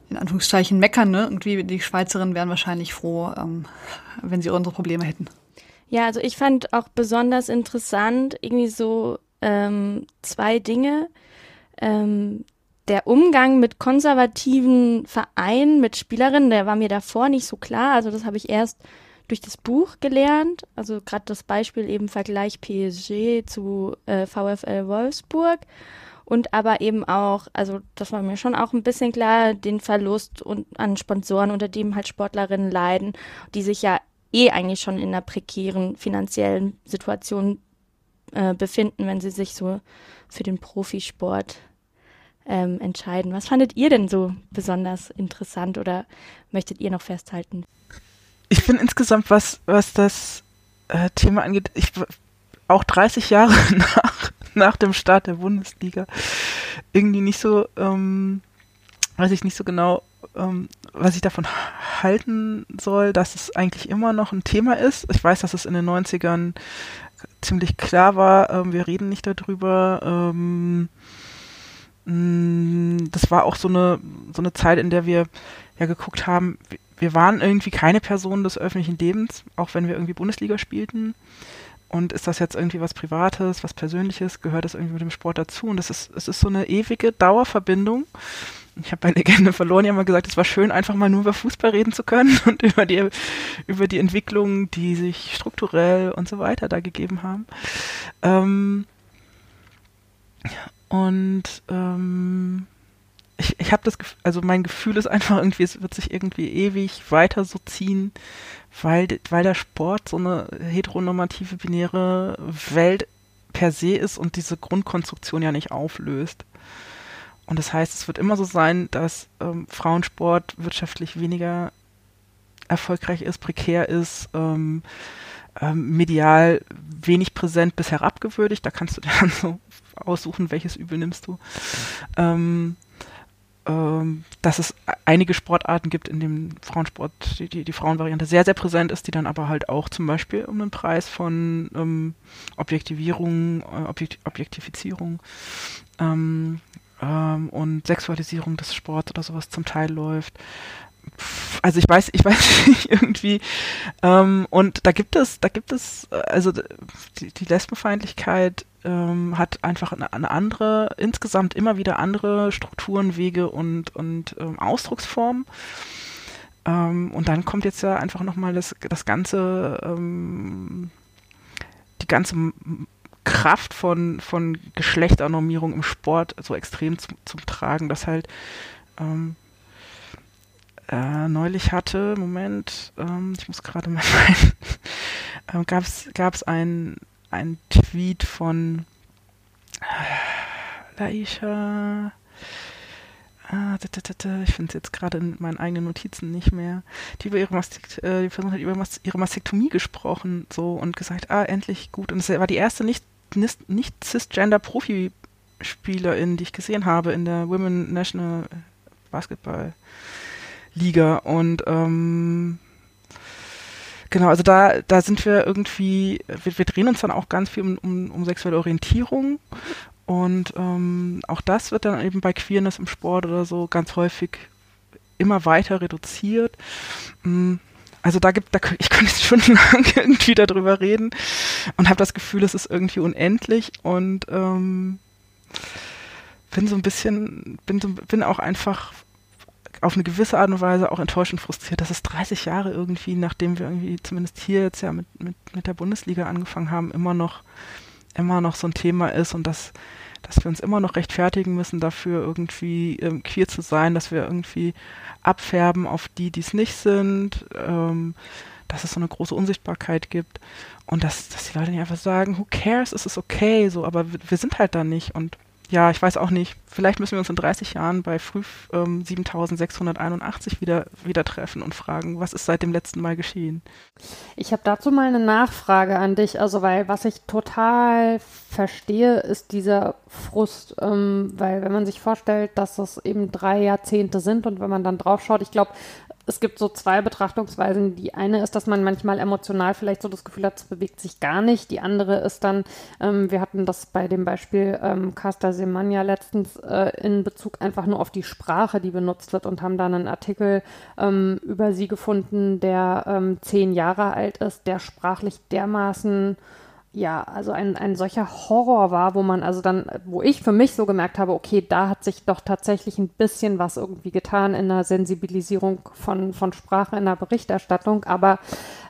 in Anführungszeichen meckern, ne? Irgendwie die Schweizerinnen wären wahrscheinlich froh, ähm, wenn sie unsere Probleme hätten. Ja, also ich fand auch besonders interessant irgendwie so ähm, zwei Dinge. Ähm, der Umgang mit konservativen Vereinen, mit Spielerinnen, der war mir davor nicht so klar. Also das habe ich erst durch das Buch gelernt. Also gerade das Beispiel eben Vergleich PSG zu äh, VfL Wolfsburg und aber eben auch, also das war mir schon auch ein bisschen klar, den Verlust und, an Sponsoren, unter dem halt Sportlerinnen leiden, die sich ja eh eigentlich schon in einer prekären finanziellen Situation äh, befinden, wenn sie sich so für den Profisport ähm, entscheiden. Was fandet ihr denn so besonders interessant oder möchtet ihr noch festhalten? Ich finde insgesamt, was, was das äh, Thema angeht, ich auch 30 Jahre nach nach dem Start der Bundesliga irgendwie nicht so, ähm, weiß ich nicht so genau, ähm, was ich davon halten soll, dass es eigentlich immer noch ein Thema ist. Ich weiß, dass es in den 90ern ziemlich klar war, ähm, wir reden nicht darüber. Ähm, mm, das war auch so eine, so eine Zeit, in der wir ja geguckt haben, wir waren irgendwie keine Person des öffentlichen Lebens, auch wenn wir irgendwie Bundesliga spielten. Und ist das jetzt irgendwie was Privates, was Persönliches, gehört das irgendwie mit dem Sport dazu? Und das ist, es ist so eine ewige Dauerverbindung. Ich habe bei Legende verloren ja mal gesagt, es war schön, einfach mal nur über Fußball reden zu können und über die, über die Entwicklungen, die sich strukturell und so weiter da gegeben haben. Ähm, und ähm, ich, ich habe das Gefühl, also mein Gefühl ist einfach irgendwie, es wird sich irgendwie ewig weiter so ziehen, weil, weil der Sport so eine heteronormative, binäre Welt per se ist und diese Grundkonstruktion ja nicht auflöst. Und das heißt, es wird immer so sein, dass ähm, Frauensport wirtschaftlich weniger erfolgreich ist, prekär ist, ähm, ähm, medial wenig präsent bis herabgewürdigt. Da kannst du dann so aussuchen, welches Übel nimmst du. Ähm, dass es einige Sportarten gibt, in dem Frauensport die, die, die, Frauenvariante sehr, sehr präsent ist, die dann aber halt auch zum Beispiel um den Preis von ähm, Objektivierung, äh, Objekt, Objektifizierung ähm, ähm, und Sexualisierung des Sports oder sowas zum Teil läuft also ich weiß, ich weiß nicht irgendwie. Ähm, und da gibt es, da gibt es, äh, also die, die Lesbenfeindlichkeit ähm, hat einfach eine, eine, andere, insgesamt immer wieder andere Strukturen, Wege und, und ähm, Ausdrucksformen. Ähm, und dann kommt jetzt ja einfach nochmal das, das ganze, ähm, die ganze Kraft von, von Geschlechternormierung im Sport so extrem zum, zum Tragen, dass halt ähm, äh, neulich hatte, Moment, ähm, ich muss gerade mal rein, ähm, gab es ein, ein Tweet von äh, Laisha, ah, ich finde es jetzt gerade in meinen eigenen Notizen nicht mehr, die über ihre, Mastek, äh, die Person hat über Mas ihre Mastektomie gesprochen so und gesagt, ah, endlich gut. Und es war die erste nicht, nicht, nicht cisgender Profispielerin, die ich gesehen habe in der Women National Basketball Liga. Und ähm, genau, also da, da sind wir irgendwie, wir, wir drehen uns dann auch ganz viel um, um, um sexuelle Orientierung. Und ähm, auch das wird dann eben bei Queerness im Sport oder so ganz häufig immer weiter reduziert. Mm, also da gibt, da, ich könnte jetzt schon lange irgendwie darüber reden und habe das Gefühl, es ist irgendwie unendlich und ähm, bin so ein bisschen, bin, bin auch einfach auf eine gewisse Art und Weise auch enttäuscht und frustriert, dass es 30 Jahre irgendwie, nachdem wir irgendwie zumindest hier jetzt ja mit, mit, mit der Bundesliga angefangen haben, immer noch, immer noch so ein Thema ist und dass, dass wir uns immer noch rechtfertigen müssen dafür, irgendwie ähm, queer zu sein, dass wir irgendwie abfärben auf die, die es nicht sind, ähm, dass es so eine große Unsichtbarkeit gibt und dass, dass die Leute nicht einfach sagen, who cares, es ist okay, so, aber wir, wir sind halt da nicht und ja, ich weiß auch nicht. Vielleicht müssen wir uns in 30 Jahren bei früh ähm, 7681 wieder, wieder treffen und fragen, was ist seit dem letzten Mal geschehen. Ich habe dazu mal eine Nachfrage an dich. Also, weil was ich total verstehe, ist dieser Frust. Ähm, weil wenn man sich vorstellt, dass das eben drei Jahrzehnte sind und wenn man dann drauf schaut, ich glaube, es gibt so zwei Betrachtungsweisen. Die eine ist, dass man manchmal emotional vielleicht so das Gefühl hat, es bewegt sich gar nicht. Die andere ist dann, ähm, wir hatten das bei dem Beispiel ähm, Casta Semania letztens äh, in Bezug einfach nur auf die Sprache, die benutzt wird und haben dann einen Artikel ähm, über sie gefunden, der ähm, zehn Jahre alt ist, der sprachlich dermaßen ja, also ein, ein solcher Horror war, wo man also dann, wo ich für mich so gemerkt habe, okay, da hat sich doch tatsächlich ein bisschen was irgendwie getan in der Sensibilisierung von, von Sprache in der Berichterstattung. Aber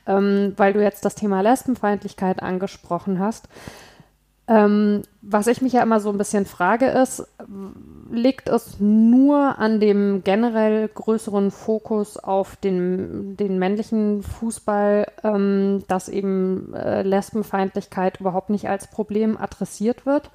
ähm, weil du jetzt das Thema Lesbenfeindlichkeit angesprochen hast, ähm, was ich mich ja immer so ein bisschen frage ist, liegt es nur an dem generell größeren Fokus auf den, den männlichen Fußball, ähm, dass eben äh, Lesbenfeindlichkeit überhaupt nicht als Problem adressiert wird?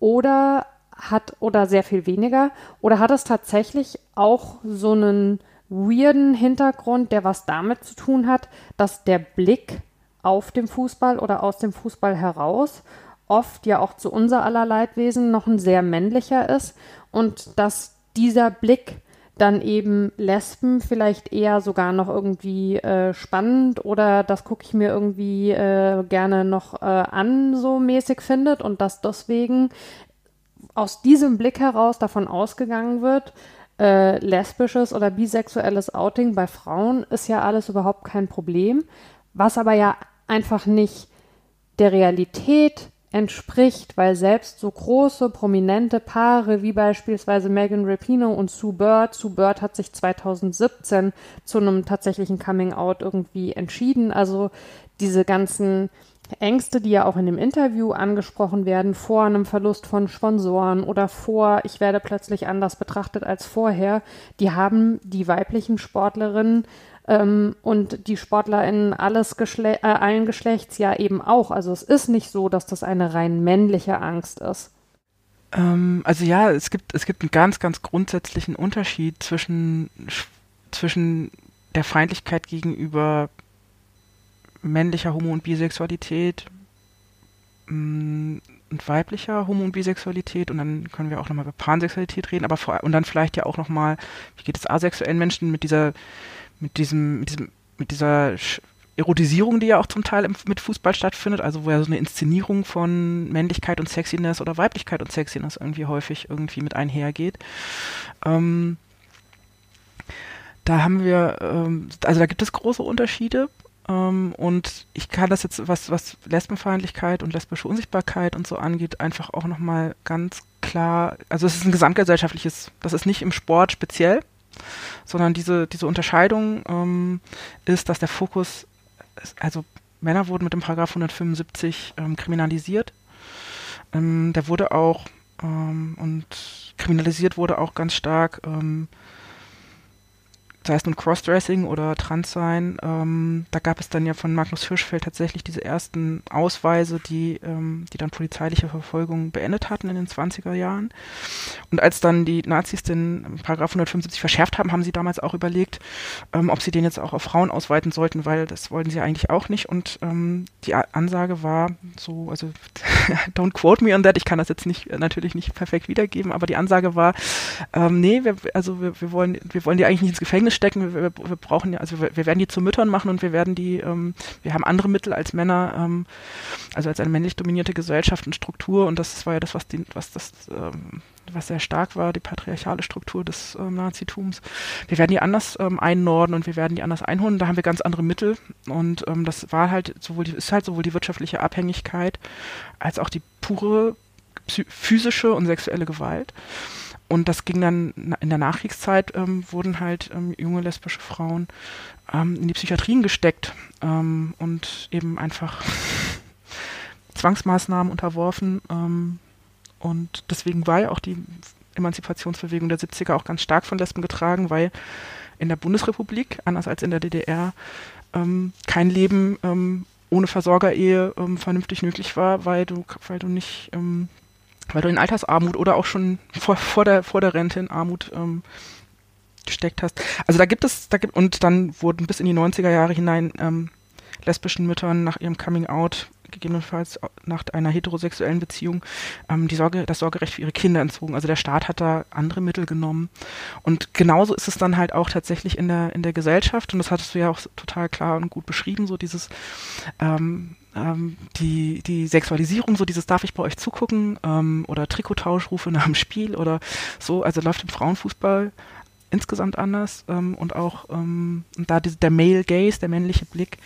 Oder hat, oder sehr viel weniger, oder hat es tatsächlich auch so einen weirden Hintergrund, der was damit zu tun hat, dass der Blick auf dem Fußball oder aus dem Fußball heraus oft ja auch zu unser aller Leidwesen noch ein sehr männlicher ist und dass dieser Blick dann eben Lesben vielleicht eher sogar noch irgendwie äh, spannend oder das gucke ich mir irgendwie äh, gerne noch äh, an, so mäßig findet und dass deswegen aus diesem Blick heraus davon ausgegangen wird, äh, lesbisches oder bisexuelles Outing bei Frauen ist ja alles überhaupt kein Problem, was aber ja einfach nicht der Realität entspricht, weil selbst so große, prominente Paare wie beispielsweise Megan Rapinoe und Sue Bird, Sue Bird hat sich 2017 zu einem tatsächlichen Coming-out irgendwie entschieden. Also diese ganzen Ängste, die ja auch in dem Interview angesprochen werden, vor einem Verlust von Sponsoren oder vor, ich werde plötzlich anders betrachtet als vorher, die haben die weiblichen Sportlerinnen ähm, und die SportlerInnen alles Geschle äh, allen Geschlechts ja eben auch. Also es ist nicht so, dass das eine rein männliche Angst ist. Ähm, also ja, es gibt, es gibt einen ganz, ganz grundsätzlichen Unterschied zwischen, zwischen der Feindlichkeit gegenüber männlicher Homo- und Bisexualität mm, und weiblicher Homo- und Bisexualität und dann können wir auch nochmal über Pansexualität reden, aber vor, und dann vielleicht ja auch nochmal, wie geht es asexuellen Menschen mit dieser mit diesem, mit diesem, mit dieser Erotisierung, die ja auch zum Teil im, mit Fußball stattfindet, also wo ja so eine Inszenierung von Männlichkeit und Sexiness oder Weiblichkeit und Sexiness irgendwie häufig irgendwie mit einhergeht. Ähm, da haben wir, ähm, also da gibt es große Unterschiede. Ähm, und ich kann das jetzt, was, was Lesbenfeindlichkeit und lesbische Unsichtbarkeit und so angeht, einfach auch nochmal ganz klar, also es ist ein gesamtgesellschaftliches, das ist nicht im Sport speziell, sondern diese, diese Unterscheidung ähm, ist, dass der Fokus, also Männer wurden mit dem Paragraph 175 ähm, kriminalisiert. Ähm, der wurde auch ähm, und kriminalisiert wurde auch ganz stark ähm, sei es nun Crossdressing oder Transsein, ähm, da gab es dann ja von Magnus Hirschfeld tatsächlich diese ersten Ausweise, die, ähm, die dann polizeiliche Verfolgung beendet hatten in den 20er Jahren. Und als dann die Nazis den Paragraph 175 verschärft haben, haben sie damals auch überlegt, ähm, ob sie den jetzt auch auf Frauen ausweiten sollten, weil das wollten sie eigentlich auch nicht. Und ähm, die A Ansage war so, also don't quote me on that, ich kann das jetzt nicht natürlich nicht perfekt wiedergeben, aber die Ansage war, ähm, nee, wir, also wir, wir wollen, wir wollen die eigentlich nicht ins Gefängnis stecken. Wir, wir brauchen ja, also wir, wir, werden die zu Müttern machen und wir werden die, ähm, wir haben andere Mittel als Männer, ähm, also als eine männlich dominierte Gesellschaft und Struktur und das war ja das, was die, was das, ähm, was sehr stark war, die patriarchale Struktur des ähm, Nazitums. Wir werden die anders ähm, einnorden und wir werden die anders einholen. Da haben wir ganz andere Mittel und ähm, das war halt sowohl die, ist halt sowohl die wirtschaftliche Abhängigkeit als auch die pure physische und sexuelle Gewalt. Und das ging dann in der Nachkriegszeit, ähm, wurden halt ähm, junge lesbische Frauen ähm, in die Psychiatrien gesteckt ähm, und eben einfach Zwangsmaßnahmen unterworfen. Ähm, und deswegen war ja auch die Emanzipationsbewegung der 70er auch ganz stark von Lesben getragen, weil in der Bundesrepublik, anders als in der DDR, ähm, kein Leben ohne Versorgerehe vernünftig möglich war, weil du, weil du nicht weil du in Altersarmut oder auch schon vor, vor, der, vor der Rente in Armut ähm, gesteckt hast. Also da gibt es, da gibt, und dann wurden bis in die 90er Jahre hinein ähm, lesbischen Müttern nach ihrem Coming Out, gegebenenfalls nach einer heterosexuellen Beziehung, ähm, die Sorge, das Sorgerecht für ihre Kinder entzogen. Also der Staat hat da andere Mittel genommen. Und genauso ist es dann halt auch tatsächlich in der, in der Gesellschaft, und das hattest du ja auch total klar und gut beschrieben, so dieses ähm, ähm, die, die Sexualisierung, so dieses darf ich bei euch zugucken ähm, oder Trikottauschrufe nach dem Spiel oder so, also läuft im Frauenfußball insgesamt anders ähm, und auch ähm, da die, der Male Gaze, der männliche Blick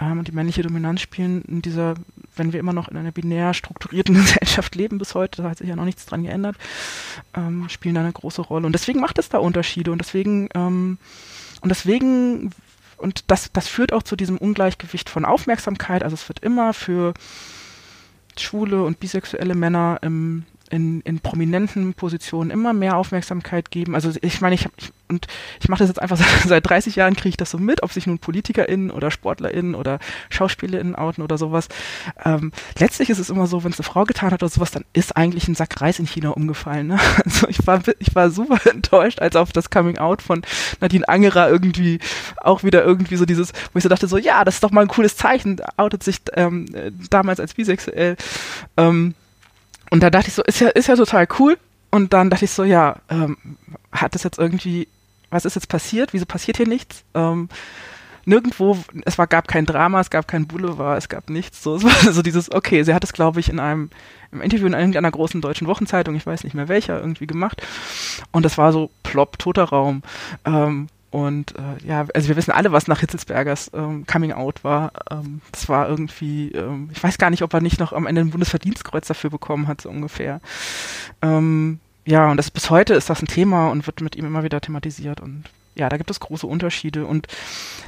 ähm, und die männliche Dominanz spielen in dieser, wenn wir immer noch in einer binär strukturierten Gesellschaft leben bis heute, da hat sich ja noch nichts dran geändert, ähm, spielen da eine große Rolle. Und deswegen macht es da Unterschiede. Und deswegen ähm, und deswegen und das, das führt auch zu diesem Ungleichgewicht von Aufmerksamkeit. Also es wird immer für schwule und bisexuelle Männer im in, in prominenten Positionen immer mehr Aufmerksamkeit geben. Also ich meine, ich, ich und ich mache das jetzt einfach seit, seit 30 Jahren, kriege ich das so mit, ob sich nun PolitikerInnen oder SportlerInnen oder SchauspielerInnen outen oder sowas. Ähm, letztlich ist es immer so, wenn es eine Frau getan hat oder sowas, dann ist eigentlich ein Sack Reis in China umgefallen. Ne? Also ich war, ich war super enttäuscht, als auf das Coming Out von Nadine Angerer irgendwie auch wieder irgendwie so dieses, wo ich so dachte, so ja, das ist doch mal ein cooles Zeichen, outet sich ähm, damals als bisexuell. Ähm, und da dachte ich so, ist ja, ist ja total cool. Und dann dachte ich so, ja, ähm, hat das jetzt irgendwie, was ist jetzt passiert? Wieso passiert hier nichts? Ähm, nirgendwo, es war, gab kein Drama, es gab kein Boulevard, es gab nichts. So, es war so dieses, okay, sie hat es, glaube ich, in einem im Interview in irgendeiner großen deutschen Wochenzeitung, ich weiß nicht mehr welcher, irgendwie gemacht. Und das war so plopp, toter Raum. Ähm, und äh, ja, also wir wissen alle, was nach Hitzelsbergers ähm, Coming Out war. Ähm, das war irgendwie, ähm, ich weiß gar nicht, ob er nicht noch am Ende ein Bundesverdienstkreuz dafür bekommen hat, so ungefähr. Ähm, ja, und das bis heute ist das ein Thema und wird mit ihm immer wieder thematisiert und ja, da gibt es große Unterschiede und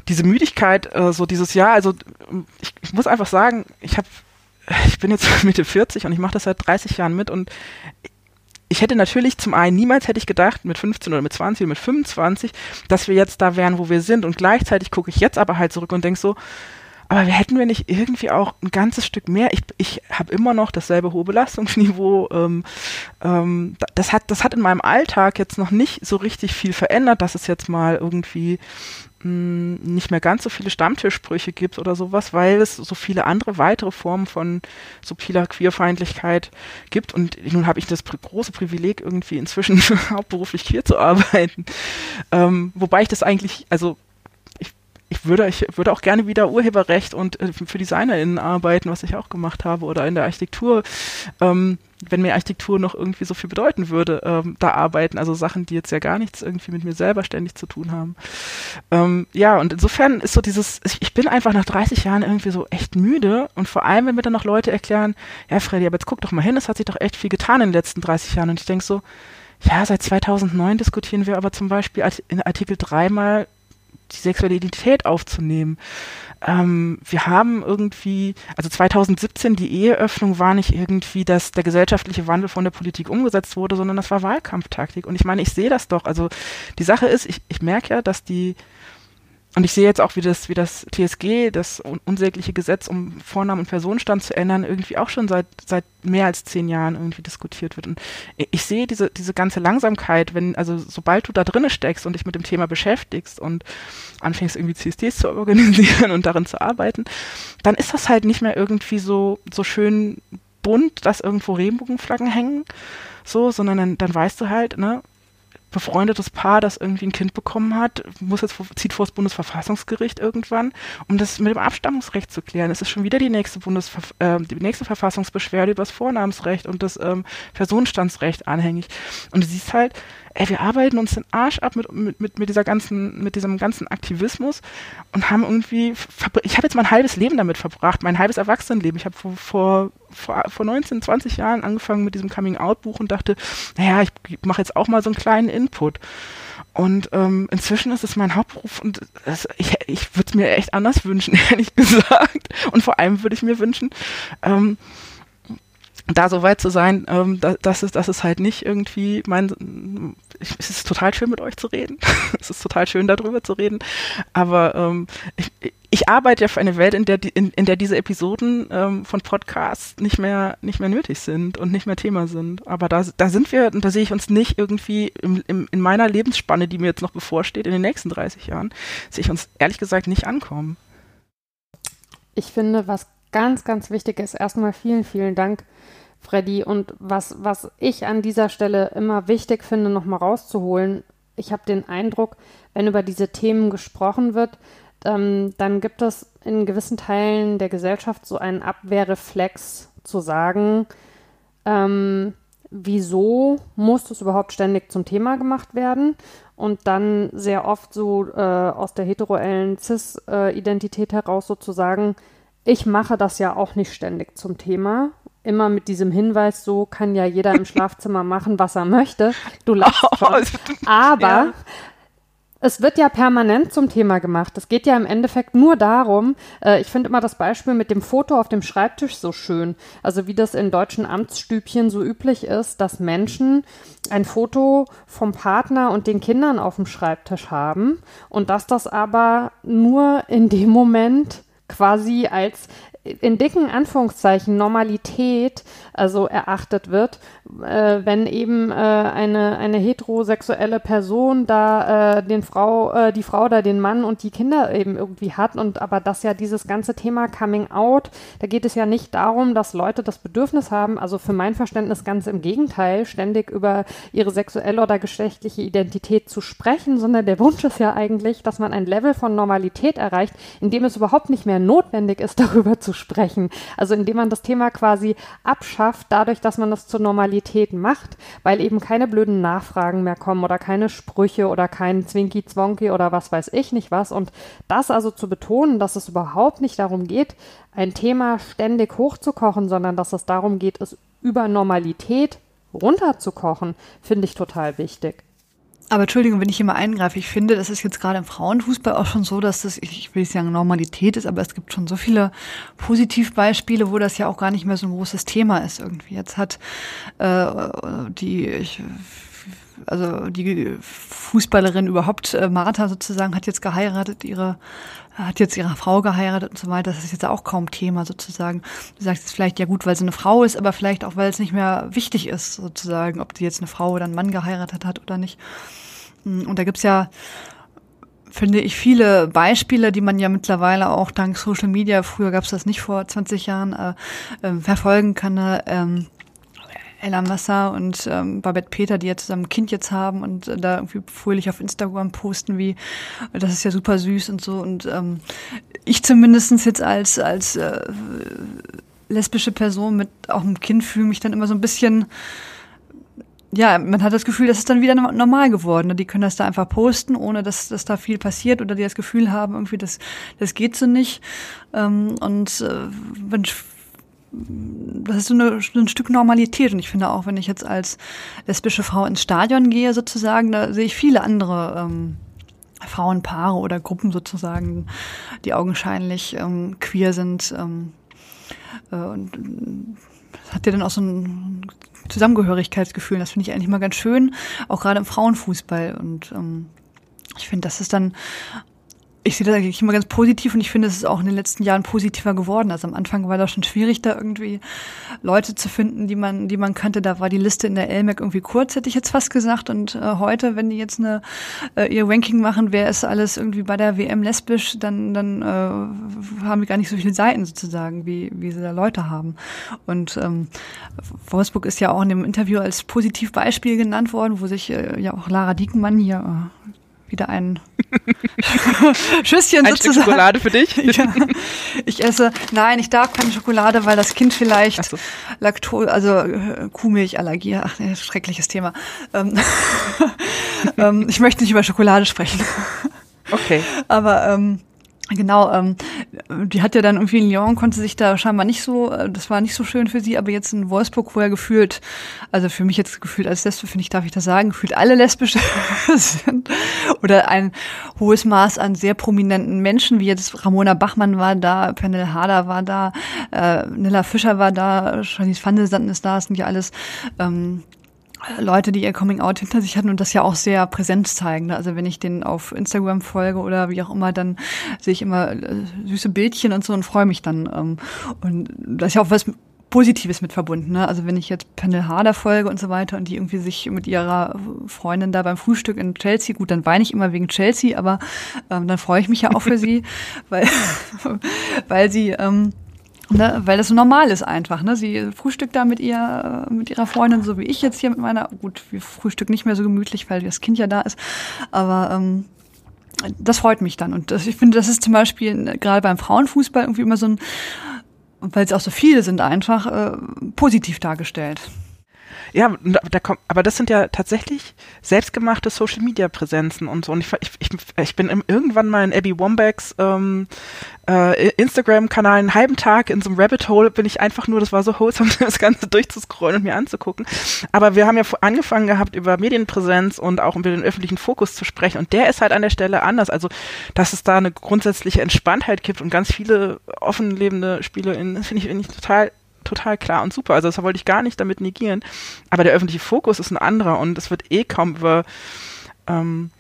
diese Müdigkeit, äh, so dieses Jahr, also ich, ich muss einfach sagen, ich habe, ich bin jetzt Mitte 40 und ich mache das seit 30 Jahren mit und ich hätte natürlich zum einen niemals hätte ich gedacht, mit 15 oder mit 20 oder mit 25, dass wir jetzt da wären, wo wir sind. Und gleichzeitig gucke ich jetzt aber halt zurück und denke so, aber wir hätten wir nicht irgendwie auch ein ganzes Stück mehr? Ich, ich habe immer noch dasselbe hohe Belastungsniveau. Ähm, ähm, das, hat, das hat in meinem Alltag jetzt noch nicht so richtig viel verändert, dass es jetzt mal irgendwie mh, nicht mehr ganz so viele Stammtischsprüche gibt oder sowas, weil es so viele andere weitere Formen von subtiler Queerfeindlichkeit gibt. Und nun habe ich das große Privileg, irgendwie inzwischen hauptberuflich queer zu arbeiten. Ähm, wobei ich das eigentlich, also ich würde, ich würde auch gerne wieder Urheberrecht und äh, für DesignerInnen arbeiten, was ich auch gemacht habe, oder in der Architektur, ähm, wenn mir Architektur noch irgendwie so viel bedeuten würde, ähm, da arbeiten. Also Sachen, die jetzt ja gar nichts irgendwie mit mir selber ständig zu tun haben. Ähm, ja, und insofern ist so dieses, ich, bin einfach nach 30 Jahren irgendwie so echt müde und vor allem, wenn mir dann noch Leute erklären, ja Freddy, aber jetzt guck doch mal hin, es hat sich doch echt viel getan in den letzten 30 Jahren. Und ich denke so, ja, seit 2009 diskutieren wir aber zum Beispiel in Artikel 3 mal die sexuelle Identität aufzunehmen. Ähm, wir haben irgendwie, also 2017 die Eheöffnung war nicht irgendwie, dass der gesellschaftliche Wandel von der Politik umgesetzt wurde, sondern das war Wahlkampftaktik. Und ich meine, ich sehe das doch. Also die Sache ist, ich, ich merke ja, dass die und ich sehe jetzt auch, wie das, wie das TSG, das unsägliche Gesetz, um Vornamen und Personenstand zu ändern, irgendwie auch schon seit, seit mehr als zehn Jahren irgendwie diskutiert wird. Und ich sehe diese, diese ganze Langsamkeit, wenn, also sobald du da drinnen steckst und dich mit dem Thema beschäftigst und anfängst irgendwie CSDs zu organisieren und darin zu arbeiten, dann ist das halt nicht mehr irgendwie so, so schön bunt, dass irgendwo Regenbogenflaggen hängen, so, sondern dann, dann weißt du halt, ne, befreundetes Paar, das irgendwie ein Kind bekommen hat, muss jetzt zieht vor das Bundesverfassungsgericht irgendwann, um das mit dem Abstammungsrecht zu klären. Es ist schon wieder die nächste Bundesver äh, die nächste Verfassungsbeschwerde über das Vornamensrecht und das ähm, Personenstandsrecht anhängig. Und du siehst halt, ey, wir arbeiten uns den Arsch ab mit, mit, mit, mit dieser ganzen, mit diesem ganzen Aktivismus und haben irgendwie, ich habe jetzt mein halbes Leben damit verbracht, mein halbes Erwachsenenleben. Ich habe vor, vor, vor, vor 19, 20 Jahren angefangen mit diesem Coming-out-Buch und dachte, naja, ich mache jetzt auch mal so einen kleinen Input. Und ähm, inzwischen ist es mein Hauptberuf und es, ich, ich würde es mir echt anders wünschen, ehrlich gesagt. Und vor allem würde ich mir wünschen, ähm, da so weit zu sein, ähm, da, das ist, das ist halt nicht irgendwie mein, ich, es ist total schön mit euch zu reden. es ist total schön darüber zu reden. Aber ähm, ich, ich arbeite ja für eine Welt, in der, die, in, in der diese Episoden ähm, von Podcasts nicht mehr, nicht mehr nötig sind und nicht mehr Thema sind. Aber da, da sind wir, und da sehe ich uns nicht irgendwie im, im, in meiner Lebensspanne, die mir jetzt noch bevorsteht, in den nächsten 30 Jahren, sehe ich uns ehrlich gesagt nicht ankommen. Ich finde, was ganz, ganz wichtig ist, erstmal vielen, vielen Dank Freddy. Und was, was ich an dieser Stelle immer wichtig finde, nochmal rauszuholen, ich habe den Eindruck, wenn über diese Themen gesprochen wird, ähm, dann gibt es in gewissen Teilen der Gesellschaft so einen Abwehrreflex zu sagen, ähm, wieso muss das überhaupt ständig zum Thema gemacht werden? Und dann sehr oft so äh, aus der heteroellen Cis-Identität heraus sozusagen, ich mache das ja auch nicht ständig zum Thema immer mit diesem Hinweis, so kann ja jeder im Schlafzimmer machen, was er möchte. Du lachst schon. Aber ja. es wird ja permanent zum Thema gemacht. Es geht ja im Endeffekt nur darum, äh, ich finde immer das Beispiel mit dem Foto auf dem Schreibtisch so schön. Also wie das in deutschen Amtsstübchen so üblich ist, dass Menschen ein Foto vom Partner und den Kindern auf dem Schreibtisch haben und dass das aber nur in dem Moment quasi als in dicken Anführungszeichen Normalität also erachtet wird, äh, wenn eben äh, eine, eine heterosexuelle Person da äh, den Frau, äh, die Frau da den Mann und die Kinder eben irgendwie hat und aber das ja dieses ganze Thema Coming Out, da geht es ja nicht darum, dass Leute das Bedürfnis haben, also für mein Verständnis ganz im Gegenteil, ständig über ihre sexuelle oder geschlechtliche Identität zu sprechen, sondern der Wunsch ist ja eigentlich, dass man ein Level von Normalität erreicht, in dem es überhaupt nicht mehr notwendig ist, darüber zu anzusprechen. Also indem man das Thema quasi abschafft, dadurch, dass man das zur Normalität macht, weil eben keine blöden Nachfragen mehr kommen oder keine Sprüche oder kein Zwinki-Zwonki oder was weiß ich nicht was. Und das also zu betonen, dass es überhaupt nicht darum geht, ein Thema ständig hochzukochen, sondern dass es darum geht, es über Normalität runterzukochen, finde ich total wichtig. Aber Entschuldigung, wenn ich hier mal eingreife, ich finde, das ist jetzt gerade im Frauenfußball auch schon so, dass das, ich will nicht sagen Normalität ist, aber es gibt schon so viele Positivbeispiele, wo das ja auch gar nicht mehr so ein großes Thema ist irgendwie. Jetzt hat äh, die, ich, also die Fußballerin überhaupt, äh, Martha sozusagen, hat jetzt geheiratet, ihre hat jetzt ihre Frau geheiratet und so weiter. Das ist jetzt auch kaum Thema sozusagen. Du sagst jetzt vielleicht, ja gut, weil sie eine Frau ist, aber vielleicht auch, weil es nicht mehr wichtig ist sozusagen, ob die jetzt eine Frau oder einen Mann geheiratet hat oder nicht. Mm, und da gibt's ja, finde ich, viele Beispiele, die man ja mittlerweile auch dank Social Media, früher gab's das nicht vor 20 Jahren, äh, äh, verfolgen kann. Äh, Ella Massa und ähm, Babette Peter, die ja zusammen ein Kind jetzt haben und äh, da irgendwie fröhlich auf Instagram posten, wie das ist ja super süß und so. Und ähm, ich zumindestens jetzt als, als äh, lesbische Person mit auch einem Kind fühle mich dann immer so ein bisschen ja, man hat das Gefühl, das ist dann wieder normal geworden. Die können das da einfach posten, ohne dass, dass da viel passiert oder die das Gefühl haben, irgendwie, das, das geht so nicht. Ähm, und äh, man das ist so, eine, ein Stück Normalität. Und ich finde auch, wenn ich jetzt als lesbische Frau ins Stadion gehe, sozusagen, da sehe ich viele andere ähm, Frauenpaare oder Gruppen sozusagen, die augenscheinlich ähm, queer sind. Ähm, äh, und das hat ja dann auch so ein Zusammengehörigkeitsgefühl. Das finde ich eigentlich mal ganz schön, auch gerade im Frauenfußball. Und ähm, ich finde, das ist dann ich sehe das eigentlich immer ganz positiv und ich finde, es ist auch in den letzten Jahren positiver geworden. Also am Anfang war das schon schwierig, da irgendwie Leute zu finden, die man, die man kannte. Da war die Liste in der LMAC irgendwie kurz, hätte ich jetzt fast gesagt. Und äh, heute, wenn die jetzt eine, äh, ihr Ranking machen, wer ist alles irgendwie bei der WM lesbisch, dann, dann äh, haben wir gar nicht so viele Seiten sozusagen, wie, wie sie da Leute haben. Und ähm, Wolfsburg ist ja auch in dem Interview als Positivbeispiel genannt worden, wo sich äh, ja auch Lara Diekenmann hier äh, wieder ein Schüsschen ein sozusagen. Stück Schokolade für dich? ja. Ich esse, nein, ich darf keine Schokolade, weil das Kind vielleicht so. Laktose, also äh, Kuhmilchallergie, ach, ne, schreckliches Thema. Ähm, ähm, ich möchte nicht über Schokolade sprechen. Okay. Aber ähm, Genau, ähm, die hat ja dann irgendwie in Lyon, konnte sich da scheinbar nicht so, äh, das war nicht so schön für sie, aber jetzt in Wolfsburg, wo er gefühlt, also für mich jetzt gefühlt als Lesbe, finde ich, darf ich das sagen, gefühlt alle lesbische sind oder ein hohes Maß an sehr prominenten Menschen, wie jetzt Ramona Bachmann war da, Pernell Harder war da, äh, Nilla Fischer war da, Charlize van der Sanden ist da, sind ja alles ähm, Leute, die ihr Coming Out hinter sich hatten und das ja auch sehr präsent zeigen. Also wenn ich den auf Instagram folge oder wie auch immer, dann sehe ich immer äh, süße Bildchen und so und freue mich dann. Ähm, und das ist ja auch was Positives mit verbunden. Ne? Also wenn ich jetzt Pendel Harder folge und so weiter und die irgendwie sich mit ihrer Freundin da beim Frühstück in Chelsea, gut, dann weine ich immer wegen Chelsea, aber ähm, dann freue ich mich ja auch für sie, weil, weil sie ähm, Ne, weil das so normal ist einfach. Ne? Sie frühstückt da mit ihr, mit ihrer Freundin, so wie ich jetzt hier mit meiner. Gut, wir frühstücken nicht mehr so gemütlich, weil das Kind ja da ist. Aber ähm, das freut mich dann. Und das, ich finde, das ist zum Beispiel gerade beim Frauenfußball irgendwie immer so ein, weil es auch so viele sind, einfach äh, positiv dargestellt. Ja, da kommt, aber das sind ja tatsächlich selbstgemachte Social Media Präsenzen und so. Und ich, ich, ich bin irgendwann mal in Abby Wombacks ähm, äh, Instagram-Kanal einen halben Tag in so einem Rabbit Hole bin ich einfach nur, das war so wholesome, das Ganze durchzuscrollen und mir anzugucken. Aber wir haben ja angefangen gehabt, über Medienpräsenz und auch über den öffentlichen Fokus zu sprechen. Und der ist halt an der Stelle anders. Also, dass es da eine grundsätzliche Entspanntheit gibt und ganz viele offen lebende Spiele, finde ich, find ich total total klar und super. Also das wollte ich gar nicht damit negieren. Aber der öffentliche Fokus ist ein anderer und es wird eh kaum über ähm,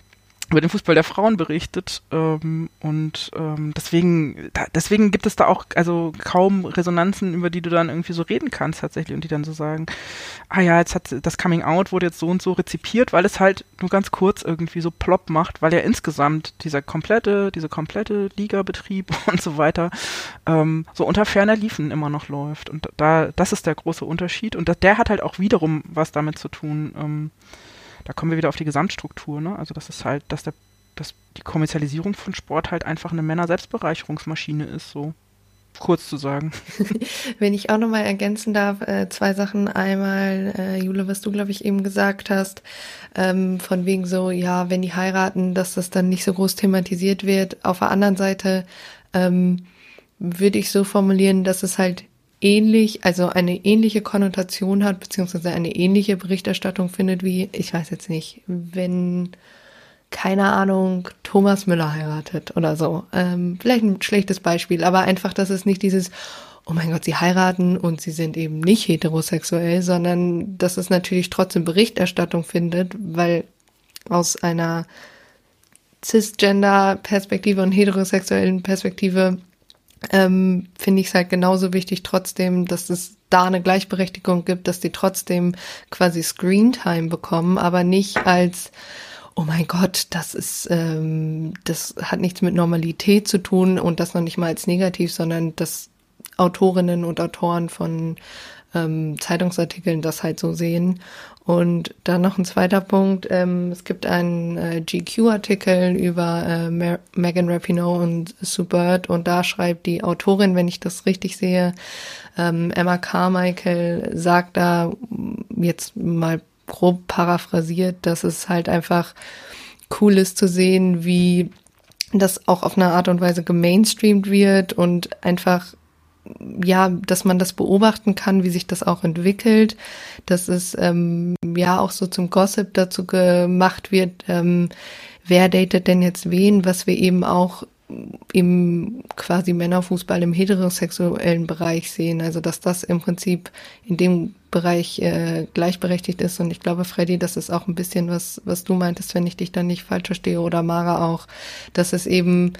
über den Fußball der Frauen berichtet ähm, und ähm, deswegen da, deswegen gibt es da auch also kaum Resonanzen, über die du dann irgendwie so reden kannst tatsächlich und die dann so sagen, ah ja, jetzt hat das Coming Out wurde jetzt so und so rezipiert, weil es halt nur ganz kurz irgendwie so plopp macht, weil ja insgesamt dieser komplette diese komplette Ligabetrieb und so weiter ähm, so unter ferner Liefen immer noch läuft und da das ist der große Unterschied und das, der hat halt auch wiederum was damit zu tun. Ähm, da kommen wir wieder auf die Gesamtstruktur, ne? Also das ist halt, dass der, dass die Kommerzialisierung von Sport halt einfach eine Männer-Selbstbereicherungsmaschine ist, so. kurz zu sagen. Wenn ich auch nochmal ergänzen darf, äh, zwei Sachen. Einmal, äh, Jule, was du, glaube ich, eben gesagt hast, ähm, von wegen so, ja, wenn die heiraten, dass das dann nicht so groß thematisiert wird. Auf der anderen Seite ähm, würde ich so formulieren, dass es halt ähnlich, also eine ähnliche Konnotation hat, beziehungsweise eine ähnliche Berichterstattung findet wie, ich weiß jetzt nicht, wenn keine Ahnung, Thomas Müller heiratet oder so. Ähm, vielleicht ein schlechtes Beispiel, aber einfach, dass es nicht dieses, oh mein Gott, sie heiraten und sie sind eben nicht heterosexuell, sondern dass es natürlich trotzdem Berichterstattung findet, weil aus einer Cisgender-Perspektive und heterosexuellen Perspektive ähm, finde ich es halt genauso wichtig trotzdem, dass es da eine Gleichberechtigung gibt, dass die trotzdem quasi Screentime bekommen, aber nicht als oh mein Gott, das ist, ähm, das hat nichts mit Normalität zu tun und das noch nicht mal als negativ, sondern dass Autorinnen und Autoren von ähm, Zeitungsartikeln das halt so sehen. Und dann noch ein zweiter Punkt. Ähm, es gibt einen äh, GQ-Artikel über äh, Mer Megan Rapinoe und Sue Bird und da schreibt die Autorin, wenn ich das richtig sehe, ähm, Emma Carmichael sagt da jetzt mal grob paraphrasiert, dass es halt einfach cool ist zu sehen, wie das auch auf eine Art und Weise gemainstreamt wird und einfach ja, dass man das beobachten kann, wie sich das auch entwickelt, dass es ähm, ja auch so zum Gossip dazu gemacht wird, ähm, wer datet denn jetzt wen, was wir eben auch im quasi Männerfußball im heterosexuellen Bereich sehen. Also dass das im Prinzip in dem Bereich äh, gleichberechtigt ist. Und ich glaube, Freddy, das ist auch ein bisschen was, was du meintest, wenn ich dich dann nicht falsch verstehe, oder Mara auch, dass es eben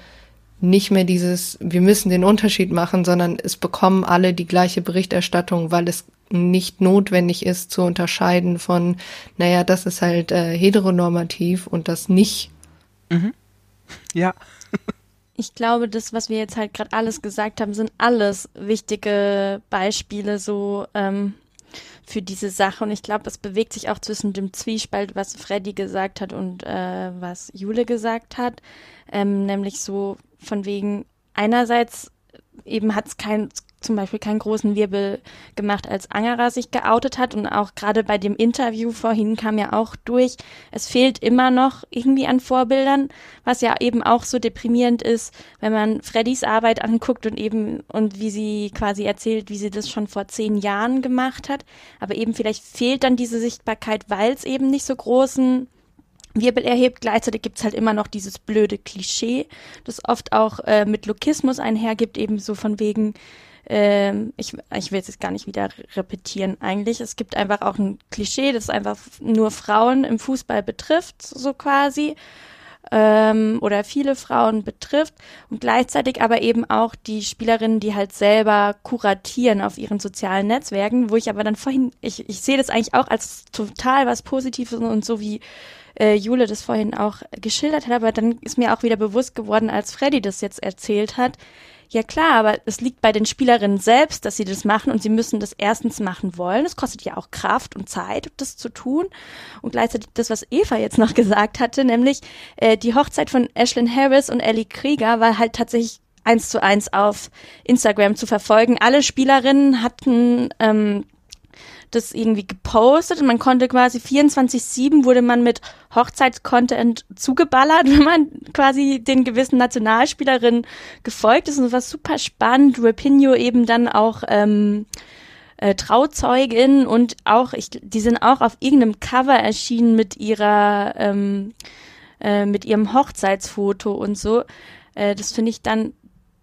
nicht mehr dieses, wir müssen den Unterschied machen, sondern es bekommen alle die gleiche Berichterstattung, weil es nicht notwendig ist zu unterscheiden von, naja, das ist halt äh, heteronormativ und das nicht. Mhm. Ja. Ich glaube, das, was wir jetzt halt gerade alles gesagt haben, sind alles wichtige Beispiele so ähm, für diese Sache. Und ich glaube, es bewegt sich auch zwischen dem Zwiespalt, was Freddy gesagt hat und äh, was Jule gesagt hat. Ähm, nämlich so von wegen, einerseits eben hat es kein zum Beispiel keinen großen Wirbel gemacht, als Angerer sich geoutet hat. Und auch gerade bei dem Interview vorhin kam ja auch durch, es fehlt immer noch irgendwie an Vorbildern, was ja eben auch so deprimierend ist, wenn man Freddys Arbeit anguckt und eben, und wie sie quasi erzählt, wie sie das schon vor zehn Jahren gemacht hat. Aber eben vielleicht fehlt dann diese Sichtbarkeit, weil es eben nicht so großen Wirbel erhebt. Gleichzeitig gibt's halt immer noch dieses blöde Klischee, das oft auch äh, mit Lokismus einhergibt, eben so von wegen, ähm, ich, ich will es jetzt gar nicht wieder repetieren eigentlich. Es gibt einfach auch ein Klischee, das einfach nur Frauen im Fußball betrifft, so quasi. Ähm, oder viele Frauen betrifft und gleichzeitig aber eben auch die Spielerinnen, die halt selber kuratieren auf ihren sozialen Netzwerken, wo ich aber dann vorhin, ich, ich sehe das eigentlich auch als total was Positives und so wie äh, Jule das vorhin auch geschildert hat, aber dann ist mir auch wieder bewusst geworden, als Freddy das jetzt erzählt hat, ja klar, aber es liegt bei den Spielerinnen selbst, dass sie das machen und sie müssen das erstens machen wollen. Es kostet ja auch Kraft und Zeit, das zu tun. Und gleichzeitig das, was Eva jetzt noch gesagt hatte, nämlich äh, die Hochzeit von Ashlyn Harris und Ellie Krieger war halt tatsächlich eins zu eins auf Instagram zu verfolgen. Alle Spielerinnen hatten ähm, das irgendwie gepostet und man konnte quasi 24-7 wurde man mit Hochzeitscontent zugeballert, wenn man quasi den gewissen Nationalspielerinnen gefolgt ist und es war super spannend. Rapinho eben dann auch ähm, äh, Trauzeugin und auch, ich, die sind auch auf irgendeinem Cover erschienen mit ihrer, ähm, äh, mit ihrem Hochzeitsfoto und so. Äh, das finde ich dann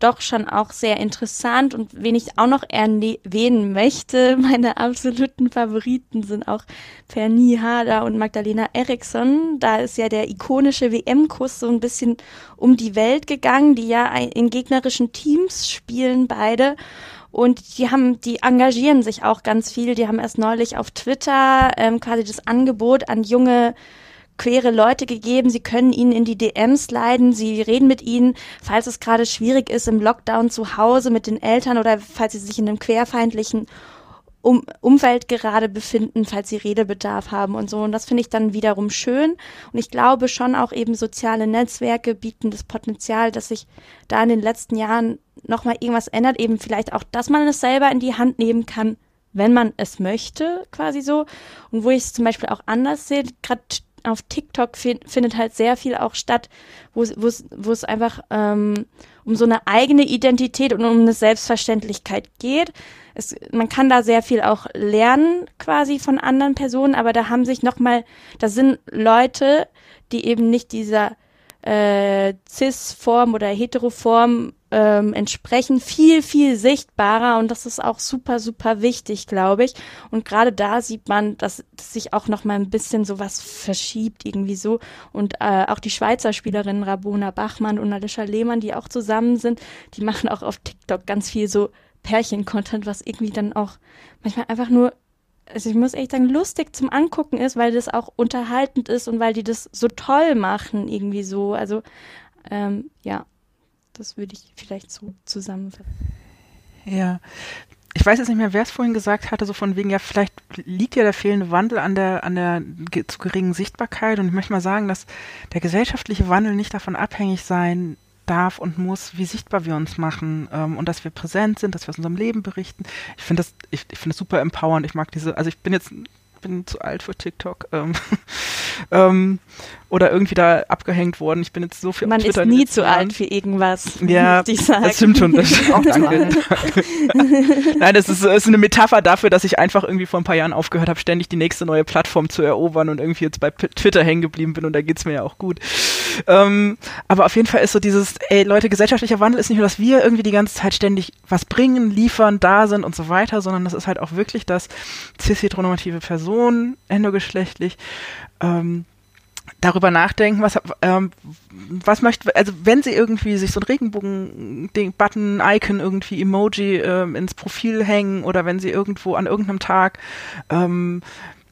doch schon auch sehr interessant und wen ich auch noch erwähnen möchte, meine absoluten Favoriten sind auch Pernie Harder und Magdalena Eriksson. Da ist ja der ikonische WM-Kuss so ein bisschen um die Welt gegangen, die ja in gegnerischen Teams spielen beide. Und die haben, die engagieren sich auch ganz viel. Die haben erst neulich auf Twitter ähm, quasi das Angebot an junge queere Leute gegeben. Sie können ihnen in die DMs leiden. Sie reden mit ihnen, falls es gerade schwierig ist im Lockdown zu Hause mit den Eltern oder falls sie sich in einem querfeindlichen um Umfeld gerade befinden, falls sie Redebedarf haben und so. Und das finde ich dann wiederum schön. Und ich glaube schon auch eben soziale Netzwerke bieten das Potenzial, dass sich da in den letzten Jahren nochmal irgendwas ändert. Eben vielleicht auch, dass man es selber in die Hand nehmen kann, wenn man es möchte, quasi so. Und wo ich es zum Beispiel auch anders sehe, gerade auf TikTok findet halt sehr viel auch statt, wo es einfach ähm, um so eine eigene Identität und um eine Selbstverständlichkeit geht. Es, man kann da sehr viel auch lernen quasi von anderen Personen, aber da haben sich nochmal, da sind Leute, die eben nicht dieser äh, Cis-Form oder Heteroform ähm, entsprechen, viel, viel sichtbarer und das ist auch super, super wichtig, glaube ich. Und gerade da sieht man, dass, dass sich auch noch mal ein bisschen sowas verschiebt irgendwie so und äh, auch die Schweizer Spielerinnen Rabona Bachmann und Alicia Lehmann, die auch zusammen sind, die machen auch auf TikTok ganz viel so Pärchen-Content, was irgendwie dann auch manchmal einfach nur, also ich muss echt sagen, lustig zum Angucken ist, weil das auch unterhaltend ist und weil die das so toll machen, irgendwie so. Also ähm, ja, das würde ich vielleicht so zusammenfassen. Ja. Ich weiß jetzt nicht mehr, wer es vorhin gesagt hatte, so von wegen, ja, vielleicht liegt ja der fehlende Wandel an der, an der zu geringen Sichtbarkeit. Und ich möchte mal sagen, dass der gesellschaftliche Wandel nicht davon abhängig sein darf und muss, wie sichtbar wir uns machen ähm, und dass wir präsent sind, dass wir aus unserem Leben berichten. Ich finde das, ich, ich finde das super empowernd. Ich mag diese, also ich bin jetzt bin zu alt für TikTok ähm, ähm, oder irgendwie da abgehängt worden. Ich bin jetzt so viel Man auf Twitter ist nie zu alt für irgendwas. Ja, das stimmt schon. Das stimmt auch danke. Nein, das ist, ist eine Metapher dafür, dass ich einfach irgendwie vor ein paar Jahren aufgehört habe, ständig die nächste neue Plattform zu erobern und irgendwie jetzt bei Twitter hängen geblieben bin und da geht's mir ja auch gut. Ähm, aber auf jeden Fall ist so dieses, ey Leute, gesellschaftlicher Wandel ist nicht nur, dass wir irgendwie die ganze Zeit ständig was bringen, liefern, da sind und so weiter, sondern das ist halt auch wirklich, dass cis-heteronormative Personen, endogeschlechtlich, ähm, darüber nachdenken, was, ähm, was möchte, also wenn sie irgendwie sich so ein Regenbogen-Button, Icon, irgendwie Emoji ähm, ins Profil hängen oder wenn sie irgendwo an irgendeinem Tag ähm,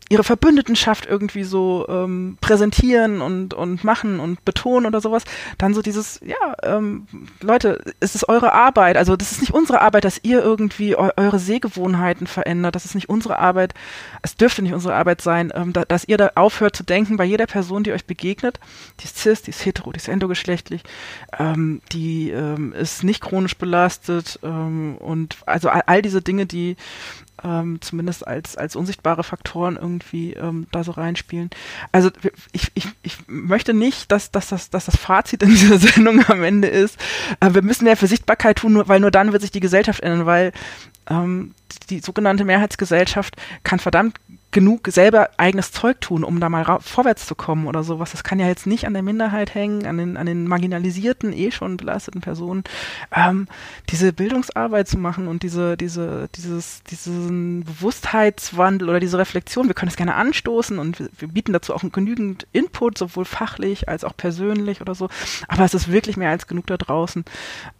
ihre Verbündetenschaft irgendwie so ähm, präsentieren und, und machen und betonen oder sowas, dann so dieses, ja, ähm, Leute, es ist eure Arbeit, also das ist nicht unsere Arbeit, dass ihr irgendwie eu eure Sehgewohnheiten verändert, das ist nicht unsere Arbeit, es dürfte nicht unsere Arbeit sein, ähm, da, dass ihr da aufhört zu denken bei jeder Person, die euch begegnet, die ist cis, die ist hetero, die ist endogeschlechtlich, ähm, die ähm, ist nicht chronisch belastet ähm, und also all, all diese Dinge, die ähm, zumindest als, als unsichtbare Faktoren irgendwie ähm, da so reinspielen. Also ich, ich, ich möchte nicht, dass, dass, dass, dass das Fazit in dieser Sendung am Ende ist, äh, wir müssen mehr für Sichtbarkeit tun, weil nur dann wird sich die Gesellschaft ändern, weil ähm, die sogenannte Mehrheitsgesellschaft kann verdammt genug selber eigenes Zeug tun, um da mal vorwärts zu kommen oder sowas. Das kann ja jetzt nicht an der Minderheit hängen, an den, an den marginalisierten, eh schon belasteten Personen, ähm, diese Bildungsarbeit zu machen und diese, diese, dieses, diesen Bewusstheitswandel oder diese Reflexion. Wir können es gerne anstoßen und wir, wir bieten dazu auch genügend Input, sowohl fachlich als auch persönlich oder so. Aber es ist wirklich mehr als genug da draußen.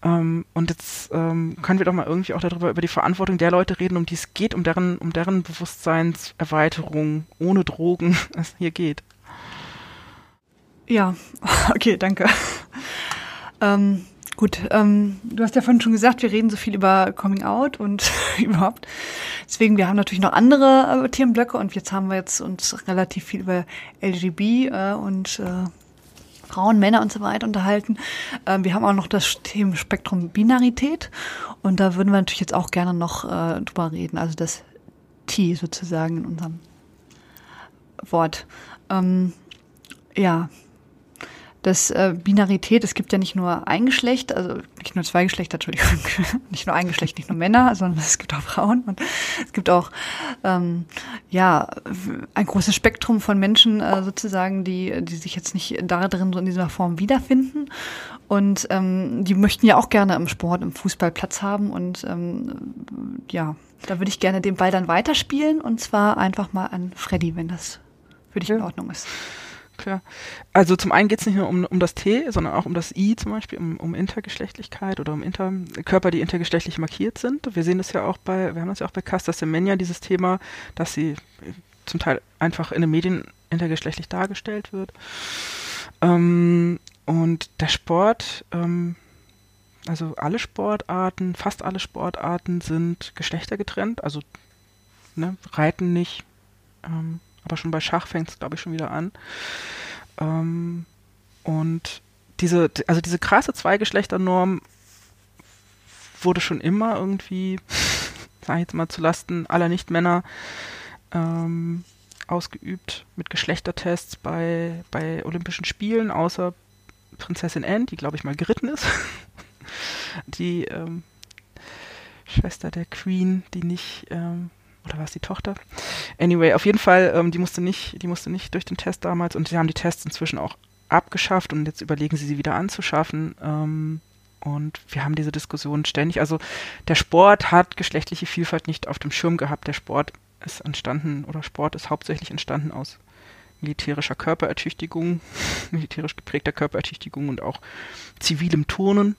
Ähm, und jetzt ähm, können wir doch mal irgendwie auch darüber, über die Verantwortung der Leute reden, um die es geht, um deren, um deren Bewusstseinserweiterung Erweiterung ohne Drogen es hier geht. Ja, okay, danke. Ähm, gut, ähm, du hast ja vorhin schon gesagt, wir reden so viel über Coming Out und überhaupt. Deswegen, wir haben natürlich noch andere äh, Themenblöcke und jetzt haben wir jetzt uns relativ viel über LGB äh, und äh, Frauen, Männer und so weiter unterhalten. Ähm, wir haben auch noch das Themenspektrum Binarität und da würden wir natürlich jetzt auch gerne noch äh, drüber reden. Also das T sozusagen in unserem Wort. Ähm, ja, das äh, Binarität, es gibt ja nicht nur ein Geschlecht, also nicht nur zwei Geschlechter, Entschuldigung, nicht nur ein Geschlecht, nicht nur Männer, sondern es gibt auch Frauen. Und es gibt auch ähm, ja ein großes Spektrum von Menschen äh, sozusagen, die die sich jetzt nicht da drin so in dieser Form wiederfinden. Und ähm, die möchten ja auch gerne im Sport, im Fußball Platz haben. Und ähm, ja, da würde ich gerne den Ball dann weiterspielen. Und zwar einfach mal an Freddy, wenn das für dich in Ordnung ist. Klar. Also zum einen geht es nicht nur um, um das T, sondern auch um das I zum Beispiel, um, um Intergeschlechtlichkeit oder um Inter Körper, die intergeschlechtlich markiert sind. Wir sehen das ja auch bei, wir haben das ja auch bei Casta Semenya, dieses Thema, dass sie zum Teil einfach in den Medien intergeschlechtlich dargestellt wird. Ähm, und der Sport, ähm, also alle Sportarten, fast alle Sportarten sind geschlechtergetrennt, also ne? Reiten nicht. Ähm, aber schon bei Schach fängt es, glaube ich, schon wieder an. Ähm, und diese, also diese krasse Zweigeschlechternorm wurde schon immer irgendwie, sag ich jetzt mal, zulasten aller Nichtmänner ähm, ausgeübt mit Geschlechtertests bei, bei Olympischen Spielen, außer Prinzessin Anne, die glaube ich mal geritten ist. die ähm, Schwester der Queen, die nicht, ähm, oder war es die Tochter? Anyway, auf jeden Fall, ähm, die musste nicht, die musste nicht durch den Test damals und sie haben die Tests inzwischen auch abgeschafft und jetzt überlegen sie sie wieder anzuschaffen. Ähm, und wir haben diese Diskussion ständig. Also der Sport hat geschlechtliche Vielfalt nicht auf dem Schirm gehabt. Der Sport ist entstanden oder Sport ist hauptsächlich entstanden aus militärischer Körperertüchtigung, militärisch geprägter Körperertüchtigung und auch zivilem Turnen.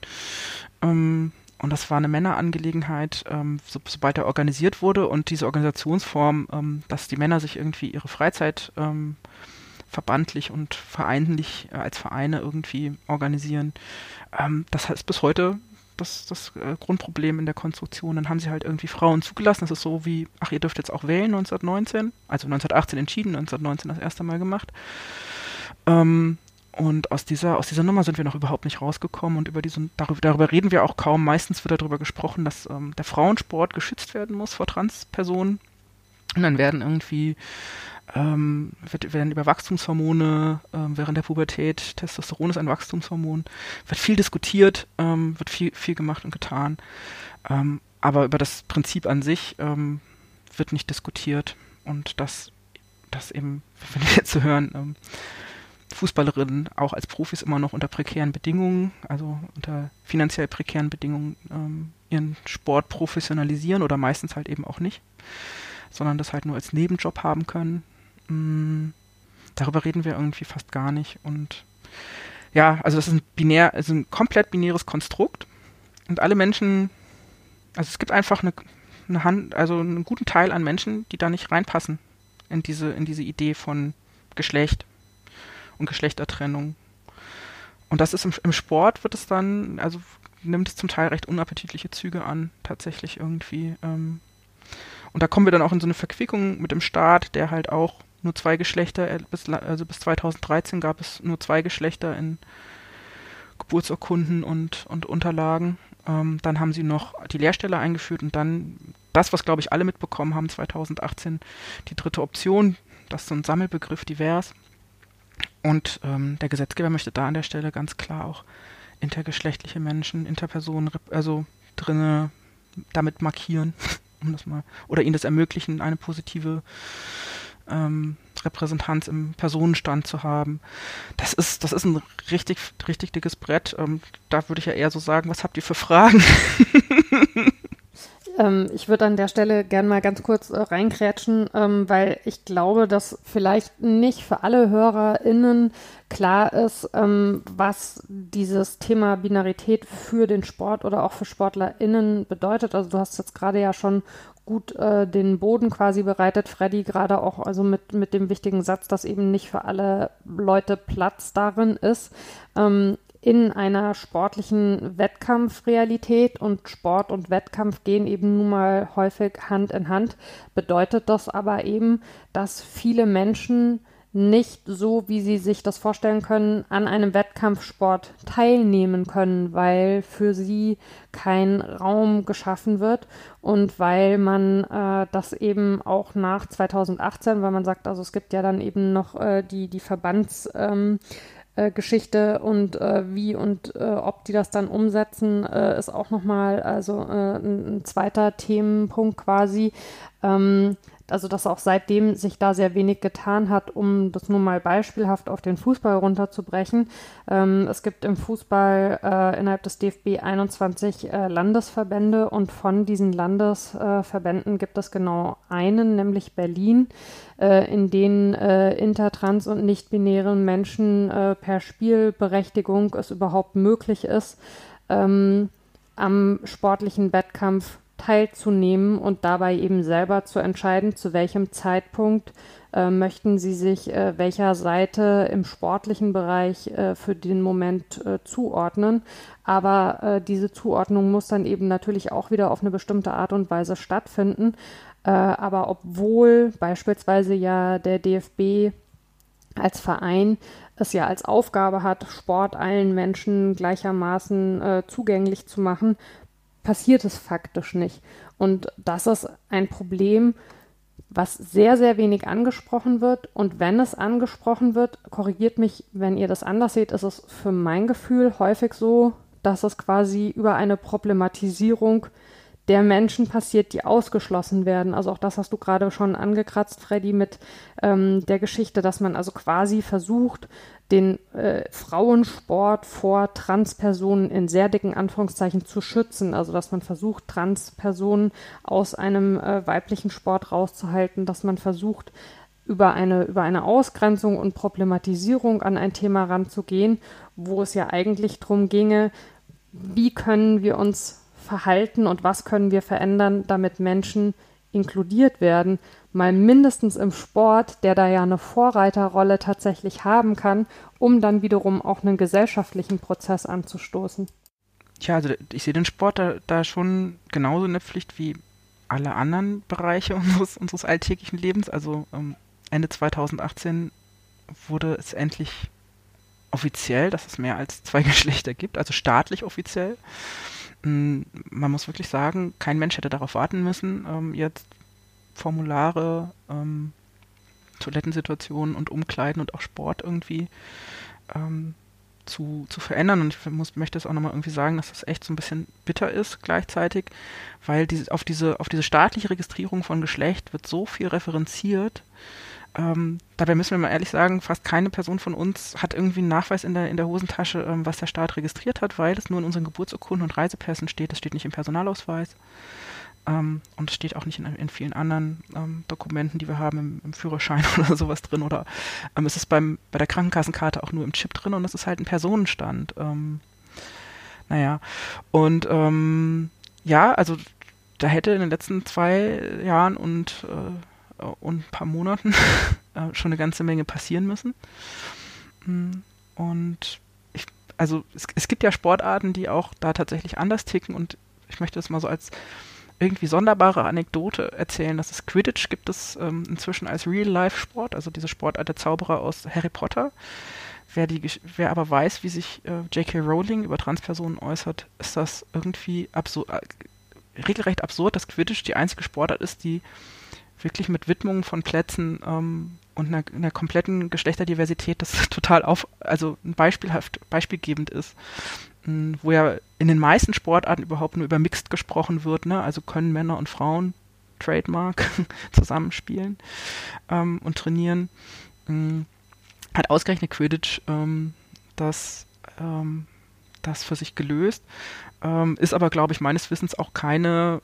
Ähm, und das war eine Männerangelegenheit, ähm, so, sobald er organisiert wurde. Und diese Organisationsform, ähm, dass die Männer sich irgendwie ihre Freizeit ähm, verbandlich und vereinlich äh, als Vereine irgendwie organisieren, ähm, das ist bis heute das, das äh, Grundproblem in der Konstruktion. Dann haben sie halt irgendwie Frauen zugelassen. Das ist so wie, ach, ihr dürft jetzt auch wählen 1919. Also 1918 entschieden, 1919 das erste Mal gemacht. Ähm, und aus dieser, aus dieser Nummer sind wir noch überhaupt nicht rausgekommen und über diese, darüber, darüber reden wir auch kaum. Meistens wird darüber gesprochen, dass ähm, der Frauensport geschützt werden muss vor Transpersonen. Und dann werden irgendwie ähm, wird, werden über Wachstumshormone ähm, während der Pubertät, Testosteron ist ein Wachstumshormon, wird viel diskutiert, ähm, wird viel, viel gemacht und getan. Ähm, aber über das Prinzip an sich ähm, wird nicht diskutiert und das, das eben, wenn wir jetzt zu hören, ähm, Fußballerinnen auch als Profis immer noch unter prekären Bedingungen, also unter finanziell prekären Bedingungen ihren Sport professionalisieren oder meistens halt eben auch nicht sondern das halt nur als Nebenjob haben können. Mm, darüber reden wir irgendwie fast gar nicht. Und ja, also das ist ein binär, also ein komplett binäres Konstrukt. Und alle Menschen, also es gibt einfach eine, eine Hand, also einen guten Teil an Menschen, die da nicht reinpassen in diese, in diese Idee von Geschlecht und Geschlechtertrennung. Und das ist im, im Sport wird es dann, also nimmt es zum Teil recht unappetitliche Züge an, tatsächlich irgendwie. Ähm, und da kommen wir dann auch in so eine Verquickung mit dem Staat, der halt auch nur zwei Geschlechter, äh, bis, also bis 2013 gab es nur zwei Geschlechter in Geburtsurkunden und, und Unterlagen. Ähm, dann haben sie noch die Lehrstelle eingeführt und dann das, was glaube ich alle mitbekommen haben, 2018 die dritte Option, das ist so ein Sammelbegriff divers. Und ähm, der Gesetzgeber möchte da an der Stelle ganz klar auch intergeschlechtliche Menschen, Interpersonen, also drinne damit markieren, um das mal, oder ihnen das ermöglichen, eine positive ähm, Repräsentanz im Personenstand zu haben. Das ist, das ist ein richtig, richtig dickes Brett. Ähm, da würde ich ja eher so sagen, was habt ihr für Fragen? Ähm, ich würde an der Stelle gerne mal ganz kurz äh, reinkrätschen, ähm, weil ich glaube, dass vielleicht nicht für alle HörerInnen klar ist, ähm, was dieses Thema Binarität für den Sport oder auch für SportlerInnen bedeutet. Also du hast jetzt gerade ja schon gut äh, den Boden quasi bereitet, Freddy, gerade auch also mit, mit dem wichtigen Satz, dass eben nicht für alle Leute Platz darin ist. Ähm, in einer sportlichen Wettkampfrealität und Sport und Wettkampf gehen eben nun mal häufig Hand in Hand, bedeutet das aber eben, dass viele Menschen nicht so, wie sie sich das vorstellen können, an einem Wettkampfsport teilnehmen können, weil für sie kein Raum geschaffen wird und weil man äh, das eben auch nach 2018, weil man sagt, also es gibt ja dann eben noch äh, die, die Verbands- ähm, äh, Geschichte und äh, wie und äh, ob die das dann umsetzen, äh, ist auch nochmal also äh, ein, ein, zweiter Themenpunkt quasi. Ähm, also dass auch seitdem sich da sehr wenig getan hat, um das nur mal beispielhaft auf den Fußball runterzubrechen. Ähm, es gibt im Fußball äh, innerhalb des DFB 21 äh, Landesverbände und von diesen Landesverbänden äh, gibt es genau einen, nämlich Berlin, äh, in denen äh, intertrans und nicht-binären Menschen äh, per Spielberechtigung es überhaupt möglich ist, ähm, am sportlichen Wettkampf teilzunehmen und dabei eben selber zu entscheiden, zu welchem Zeitpunkt äh, möchten sie sich äh, welcher Seite im sportlichen Bereich äh, für den Moment äh, zuordnen. Aber äh, diese Zuordnung muss dann eben natürlich auch wieder auf eine bestimmte Art und Weise stattfinden. Äh, aber obwohl beispielsweise ja der DFB als Verein es ja als Aufgabe hat, Sport allen Menschen gleichermaßen äh, zugänglich zu machen, passiert es faktisch nicht. Und das ist ein Problem, was sehr, sehr wenig angesprochen wird. Und wenn es angesprochen wird, korrigiert mich, wenn ihr das anders seht, ist es für mein Gefühl häufig so, dass es quasi über eine Problematisierung der Menschen passiert, die ausgeschlossen werden. Also auch das hast du gerade schon angekratzt, Freddy, mit ähm, der Geschichte, dass man also quasi versucht, den äh, Frauensport vor Transpersonen in sehr dicken Anführungszeichen zu schützen. Also dass man versucht, Transpersonen aus einem äh, weiblichen Sport rauszuhalten, dass man versucht, über eine, über eine Ausgrenzung und Problematisierung an ein Thema ranzugehen, wo es ja eigentlich darum ginge, wie können wir uns verhalten und was können wir verändern, damit Menschen inkludiert werden, mal mindestens im Sport, der da ja eine Vorreiterrolle tatsächlich haben kann, um dann wiederum auch einen gesellschaftlichen Prozess anzustoßen. Tja, also ich sehe den Sport da, da schon genauso in der Pflicht wie alle anderen Bereiche unseres, unseres alltäglichen Lebens. Also ähm, Ende 2018 wurde es endlich offiziell, dass es mehr als zwei Geschlechter gibt, also staatlich offiziell. Hm, man muss wirklich sagen, kein Mensch hätte darauf warten müssen, ähm, jetzt Formulare, ähm, Toilettensituationen und Umkleiden und auch Sport irgendwie ähm, zu, zu verändern. Und ich muss, möchte es auch nochmal irgendwie sagen, dass das echt so ein bisschen bitter ist gleichzeitig, weil diese, auf, diese, auf diese staatliche Registrierung von Geschlecht wird so viel referenziert, ähm, dabei müssen wir mal ehrlich sagen, fast keine Person von uns hat irgendwie einen Nachweis in der, in der Hosentasche, ähm, was der Staat registriert hat, weil es nur in unseren Geburtsurkunden und Reisepässen steht. Es steht nicht im Personalausweis. Ähm, und es steht auch nicht in, in vielen anderen ähm, Dokumenten, die wir haben, im, im Führerschein oder sowas drin. Oder ähm, es ist beim, bei der Krankenkassenkarte auch nur im Chip drin und es ist halt ein Personenstand. Ähm, naja, und ja, also da hätte in den letzten zwei Jahren und äh, und ein paar Monaten äh, schon eine ganze Menge passieren müssen. Mm, und ich, also es, es gibt ja Sportarten, die auch da tatsächlich anders ticken und ich möchte das mal so als irgendwie sonderbare Anekdote erzählen, dass es Quidditch gibt es ähm, inzwischen als Real-Life-Sport, also diese Sportart der Zauberer aus Harry Potter. Wer, die, wer aber weiß, wie sich äh, J.K. Rowling über Transpersonen äußert, ist das irgendwie absurd, äh, regelrecht absurd, dass Quidditch die einzige Sportart ist, die wirklich mit Widmungen von Plätzen ähm, und einer, einer, kompletten Geschlechterdiversität, das total auf, also beispielhaft, beispielgebend ist, ähm, wo ja in den meisten Sportarten überhaupt nur über Mixed gesprochen wird, ne? also können Männer und Frauen Trademark zusammenspielen ähm, und trainieren, ähm, hat ausgerechnet Quidditch ähm, das, ähm, das für sich gelöst, ist aber, glaube ich, meines Wissens auch keine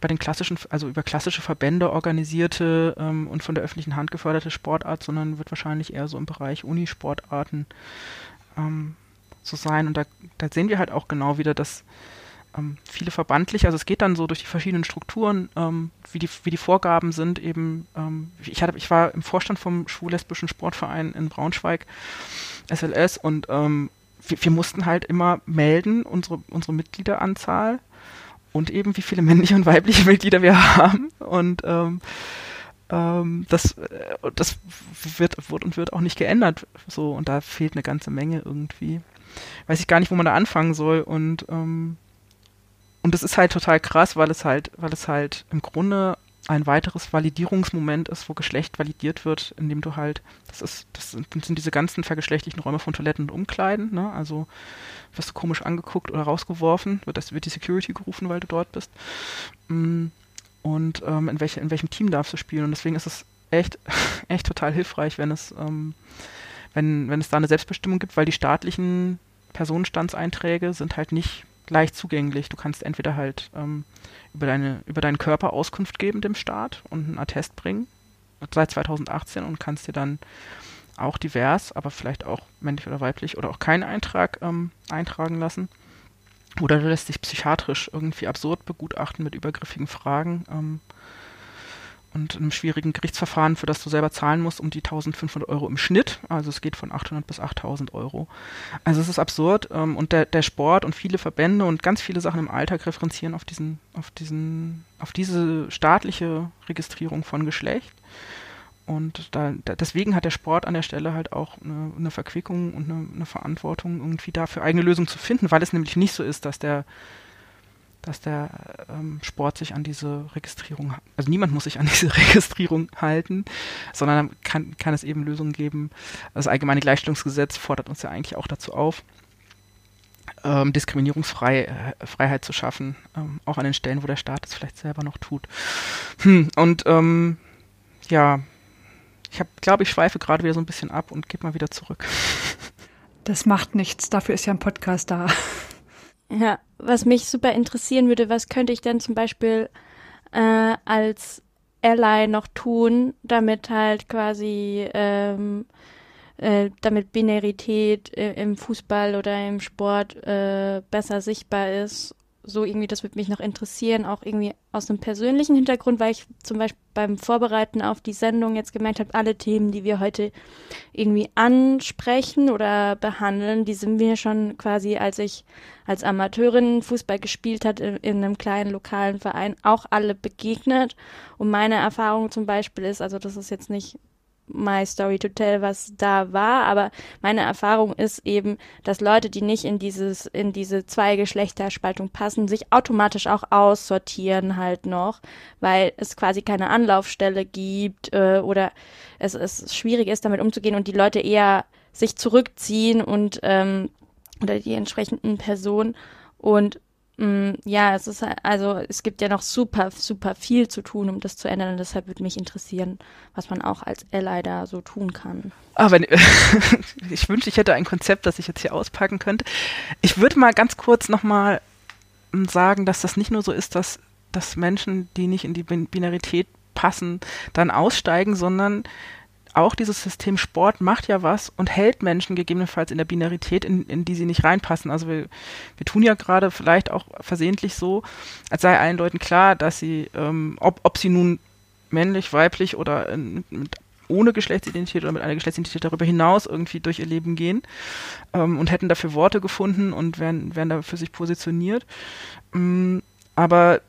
bei den klassischen, also über klassische Verbände organisierte ähm, und von der öffentlichen Hand geförderte Sportart, sondern wird wahrscheinlich eher so im Bereich Unisportarten ähm, so sein. Und da, da, sehen wir halt auch genau wieder, dass ähm, viele verbandlich, also es geht dann so durch die verschiedenen Strukturen, ähm, wie, die, wie die Vorgaben sind eben. Ähm, ich, hatte, ich war im Vorstand vom schwul-lesbischen Sportverein in Braunschweig, SLS, und ähm, wir, wir mussten halt immer melden, unsere, unsere Mitgliederanzahl und eben wie viele männliche und weibliche Mitglieder wir haben. Und ähm, ähm, das, äh, das wird, wird und wird auch nicht geändert. So, und da fehlt eine ganze Menge irgendwie. Weiß ich gar nicht, wo man da anfangen soll. Und, ähm, und das ist halt total krass, weil es halt, weil es halt im Grunde ein weiteres Validierungsmoment ist, wo Geschlecht validiert wird, indem du halt, das ist, das sind, das sind diese ganzen vergeschlechtlichen Räume von Toiletten und Umkleiden, ne? Also wirst du komisch angeguckt oder rausgeworfen, wird, das, wird die Security gerufen, weil du dort bist. Mm, und ähm, in, welche, in welchem Team darfst du spielen? Und deswegen ist es echt, echt total hilfreich, wenn es, ähm, wenn, wenn es da eine Selbstbestimmung gibt, weil die staatlichen Personenstandseinträge sind halt nicht leicht zugänglich. Du kannst entweder halt ähm, über, deine, über deinen Körper Auskunft geben dem Staat und einen Attest bringen, seit 2018 und kannst dir dann auch divers, aber vielleicht auch männlich oder weiblich oder auch keinen Eintrag ähm, eintragen lassen. oder lässt sich psychiatrisch irgendwie absurd begutachten mit übergriffigen Fragen. Ähm, und einem schwierigen Gerichtsverfahren, für das du selber zahlen musst, um die 1500 Euro im Schnitt. Also es geht von 800 bis 8000 Euro. Also es ist absurd. Ähm, und der, der Sport und viele Verbände und ganz viele Sachen im Alltag referenzieren auf diesen, auf diesen, auf diese staatliche Registrierung von Geschlecht. Und da, da, deswegen hat der Sport an der Stelle halt auch eine, eine Verquickung und eine, eine, Verantwortung, irgendwie dafür eigene Lösungen zu finden, weil es nämlich nicht so ist, dass der, dass der ähm, Sport sich an diese Registrierung, also niemand muss sich an diese Registrierung halten, sondern kann, kann es eben Lösungen geben. Das allgemeine Gleichstellungsgesetz fordert uns ja eigentlich auch dazu auf, ähm, Diskriminierungsfreiheit äh, zu schaffen, ähm, auch an den Stellen, wo der Staat es vielleicht selber noch tut. Hm, und ähm, ja, ich glaube, ich schweife gerade wieder so ein bisschen ab und gebe mal wieder zurück. Das macht nichts, dafür ist ja ein Podcast da. Ja, was mich super interessieren würde, was könnte ich denn zum Beispiel äh, als Ally noch tun, damit halt quasi ähm, äh, damit Binarität im Fußball oder im Sport äh, besser sichtbar ist so irgendwie, das würde mich noch interessieren, auch irgendwie aus einem persönlichen Hintergrund, weil ich zum Beispiel beim Vorbereiten auf die Sendung jetzt gemerkt habe, alle Themen, die wir heute irgendwie ansprechen oder behandeln, die sind mir schon quasi, als ich als Amateurin Fußball gespielt hat in, in einem kleinen lokalen Verein, auch alle begegnet. Und meine Erfahrung zum Beispiel ist, also das ist jetzt nicht my story to tell, was da war, aber meine Erfahrung ist eben, dass Leute, die nicht in dieses, in diese Zweigeschlechterspaltung passen, sich automatisch auch aussortieren halt noch, weil es quasi keine Anlaufstelle gibt äh, oder es, es schwierig ist, damit umzugehen und die Leute eher sich zurückziehen und ähm, oder die entsprechenden Personen. Und ja, es ist also es gibt ja noch super super viel zu tun, um das zu ändern. Und deshalb würde mich interessieren, was man auch als Ally da so tun kann. Ah, wenn, ich wünschte, ich hätte ein Konzept, das ich jetzt hier auspacken könnte. Ich würde mal ganz kurz nochmal sagen, dass das nicht nur so ist, dass, dass Menschen, die nicht in die Binarität passen, dann aussteigen, sondern auch dieses System Sport macht ja was und hält Menschen gegebenenfalls in der Binarität, in, in die sie nicht reinpassen. Also wir, wir tun ja gerade vielleicht auch versehentlich so, als sei allen Leuten klar, dass sie, ähm, ob, ob sie nun männlich, weiblich oder in, mit, ohne Geschlechtsidentität oder mit einer Geschlechtsidentität darüber hinaus irgendwie durch ihr Leben gehen ähm, und hätten dafür Worte gefunden und wären, wären da für sich positioniert. Ähm, aber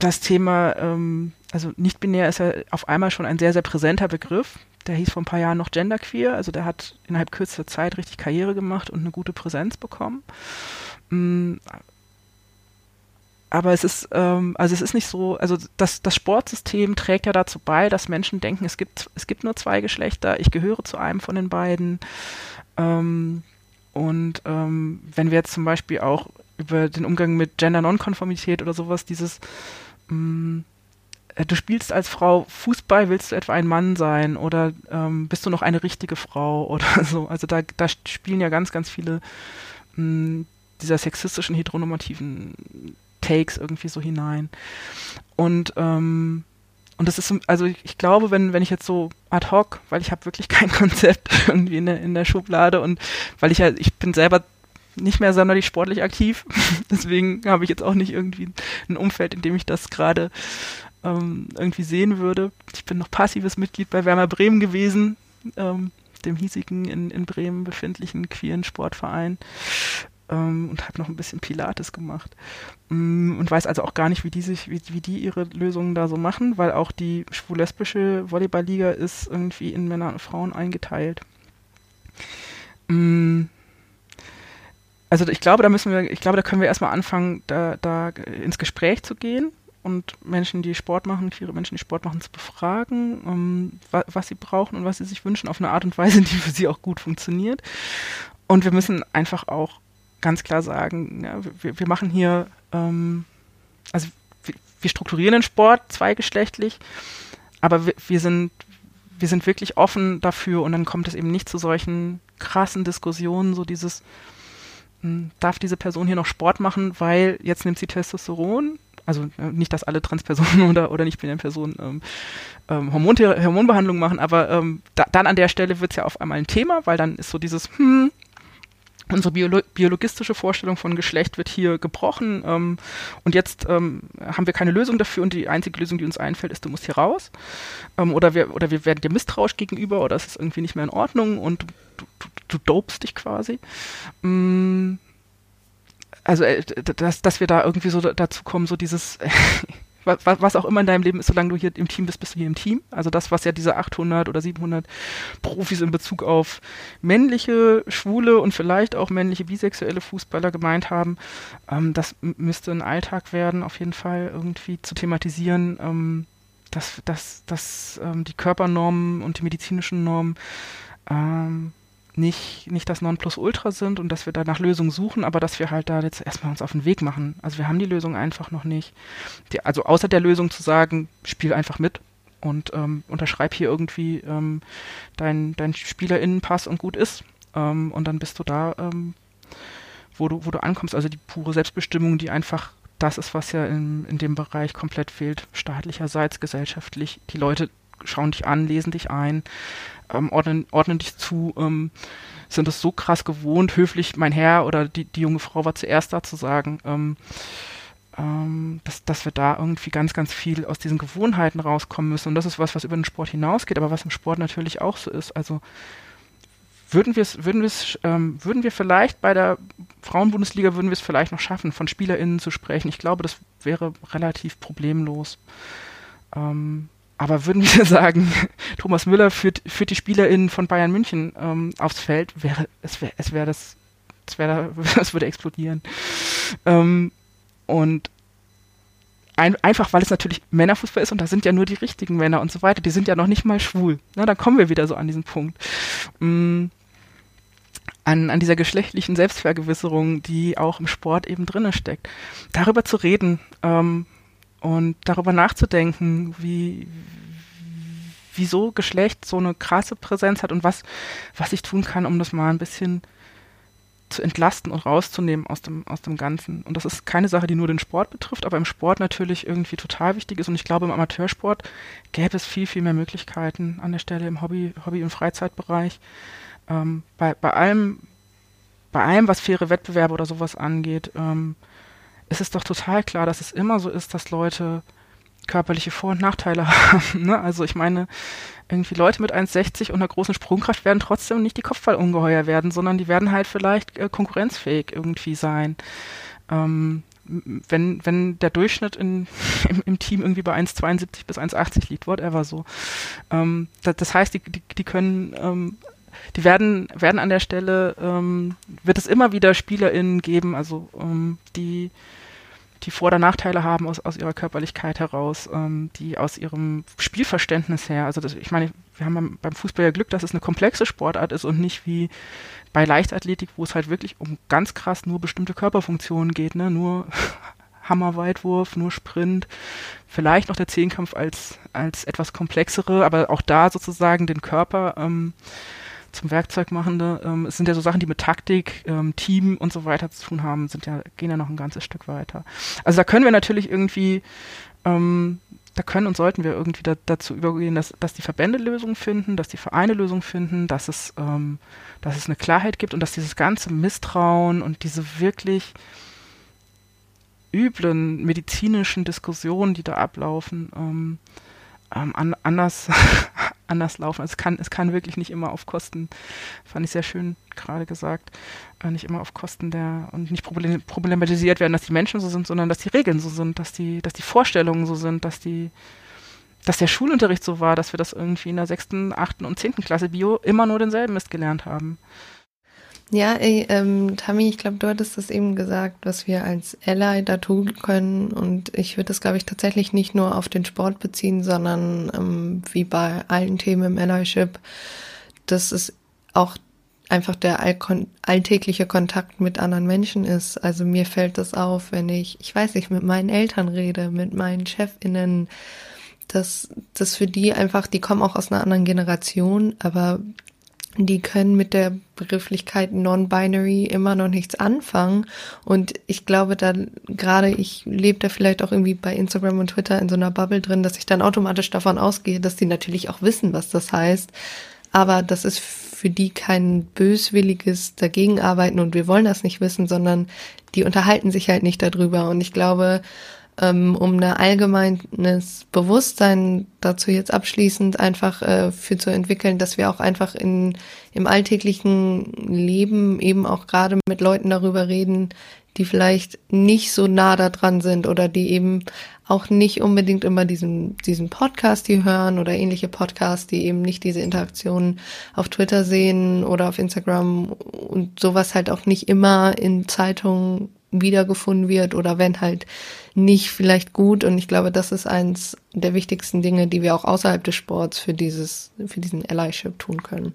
das Thema, ähm, also nicht binär ist ja auf einmal schon ein sehr, sehr präsenter Begriff der hieß vor ein paar Jahren noch Genderqueer, also der hat innerhalb kürzester Zeit richtig Karriere gemacht und eine gute Präsenz bekommen. Mm, aber es ist, ähm, also es ist nicht so, also das, das Sportsystem trägt ja dazu bei, dass Menschen denken, es gibt, es gibt nur zwei Geschlechter, ich gehöre zu einem von den beiden. Ähm, und ähm, wenn wir jetzt zum Beispiel auch über den Umgang mit Gender-Nonkonformität oder sowas, dieses mh, mm, du spielst als Frau Fußball, willst du etwa ein Mann sein oder ähm, bist du noch eine richtige Frau oder so? Also da, da spielen ja ganz, ganz viele mh, hm, dieser sexistischen, heteronormativen Takes irgendwie so hinein. Und ähm, und das ist, also ich, ich, glaube, wenn, wenn ich jetzt so ad hoc, weil ich habe wirklich kein Konzept irgendwie in der, in der Schublade und weil ich ja, ich bin selber nicht mehr sonderlich sportlich aktiv, deswegen habe ich jetzt auch nicht irgendwie ein Umfeld, in dem ich das gerade ähm, irgendwie sehen würde. Ich bin noch passives Mitglied bei Werner Bremen gewesen, ähm, dem hiesigen in, in Bremen befindlichen queeren Sportverein ähm, und habe noch ein bisschen Pilates gemacht ähm, und weiß also auch gar nicht, wie die sich, wie, wie die ihre Lösungen da so machen, weil auch die schwul-lesbische Volleyballliga ist irgendwie in Männer und Frauen eingeteilt. Ähm, also ich glaube, da müssen wir, ich glaube, da können wir erstmal anfangen, da, da ins Gespräch zu gehen und Menschen, die Sport machen, queere Menschen, die Sport machen, zu befragen, um, ähm, wa was sie brauchen und was sie sich wünschen, auf eine Art und Weise, die für sie auch gut funktioniert. Und wir müssen einfach auch ganz klar sagen, ja, wir, wir, machen hier, ähm, also wir, wir, strukturieren den Sport zweigeschlechtlich, aber wir, wir, sind wir sind wirklich offen dafür und dann kommt es eben nicht zu solchen krassen Diskussionen, so dieses, hm, darf diese Person hier noch Sport machen, weil jetzt nimmt sie Testosteron, also äh, nicht, dass alle Transpersonen oder, oder nicht binäre Personen ähm, ähm, Hormon Hormonbehandlung machen, aber ähm, da, dann an der Stelle wird es ja auf einmal ein Thema, weil dann ist so dieses, hm, unsere Biolo biologistische Vorstellung von Geschlecht wird hier gebrochen ähm, und jetzt ähm, haben wir keine Lösung dafür und die einzige Lösung, die uns einfällt, ist, du musst hier raus ähm, oder, wir, oder wir werden dir misstrauisch gegenüber oder es ist irgendwie nicht mehr in Ordnung und du, du, du dopest dich quasi. Mm, also, äh, dass, dass wir da irgendwie so dazu kommen, so dieses was, was auch immer in deinem Leben ist, solange du hier im Team bist, bist du hier im Team. Also das, was ja diese 800 oder 700 Profis in Bezug auf männliche, schwule und vielleicht auch männliche bisexuelle Fußballer gemeint haben, ähm, das müsste ein Alltag werden, auf jeden Fall irgendwie zu thematisieren, ähm, dass, dass, dass ähm, die Körpernormen und die medizinischen Normen ähm, nicht, nicht das Nonplusultra sind und dass wir da nach Lösungen suchen, aber dass wir halt da jetzt erstmal uns auf den Weg machen. Also wir haben die Lösung einfach noch nicht. Die, also außer der Lösung zu sagen, spiel einfach mit und ähm, unterschreib hier irgendwie ähm, dein, dein Spielerinnenpass und gut ist. Ähm, und dann bist du da, ähm, wo du, wo du ankommst. Also die pure Selbstbestimmung, die einfach das ist, was ja in, in dem Bereich komplett fehlt, staatlicherseits, gesellschaftlich. Die Leute schauen dich an, lesen dich ein, ähm, ordnen, dich zu, ähm, sind es so krass gewohnt, höflich mein Herr oder die, die junge Frau war zuerst da zu sagen, ähm, ähm, dass, dass wir da irgendwie ganz, ganz viel aus diesen Gewohnheiten rauskommen müssen. Und das ist was, was über den Sport hinausgeht, aber was im Sport natürlich auch so ist. Also würden wir es, würden wir es, ähm, würden wir vielleicht bei der Frauenbundesliga würden wir es vielleicht noch schaffen, von SpielerInnen zu sprechen. Ich glaube, das wäre relativ problemlos. Ähm, aber würden wir sagen, Thomas Müller führt, führt die SpielerInnen von Bayern München ähm, aufs Feld, wäre, es wäre, es wäre das, es wäre, es würde explodieren. Ähm, und ein, einfach, weil es natürlich Männerfußball ist und da sind ja nur die richtigen Männer und so weiter, die sind ja noch nicht mal schwul. Na, dann kommen wir wieder so an diesen Punkt. Ähm, an, an dieser geschlechtlichen Selbstvergewisserung, die auch im Sport eben drinne steckt. Darüber zu reden, ähm, und darüber nachzudenken, wie, wieso Geschlecht so eine krasse Präsenz hat und was, was ich tun kann, um das mal ein bisschen zu entlasten und rauszunehmen aus dem, aus dem Ganzen. Und das ist keine Sache, die nur den Sport betrifft, aber im Sport natürlich irgendwie total wichtig ist. Und ich glaube, im Amateursport gäbe es viel, viel mehr Möglichkeiten an der Stelle im Hobby-, Hobby und Freizeitbereich. Ähm, bei, bei allem, bei allem, was faire Wettbewerbe oder sowas angeht, ähm, es ist doch total klar, dass es immer so ist, dass Leute körperliche Vor- und Nachteile haben. Ne? Also ich meine, irgendwie Leute mit 1,60 und einer großen Sprungkraft werden trotzdem nicht die Kopfballungeheuer werden, sondern die werden halt vielleicht äh, konkurrenzfähig irgendwie sein. Ähm, wenn, wenn der Durchschnitt in, im, im, Team irgendwie bei 1,72 bis 1,80 liegt, whatever so. Ähm, das, das, heißt, die, die, die können ähm, die werden, werden an der Stelle, ähm, wird es immer wieder SpielerInnen geben, also ähm, die die Vor- oder Nachteile haben aus, aus ihrer Körperlichkeit heraus, ähm, die aus ihrem Spielverständnis her. Also das, ich meine, wir haben beim, Fußball ja Glück, dass es eine komplexe Sportart ist und nicht wie bei Leichtathletik, wo es halt wirklich um ganz krass nur bestimmte Körperfunktionen geht, ne? Nur Hammerweitwurf, nur Sprint, vielleicht noch der Zehnkampf als, als etwas komplexere, aber auch da sozusagen den Körper ähm, zum Werkzeugmachende. Ähm, es sind ja so Sachen, die mit Taktik, ähm, Team und so weiter zu tun haben, sind ja, gehen ja noch ein ganzes Stück weiter. Also da können wir natürlich irgendwie, ähm, da können und sollten wir irgendwie da, dazu übergehen, dass, dass die Verbände Lösungen finden, dass die Vereine Lösungen finden, dass es, ähm, dass es eine Klarheit gibt und dass dieses ganze Misstrauen und diese wirklich üblen medizinischen Diskussionen, die da ablaufen, ähm, an, anders, anders laufen. Also es kann, es kann wirklich nicht immer auf Kosten, fand ich sehr schön gerade gesagt, äh, nicht immer auf Kosten der und nicht problem, problematisiert werden, dass die Menschen so sind, sondern dass die Regeln so sind, dass die, dass die Vorstellungen so sind, dass die, dass der Schulunterricht so war, dass wir das irgendwie in der sechsten, achten und zehnten Klasse Bio immer nur denselben Mist gelernt haben. Ja, ey, ähm, Tammy, ich glaube, du hattest das eben gesagt, was wir als Ally da tun können. Und ich würde das, glaube ich, tatsächlich nicht nur auf den Sport beziehen, sondern ähm, wie bei allen Themen im Allyship, dass es auch einfach der all alltägliche Kontakt mit anderen Menschen ist. Also mir fällt das auf, wenn ich, ich weiß nicht, mit meinen Eltern rede, mit meinen Chefinnen, dass das für die einfach, die kommen auch aus einer anderen Generation, aber die können mit der Begrifflichkeit Non-Binary immer noch nichts anfangen. Und ich glaube dann, gerade ich lebe da vielleicht auch irgendwie bei Instagram und Twitter in so einer Bubble drin, dass ich dann automatisch davon ausgehe, dass die natürlich auch wissen, was das heißt. Aber das ist für die kein böswilliges Dagegenarbeiten und wir wollen das nicht wissen, sondern die unterhalten sich halt nicht darüber. Und ich glaube, ähm, um ein allgemeines Bewusstsein dazu jetzt abschließend einfach äh, für zu entwickeln, dass wir auch einfach in, im alltäglichen Leben eben auch gerade mit Leuten darüber reden, die vielleicht nicht so nah da dran sind oder die eben auch nicht unbedingt immer diesen, diesen Podcast die hören oder ähnliche Podcasts, die eben nicht diese Interaktionen auf Twitter sehen oder auf Instagram und sowas halt auch nicht immer in Zeitungen wiedergefunden wird oder wenn halt nicht vielleicht gut. Und ich glaube, das ist eins der wichtigsten Dinge, die wir auch außerhalb des Sports für dieses, für diesen Allyship tun können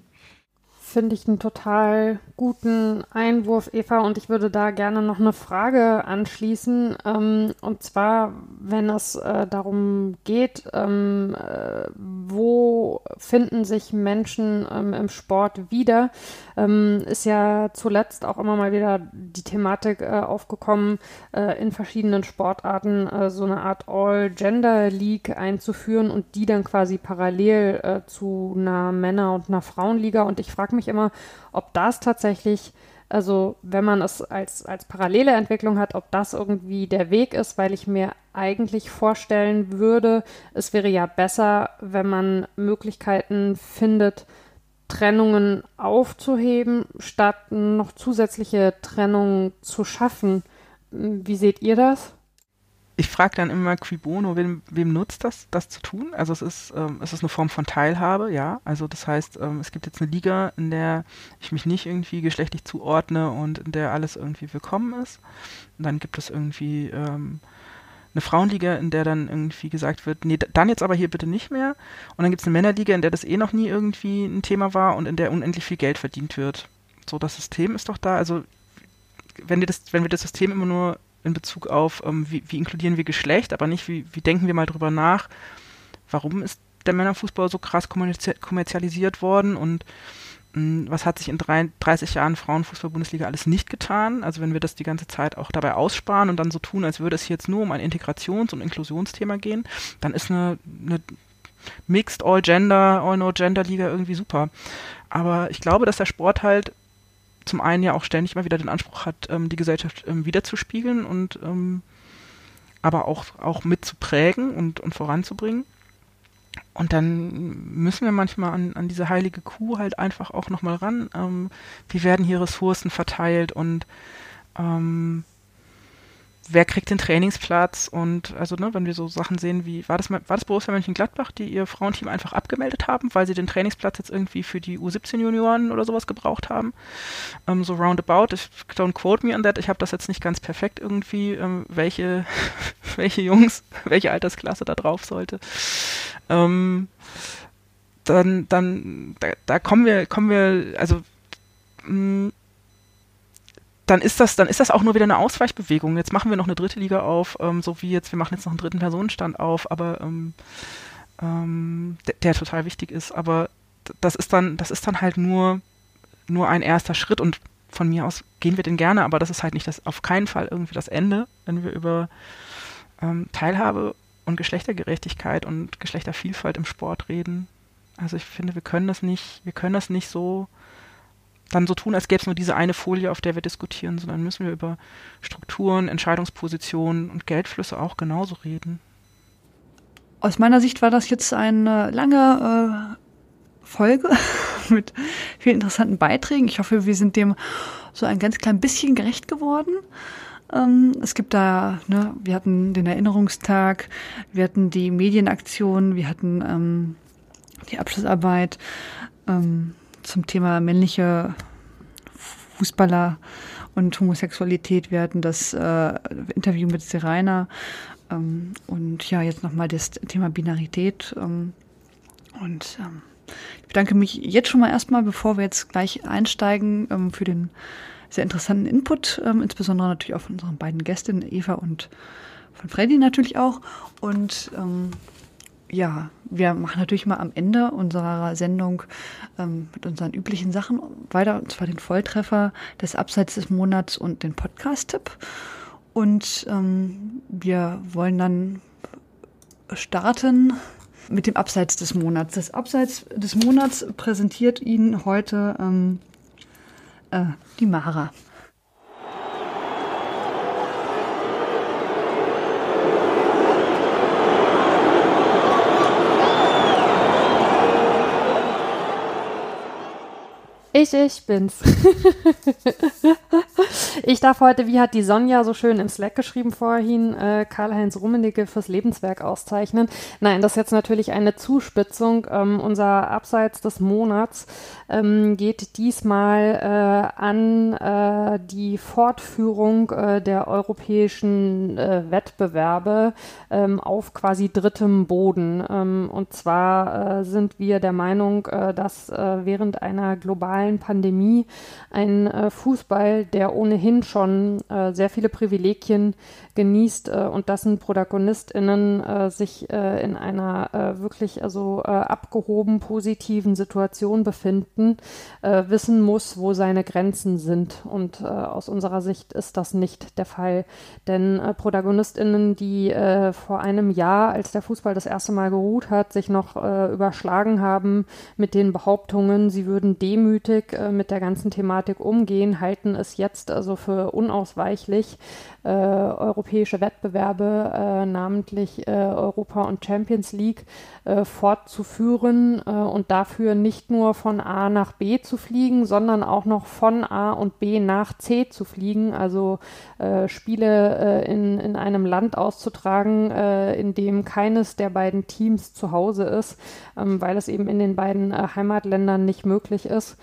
finde ich einen total guten Einwurf, Eva. Und ich würde da gerne noch eine Frage anschließen. Ähm, und zwar, wenn es äh, darum geht, ähm, äh, wo finden sich Menschen ähm, im Sport wieder, ähm, ist ja zuletzt auch immer mal wieder die Thematik äh, aufgekommen, äh, in verschiedenen Sportarten äh, so eine Art All-Gender-League einzuführen und die dann quasi parallel äh, zu einer Männer- und einer Frauenliga. Und ich frage mich immer, ob das tatsächlich also wenn man es als, als parallele Entwicklung hat, ob das irgendwie der Weg ist, weil ich mir eigentlich vorstellen würde, es wäre ja besser, wenn man Möglichkeiten findet, Trennungen aufzuheben, statt noch zusätzliche Trennungen zu schaffen. Wie seht ihr das? Ich frage dann immer qui bono, wem, wem nutzt das, das zu tun? Also es ist, ähm, es ist eine Form von Teilhabe, ja. Also das heißt, ähm, es gibt jetzt eine Liga, in der ich mich nicht irgendwie geschlechtlich zuordne und in der alles irgendwie willkommen ist. Und dann gibt es irgendwie ähm, eine Frauenliga, in der dann irgendwie gesagt wird, nee, dann jetzt aber hier bitte nicht mehr. Und dann gibt es eine Männerliga, in der das eh noch nie irgendwie ein Thema war und in der unendlich viel Geld verdient wird. So, das System ist doch da. Also, wenn wir das, wenn wir das System immer nur in Bezug auf, ähm, wie, wie, inkludieren wir Geschlecht, aber nicht, wie, wie denken wir mal drüber nach, warum ist der Männerfußball so krass kommerzialisiert worden und was hat sich in 30 Jahren Frauenfußball-Bundesliga alles nicht getan? Also wenn wir das die ganze Zeit auch dabei aussparen und dann so tun, als würde es jetzt nur um ein Integrations- und Inklusionsthema gehen, dann ist eine, eine Mixed All-Gender, All-No-Gender-Liga irgendwie super. Aber ich glaube, dass der Sport halt zum einen ja auch ständig mal wieder den Anspruch hat, ähm, die Gesellschaft ähm, wiederzuspiegeln und ähm, aber auch, auch mitzuprägen und, und voranzubringen. Und dann müssen wir manchmal an, an diese heilige Kuh halt einfach auch nochmal ran. Ähm, wie werden hier Ressourcen verteilt und ähm, wer kriegt den Trainingsplatz und also ne, wenn wir so Sachen sehen wie, war das, war das Borussia Mönchengladbach, die ihr Frauenteam einfach abgemeldet haben, weil sie den Trainingsplatz jetzt irgendwie für die U17-Junioren oder sowas gebraucht haben? Ähm, so roundabout, ich, don't quote me on that, ich habe das jetzt nicht ganz perfekt irgendwie, ähm, welche, welche Jungs, welche Altersklasse da drauf sollte. Ähm, dann, dann, da, da kommen wir, kommen wir, also mh, mm, dann ist das, dann ist das auch nur wieder eine Ausweichbewegung. Jetzt machen wir noch eine dritte Liga auf, ähm, so wie jetzt, wir machen jetzt noch einen dritten Personenstand auf, aber ähm, ähm, der, der, total wichtig ist. Aber das ist dann, das ist dann halt nur, nur ein erster Schritt und von mir aus gehen wir den gerne, aber das ist halt nicht das, auf keinen Fall irgendwie das Ende, wenn wir über ähm, Teilhabe und Geschlechtergerechtigkeit und Geschlechtervielfalt im Sport reden. Also ich finde, wir können das nicht, wir können das nicht so dann so tun, als gäbe es nur diese eine Folie, auf der wir diskutieren, sondern müssen wir über Strukturen, Entscheidungspositionen und Geldflüsse auch genauso reden. Aus meiner Sicht war das jetzt eine lange äh, Folge mit vielen interessanten Beiträgen. Ich hoffe, wir sind dem so ein ganz klein bisschen gerecht geworden. Ähm, es gibt da, ne, wir hatten den Erinnerungstag, wir hatten die Medienaktion, wir hatten ähm, die Abschlussarbeit. Ähm, zum Thema männliche Fußballer und Homosexualität. Wir hatten das äh, Interview mit Serena ähm, und ja, jetzt nochmal das Thema Binarität. Ähm, und ähm, ich bedanke mich jetzt schon mal erstmal, bevor wir jetzt gleich einsteigen, ähm, für den sehr interessanten Input, ähm, insbesondere natürlich auch von unseren beiden Gästinnen, Eva und von Freddy natürlich auch. Und ähm, ja, wir machen natürlich mal am Ende unserer Sendung ähm, mit unseren üblichen Sachen weiter, und zwar den Volltreffer des Abseits des Monats und den Podcast-Tipp. Und ähm, wir wollen dann starten mit dem Abseits des Monats. Das Abseits des Monats präsentiert Ihnen heute ähm, äh, die Mara. Ich, ich bin's. ich darf heute, wie hat die Sonja so schön im Slack geschrieben vorhin, äh, Karl-Heinz Rummenigge fürs Lebenswerk auszeichnen. Nein, das ist jetzt natürlich eine Zuspitzung. Ähm, unser Abseits des Monats ähm, geht diesmal äh, an äh, die Fortführung äh, der europäischen äh, Wettbewerbe ähm, auf quasi drittem Boden. Ähm, und zwar äh, sind wir der Meinung, dass während einer globalen globalen Pandemie ein äh, Fußball, der ohnehin schon äh, sehr viele Privilegien genießt äh, und dessen ProtagonistInnen äh, sich äh, in einer äh, wirklich also abgehoben positiven Situation befinden, wissen muss, wo seine Grenzen sind. Und aus unserer Sicht ist das nicht der Fall. Denn ProtagonistInnen, die vor einem Jahr, als der Fußball das erste Mal geruht hat, sich noch überschlagen haben mit den Behauptungen, sie würden demütig äh, mit der ganzen Thematik umgehen, halten es jetzt also für unausweichlich, äh, europäische Wettbewerbe, äh, namentlich äh, Europa und Champions League, äh, fortzuführen äh, und dafür nicht nur von A nach B zu fliegen, sondern auch noch von A und B nach C zu fliegen, also Spiele in, in einem Land auszutragen, in dem keines der beiden Teams zu Hause ist, ähm, weil es eben in den beiden Heimatländern nicht möglich ist.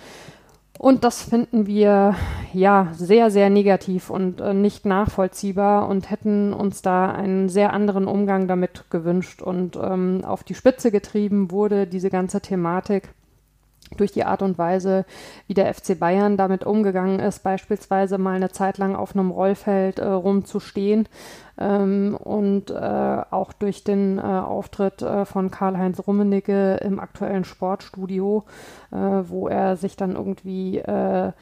Und das finden wir ja sehr, sehr negativ und äh, nicht nachvollziehbar und hätten uns da einen sehr anderen Umgang damit gewünscht. Und ähm, auf die Spitze getrieben wurde diese ganze Thematik durch die Art und Weise, wie der FC Bayern damit umgegangen ist, beispielsweise mal eine Zeit lang auf einem Rollfeld äh, rumzustehen ähm, und äh, auch durch den äh, Auftritt äh, von Karl-Heinz Rummenigge im aktuellen Sportstudio, äh, wo er sich dann irgendwie äh,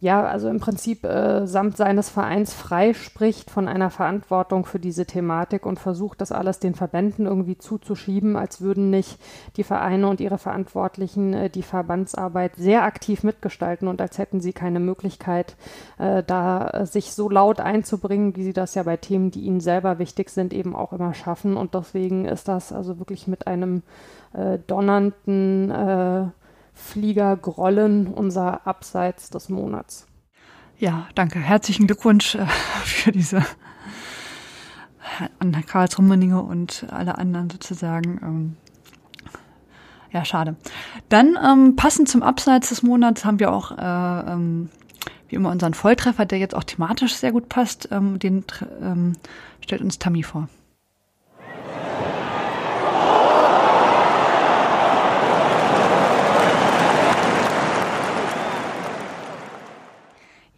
ja, also im Prinzip äh, samt seines Vereins freispricht von einer Verantwortung für diese Thematik und versucht, das alles den Verbänden irgendwie zuzuschieben, als würden nicht die Vereine und ihre Verantwortlichen äh, die Verbandsarbeit sehr aktiv mitgestalten und als hätten sie keine Möglichkeit, äh, da äh, sich so laut einzubringen, wie sie das ja bei Themen, die ihnen selber wichtig sind, eben auch immer schaffen. Und deswegen ist das also wirklich mit einem äh, donnernden äh, Flieger Grollen, unser Abseits des Monats. Ja, danke. Herzlichen Glückwunsch äh, für diese an Karls Rummeninge und alle anderen sozusagen. Ähm, ja, schade. Dann ähm, passend zum Abseits des Monats haben wir auch äh, ähm, wie immer unseren Volltreffer, der jetzt auch thematisch sehr gut passt. Ähm, den ähm, stellt uns Tammy vor.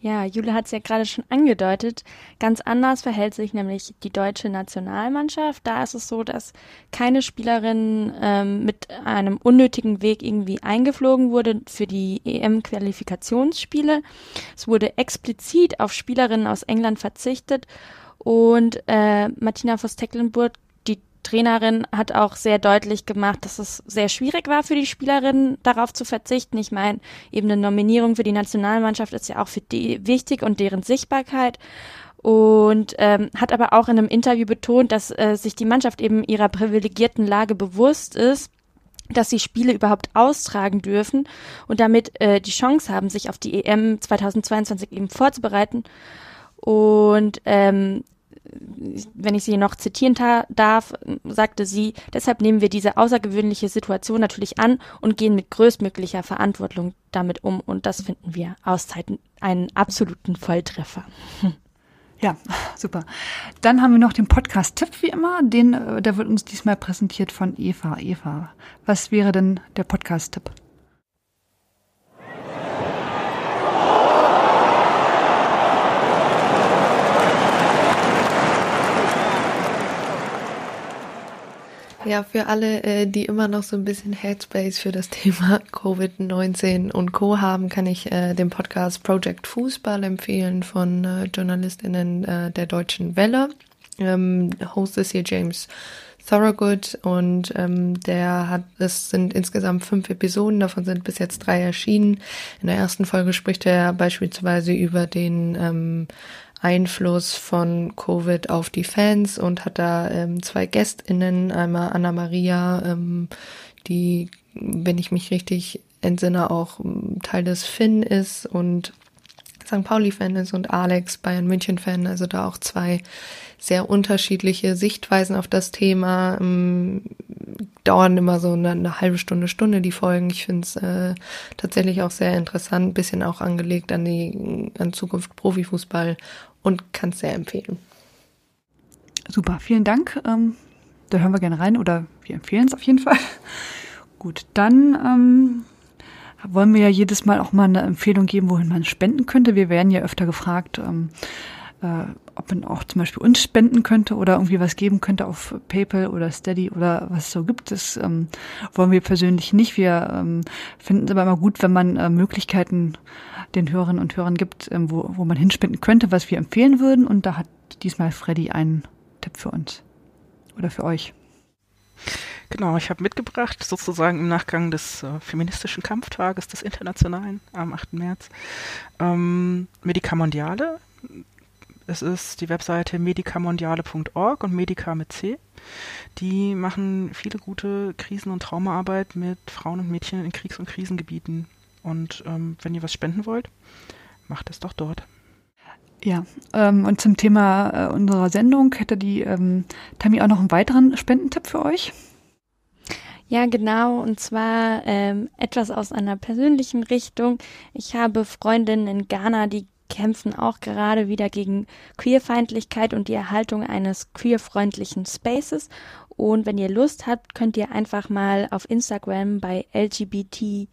Ja, Jule hat es ja gerade schon angedeutet. Ganz anders verhält sich nämlich die deutsche Nationalmannschaft. Da ist es so, dass keine Spielerin ähm, mit einem unnötigen Weg irgendwie eingeflogen wurde für die EM-Qualifikationsspiele. Es wurde explizit auf Spielerinnen aus England verzichtet und äh, Martina Voss-Tecklenburg Trainerin hat auch sehr deutlich gemacht, dass es sehr schwierig war für die Spielerinnen, darauf zu verzichten. Ich meine, eben eine Nominierung für die Nationalmannschaft ist ja auch für die wichtig und deren Sichtbarkeit. Und ähm, hat aber auch in einem Interview betont, dass äh, sich die Mannschaft eben ihrer privilegierten Lage bewusst ist dass sie Spiele überhaupt austragen dürfen und damit äh, die Chance haben, sich auf die EM 2022 eben vorzubereiten. Und ähm, wenn ich sie noch zitieren darf, sagte sie, deshalb nehmen wir diese außergewöhnliche Situation natürlich an und gehen mit größtmöglicher Verantwortung damit um. Und das finden wir Auszeiten einen absoluten Volltreffer. Ja, super. Dann haben wir noch den Podcast-Tipp wie immer. Den, äh, der wird uns diesmal präsentiert von Eva. Eva, was wäre denn der Podcast-Tipp? Ja, für alle, äh, die immer noch so ein bisschen Headspace für das Thema Covid-19 und Co. haben, kann ich äh, den Podcast Project Fußball empfehlen von äh, JournalistInnen der Deutschen Welle. Ähm, Host ist hier James Thorogood und ähm, der hat, es sind insgesamt fünf Episoden, davon sind bis jetzt drei erschienen. In der ersten Folge spricht er beispielsweise über den ähm, Einfluss von Covid auf die Fans und hat da ähm, zwei GästInnen, einmal Anna Maria, ähm, die, wenn ich mich richtig entsinne, auch ähm, Teil des Finn ist und St. Pauli-Fan ist und Alex Bayern München-Fan, also da auch zwei sehr unterschiedliche Sichtweisen auf das Thema. Ähm, dauern immer so eine, eine, halbe Stunde, Stunde die Folgen. Ich finde es äh, tatsächlich auch sehr interessant, bisschen auch angelegt an die an Zukunft Profifußball und kann es sehr empfehlen. Super, vielen Dank. Ähm, da hören wir gerne rein oder wir empfehlen es auf jeden Fall. Gut, dann ähm, wollen wir ja jedes Mal auch mal eine Empfehlung geben, wohin man spenden könnte. Wir werden ja öfter gefragt, ähm, äh, ob man auch zum Beispiel uns spenden könnte oder irgendwie was geben könnte auf PayPal oder Steady oder was es so gibt. Das ähm, wollen wir persönlich nicht. Wir ähm, finden es aber immer gut, wenn man äh, Möglichkeiten den Hörerinnen und Hörern gibt, ähm, wo, wo man hinspenden könnte, was wir empfehlen würden. Und da hat diesmal Freddy einen Tipp für uns oder für euch. Genau, ich habe mitgebracht, sozusagen im Nachgang des äh, feministischen Kampftages des Internationalen am 8. März, ähm, Medica Mondiale. Es ist die Webseite medicamondiale.org und Medica mit C. Die machen viele gute Krisen- und Traumaarbeit mit Frauen und Mädchen in Kriegs- und Krisengebieten. Und ähm, wenn ihr was spenden wollt, macht es doch dort. Ja, ähm, und zum Thema äh, unserer Sendung hätte die ähm, Tammy auch noch einen weiteren Spendentipp für euch. Ja, genau. Und zwar ähm, etwas aus einer persönlichen Richtung. Ich habe Freundinnen in Ghana, die kämpfen auch gerade wieder gegen Queerfeindlichkeit und die Erhaltung eines queerfreundlichen Spaces. Und wenn ihr Lust habt, könnt ihr einfach mal auf Instagram bei LGBT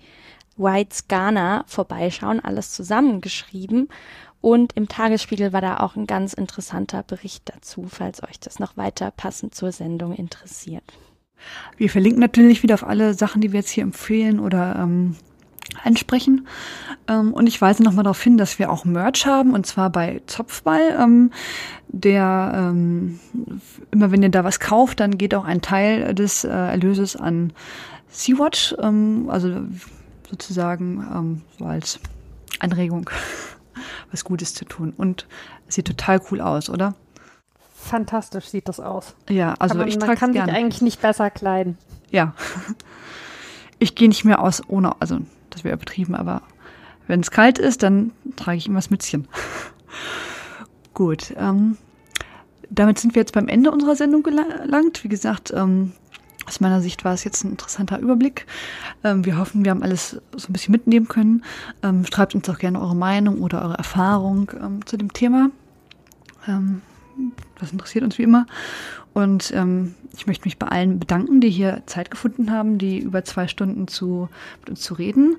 Whites Ghana vorbeischauen, alles zusammengeschrieben. Und im Tagesspiegel war da auch ein ganz interessanter Bericht dazu, falls euch das noch weiter passend zur Sendung interessiert. Wir verlinken natürlich wieder auf alle Sachen, die wir jetzt hier empfehlen oder ähm, ansprechen. Ähm, und ich weise nochmal darauf hin, dass wir auch Merch haben, und zwar bei Zopfball. Ähm, der ähm, immer wenn ihr da was kauft, dann geht auch ein Teil des äh, Erlöses an Sea-Watch, ähm, also sozusagen ähm, so als Anregung, was Gutes zu tun. Und es sieht total cool aus, oder? fantastisch sieht das aus. Ja, also man, ich man kann gern. sich eigentlich nicht besser kleiden. Ja. Ich gehe nicht mehr aus ohne, also das wäre übertrieben, aber wenn es kalt ist, dann trage ich immer das Mützchen. Gut, ähm, damit sind wir jetzt beim Ende unserer Sendung gelangt. Wie gesagt, ähm, aus meiner Sicht war es jetzt ein interessanter Überblick. Ähm, wir hoffen, wir haben alles so ein bisschen mitnehmen können. Ähm, schreibt uns auch gerne eure Meinung oder eure Erfahrung ähm, zu dem Thema. Das interessiert uns wie immer. Und ich möchte mich bei allen bedanken, die hier Zeit gefunden haben, die über zwei Stunden zu, mit uns zu reden.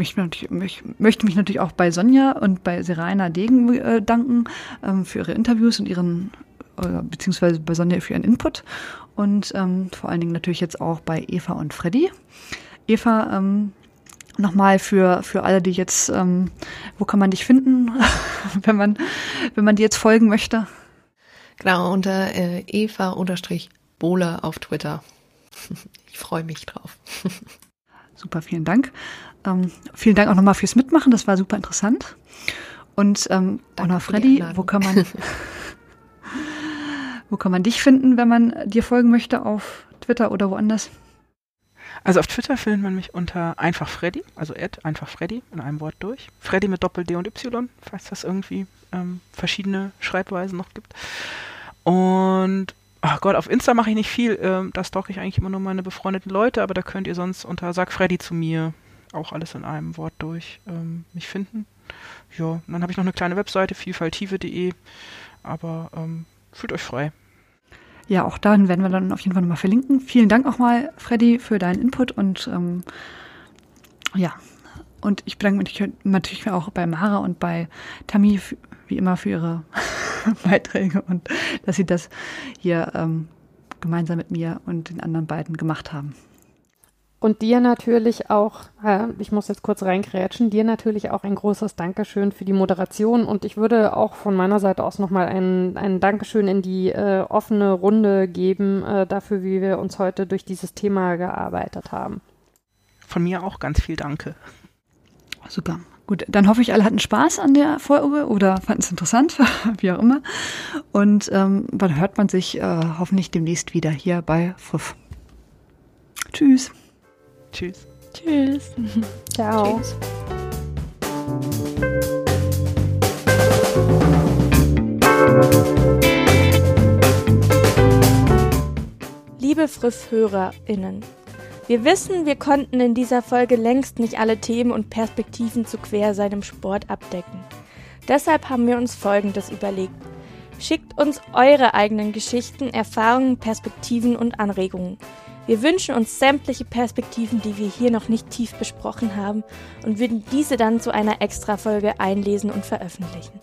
Ich möchte, mich natürlich auch bei Sonja und bei Serena Degen äh, danken ähm, für ihre Interviews und ihren, äh, beziehungsweise bei Sonja für ihren Input. Und ähm, vor allen Dingen natürlich jetzt auch bei Eva und Freddy. Eva, ähm, nochmal für, für alle, die jetzt, ähm, wo kann man dich finden, wenn man, wenn man dir jetzt folgen möchte? Genau, unter äh, Eva-Bohle auf Twitter. Ich freue mich drauf. Super, vielen Dank. Ähm, vielen Dank auch nochmal fürs Mitmachen, das war super interessant. Und ähm, Anna Freddy, wo kann man wo kann man dich finden, wenn man dir folgen möchte auf Twitter oder woanders? Also auf Twitter findet man mich unter einfach Freddy, also Ed einfach Freddy in einem Wort durch. Freddy mit Doppel D und Y, falls das irgendwie ähm, verschiedene Schreibweisen noch gibt. Und ach Gott, auf Insta mache ich nicht viel. Ähm, da stalke ich eigentlich immer nur meine befreundeten Leute, aber da könnt ihr sonst unter Sag Freddy zu mir auch alles in einem Wort durch ähm, mich finden. Ja, dann habe ich noch eine kleine Webseite, vielfaltive.de, aber ähm, fühlt euch frei. Ja, auch dahin werden wir dann auf jeden Fall nochmal verlinken. Vielen Dank auch mal, Freddy, für deinen Input und ähm, ja, und ich bedanke mich natürlich auch bei Mara und bei Tammy wie immer für ihre Beiträge und dass sie das hier ähm, gemeinsam mit mir und den anderen beiden gemacht haben. Und dir natürlich auch, äh, ich muss jetzt kurz reingrätschen, dir natürlich auch ein großes Dankeschön für die Moderation. Und ich würde auch von meiner Seite aus nochmal ein, ein Dankeschön in die äh, offene Runde geben, äh, dafür, wie wir uns heute durch dieses Thema gearbeitet haben. Von mir auch ganz viel Danke. Super. Gut, dann hoffe ich, alle hatten Spaß an der Folge oder fanden es interessant, wie auch immer. Und ähm, dann hört man sich äh, hoffentlich demnächst wieder hier bei FUF. Tschüss. Tschüss. Tschüss. Ciao. Tschüss. Liebe Friff-HörerInnen, wir wissen, wir konnten in dieser Folge längst nicht alle Themen und Perspektiven zu Quersein im Sport abdecken. Deshalb haben wir uns Folgendes überlegt. Schickt uns eure eigenen Geschichten, Erfahrungen, Perspektiven und Anregungen. Wir wünschen uns sämtliche Perspektiven, die wir hier noch nicht tief besprochen haben und würden diese dann zu einer Extra-Folge einlesen und veröffentlichen.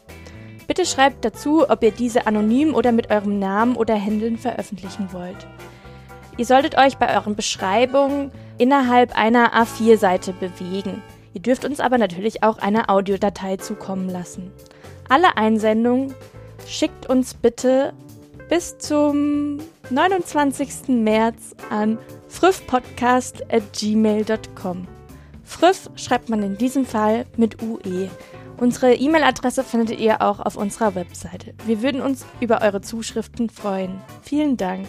Bitte schreibt dazu, ob ihr diese anonym oder mit eurem Namen oder Händeln veröffentlichen wollt. Ihr solltet euch bei euren Beschreibungen innerhalb einer A4-Seite bewegen. Ihr dürft uns aber natürlich auch eine Audiodatei zukommen lassen. Alle Einsendungen schickt uns bitte bis zum 29. März an früffpodcast.gmail.com. Früff schreibt man in diesem Fall mit UE. Unsere E-Mail-Adresse findet ihr auch auf unserer Webseite. Wir würden uns über eure Zuschriften freuen. Vielen Dank.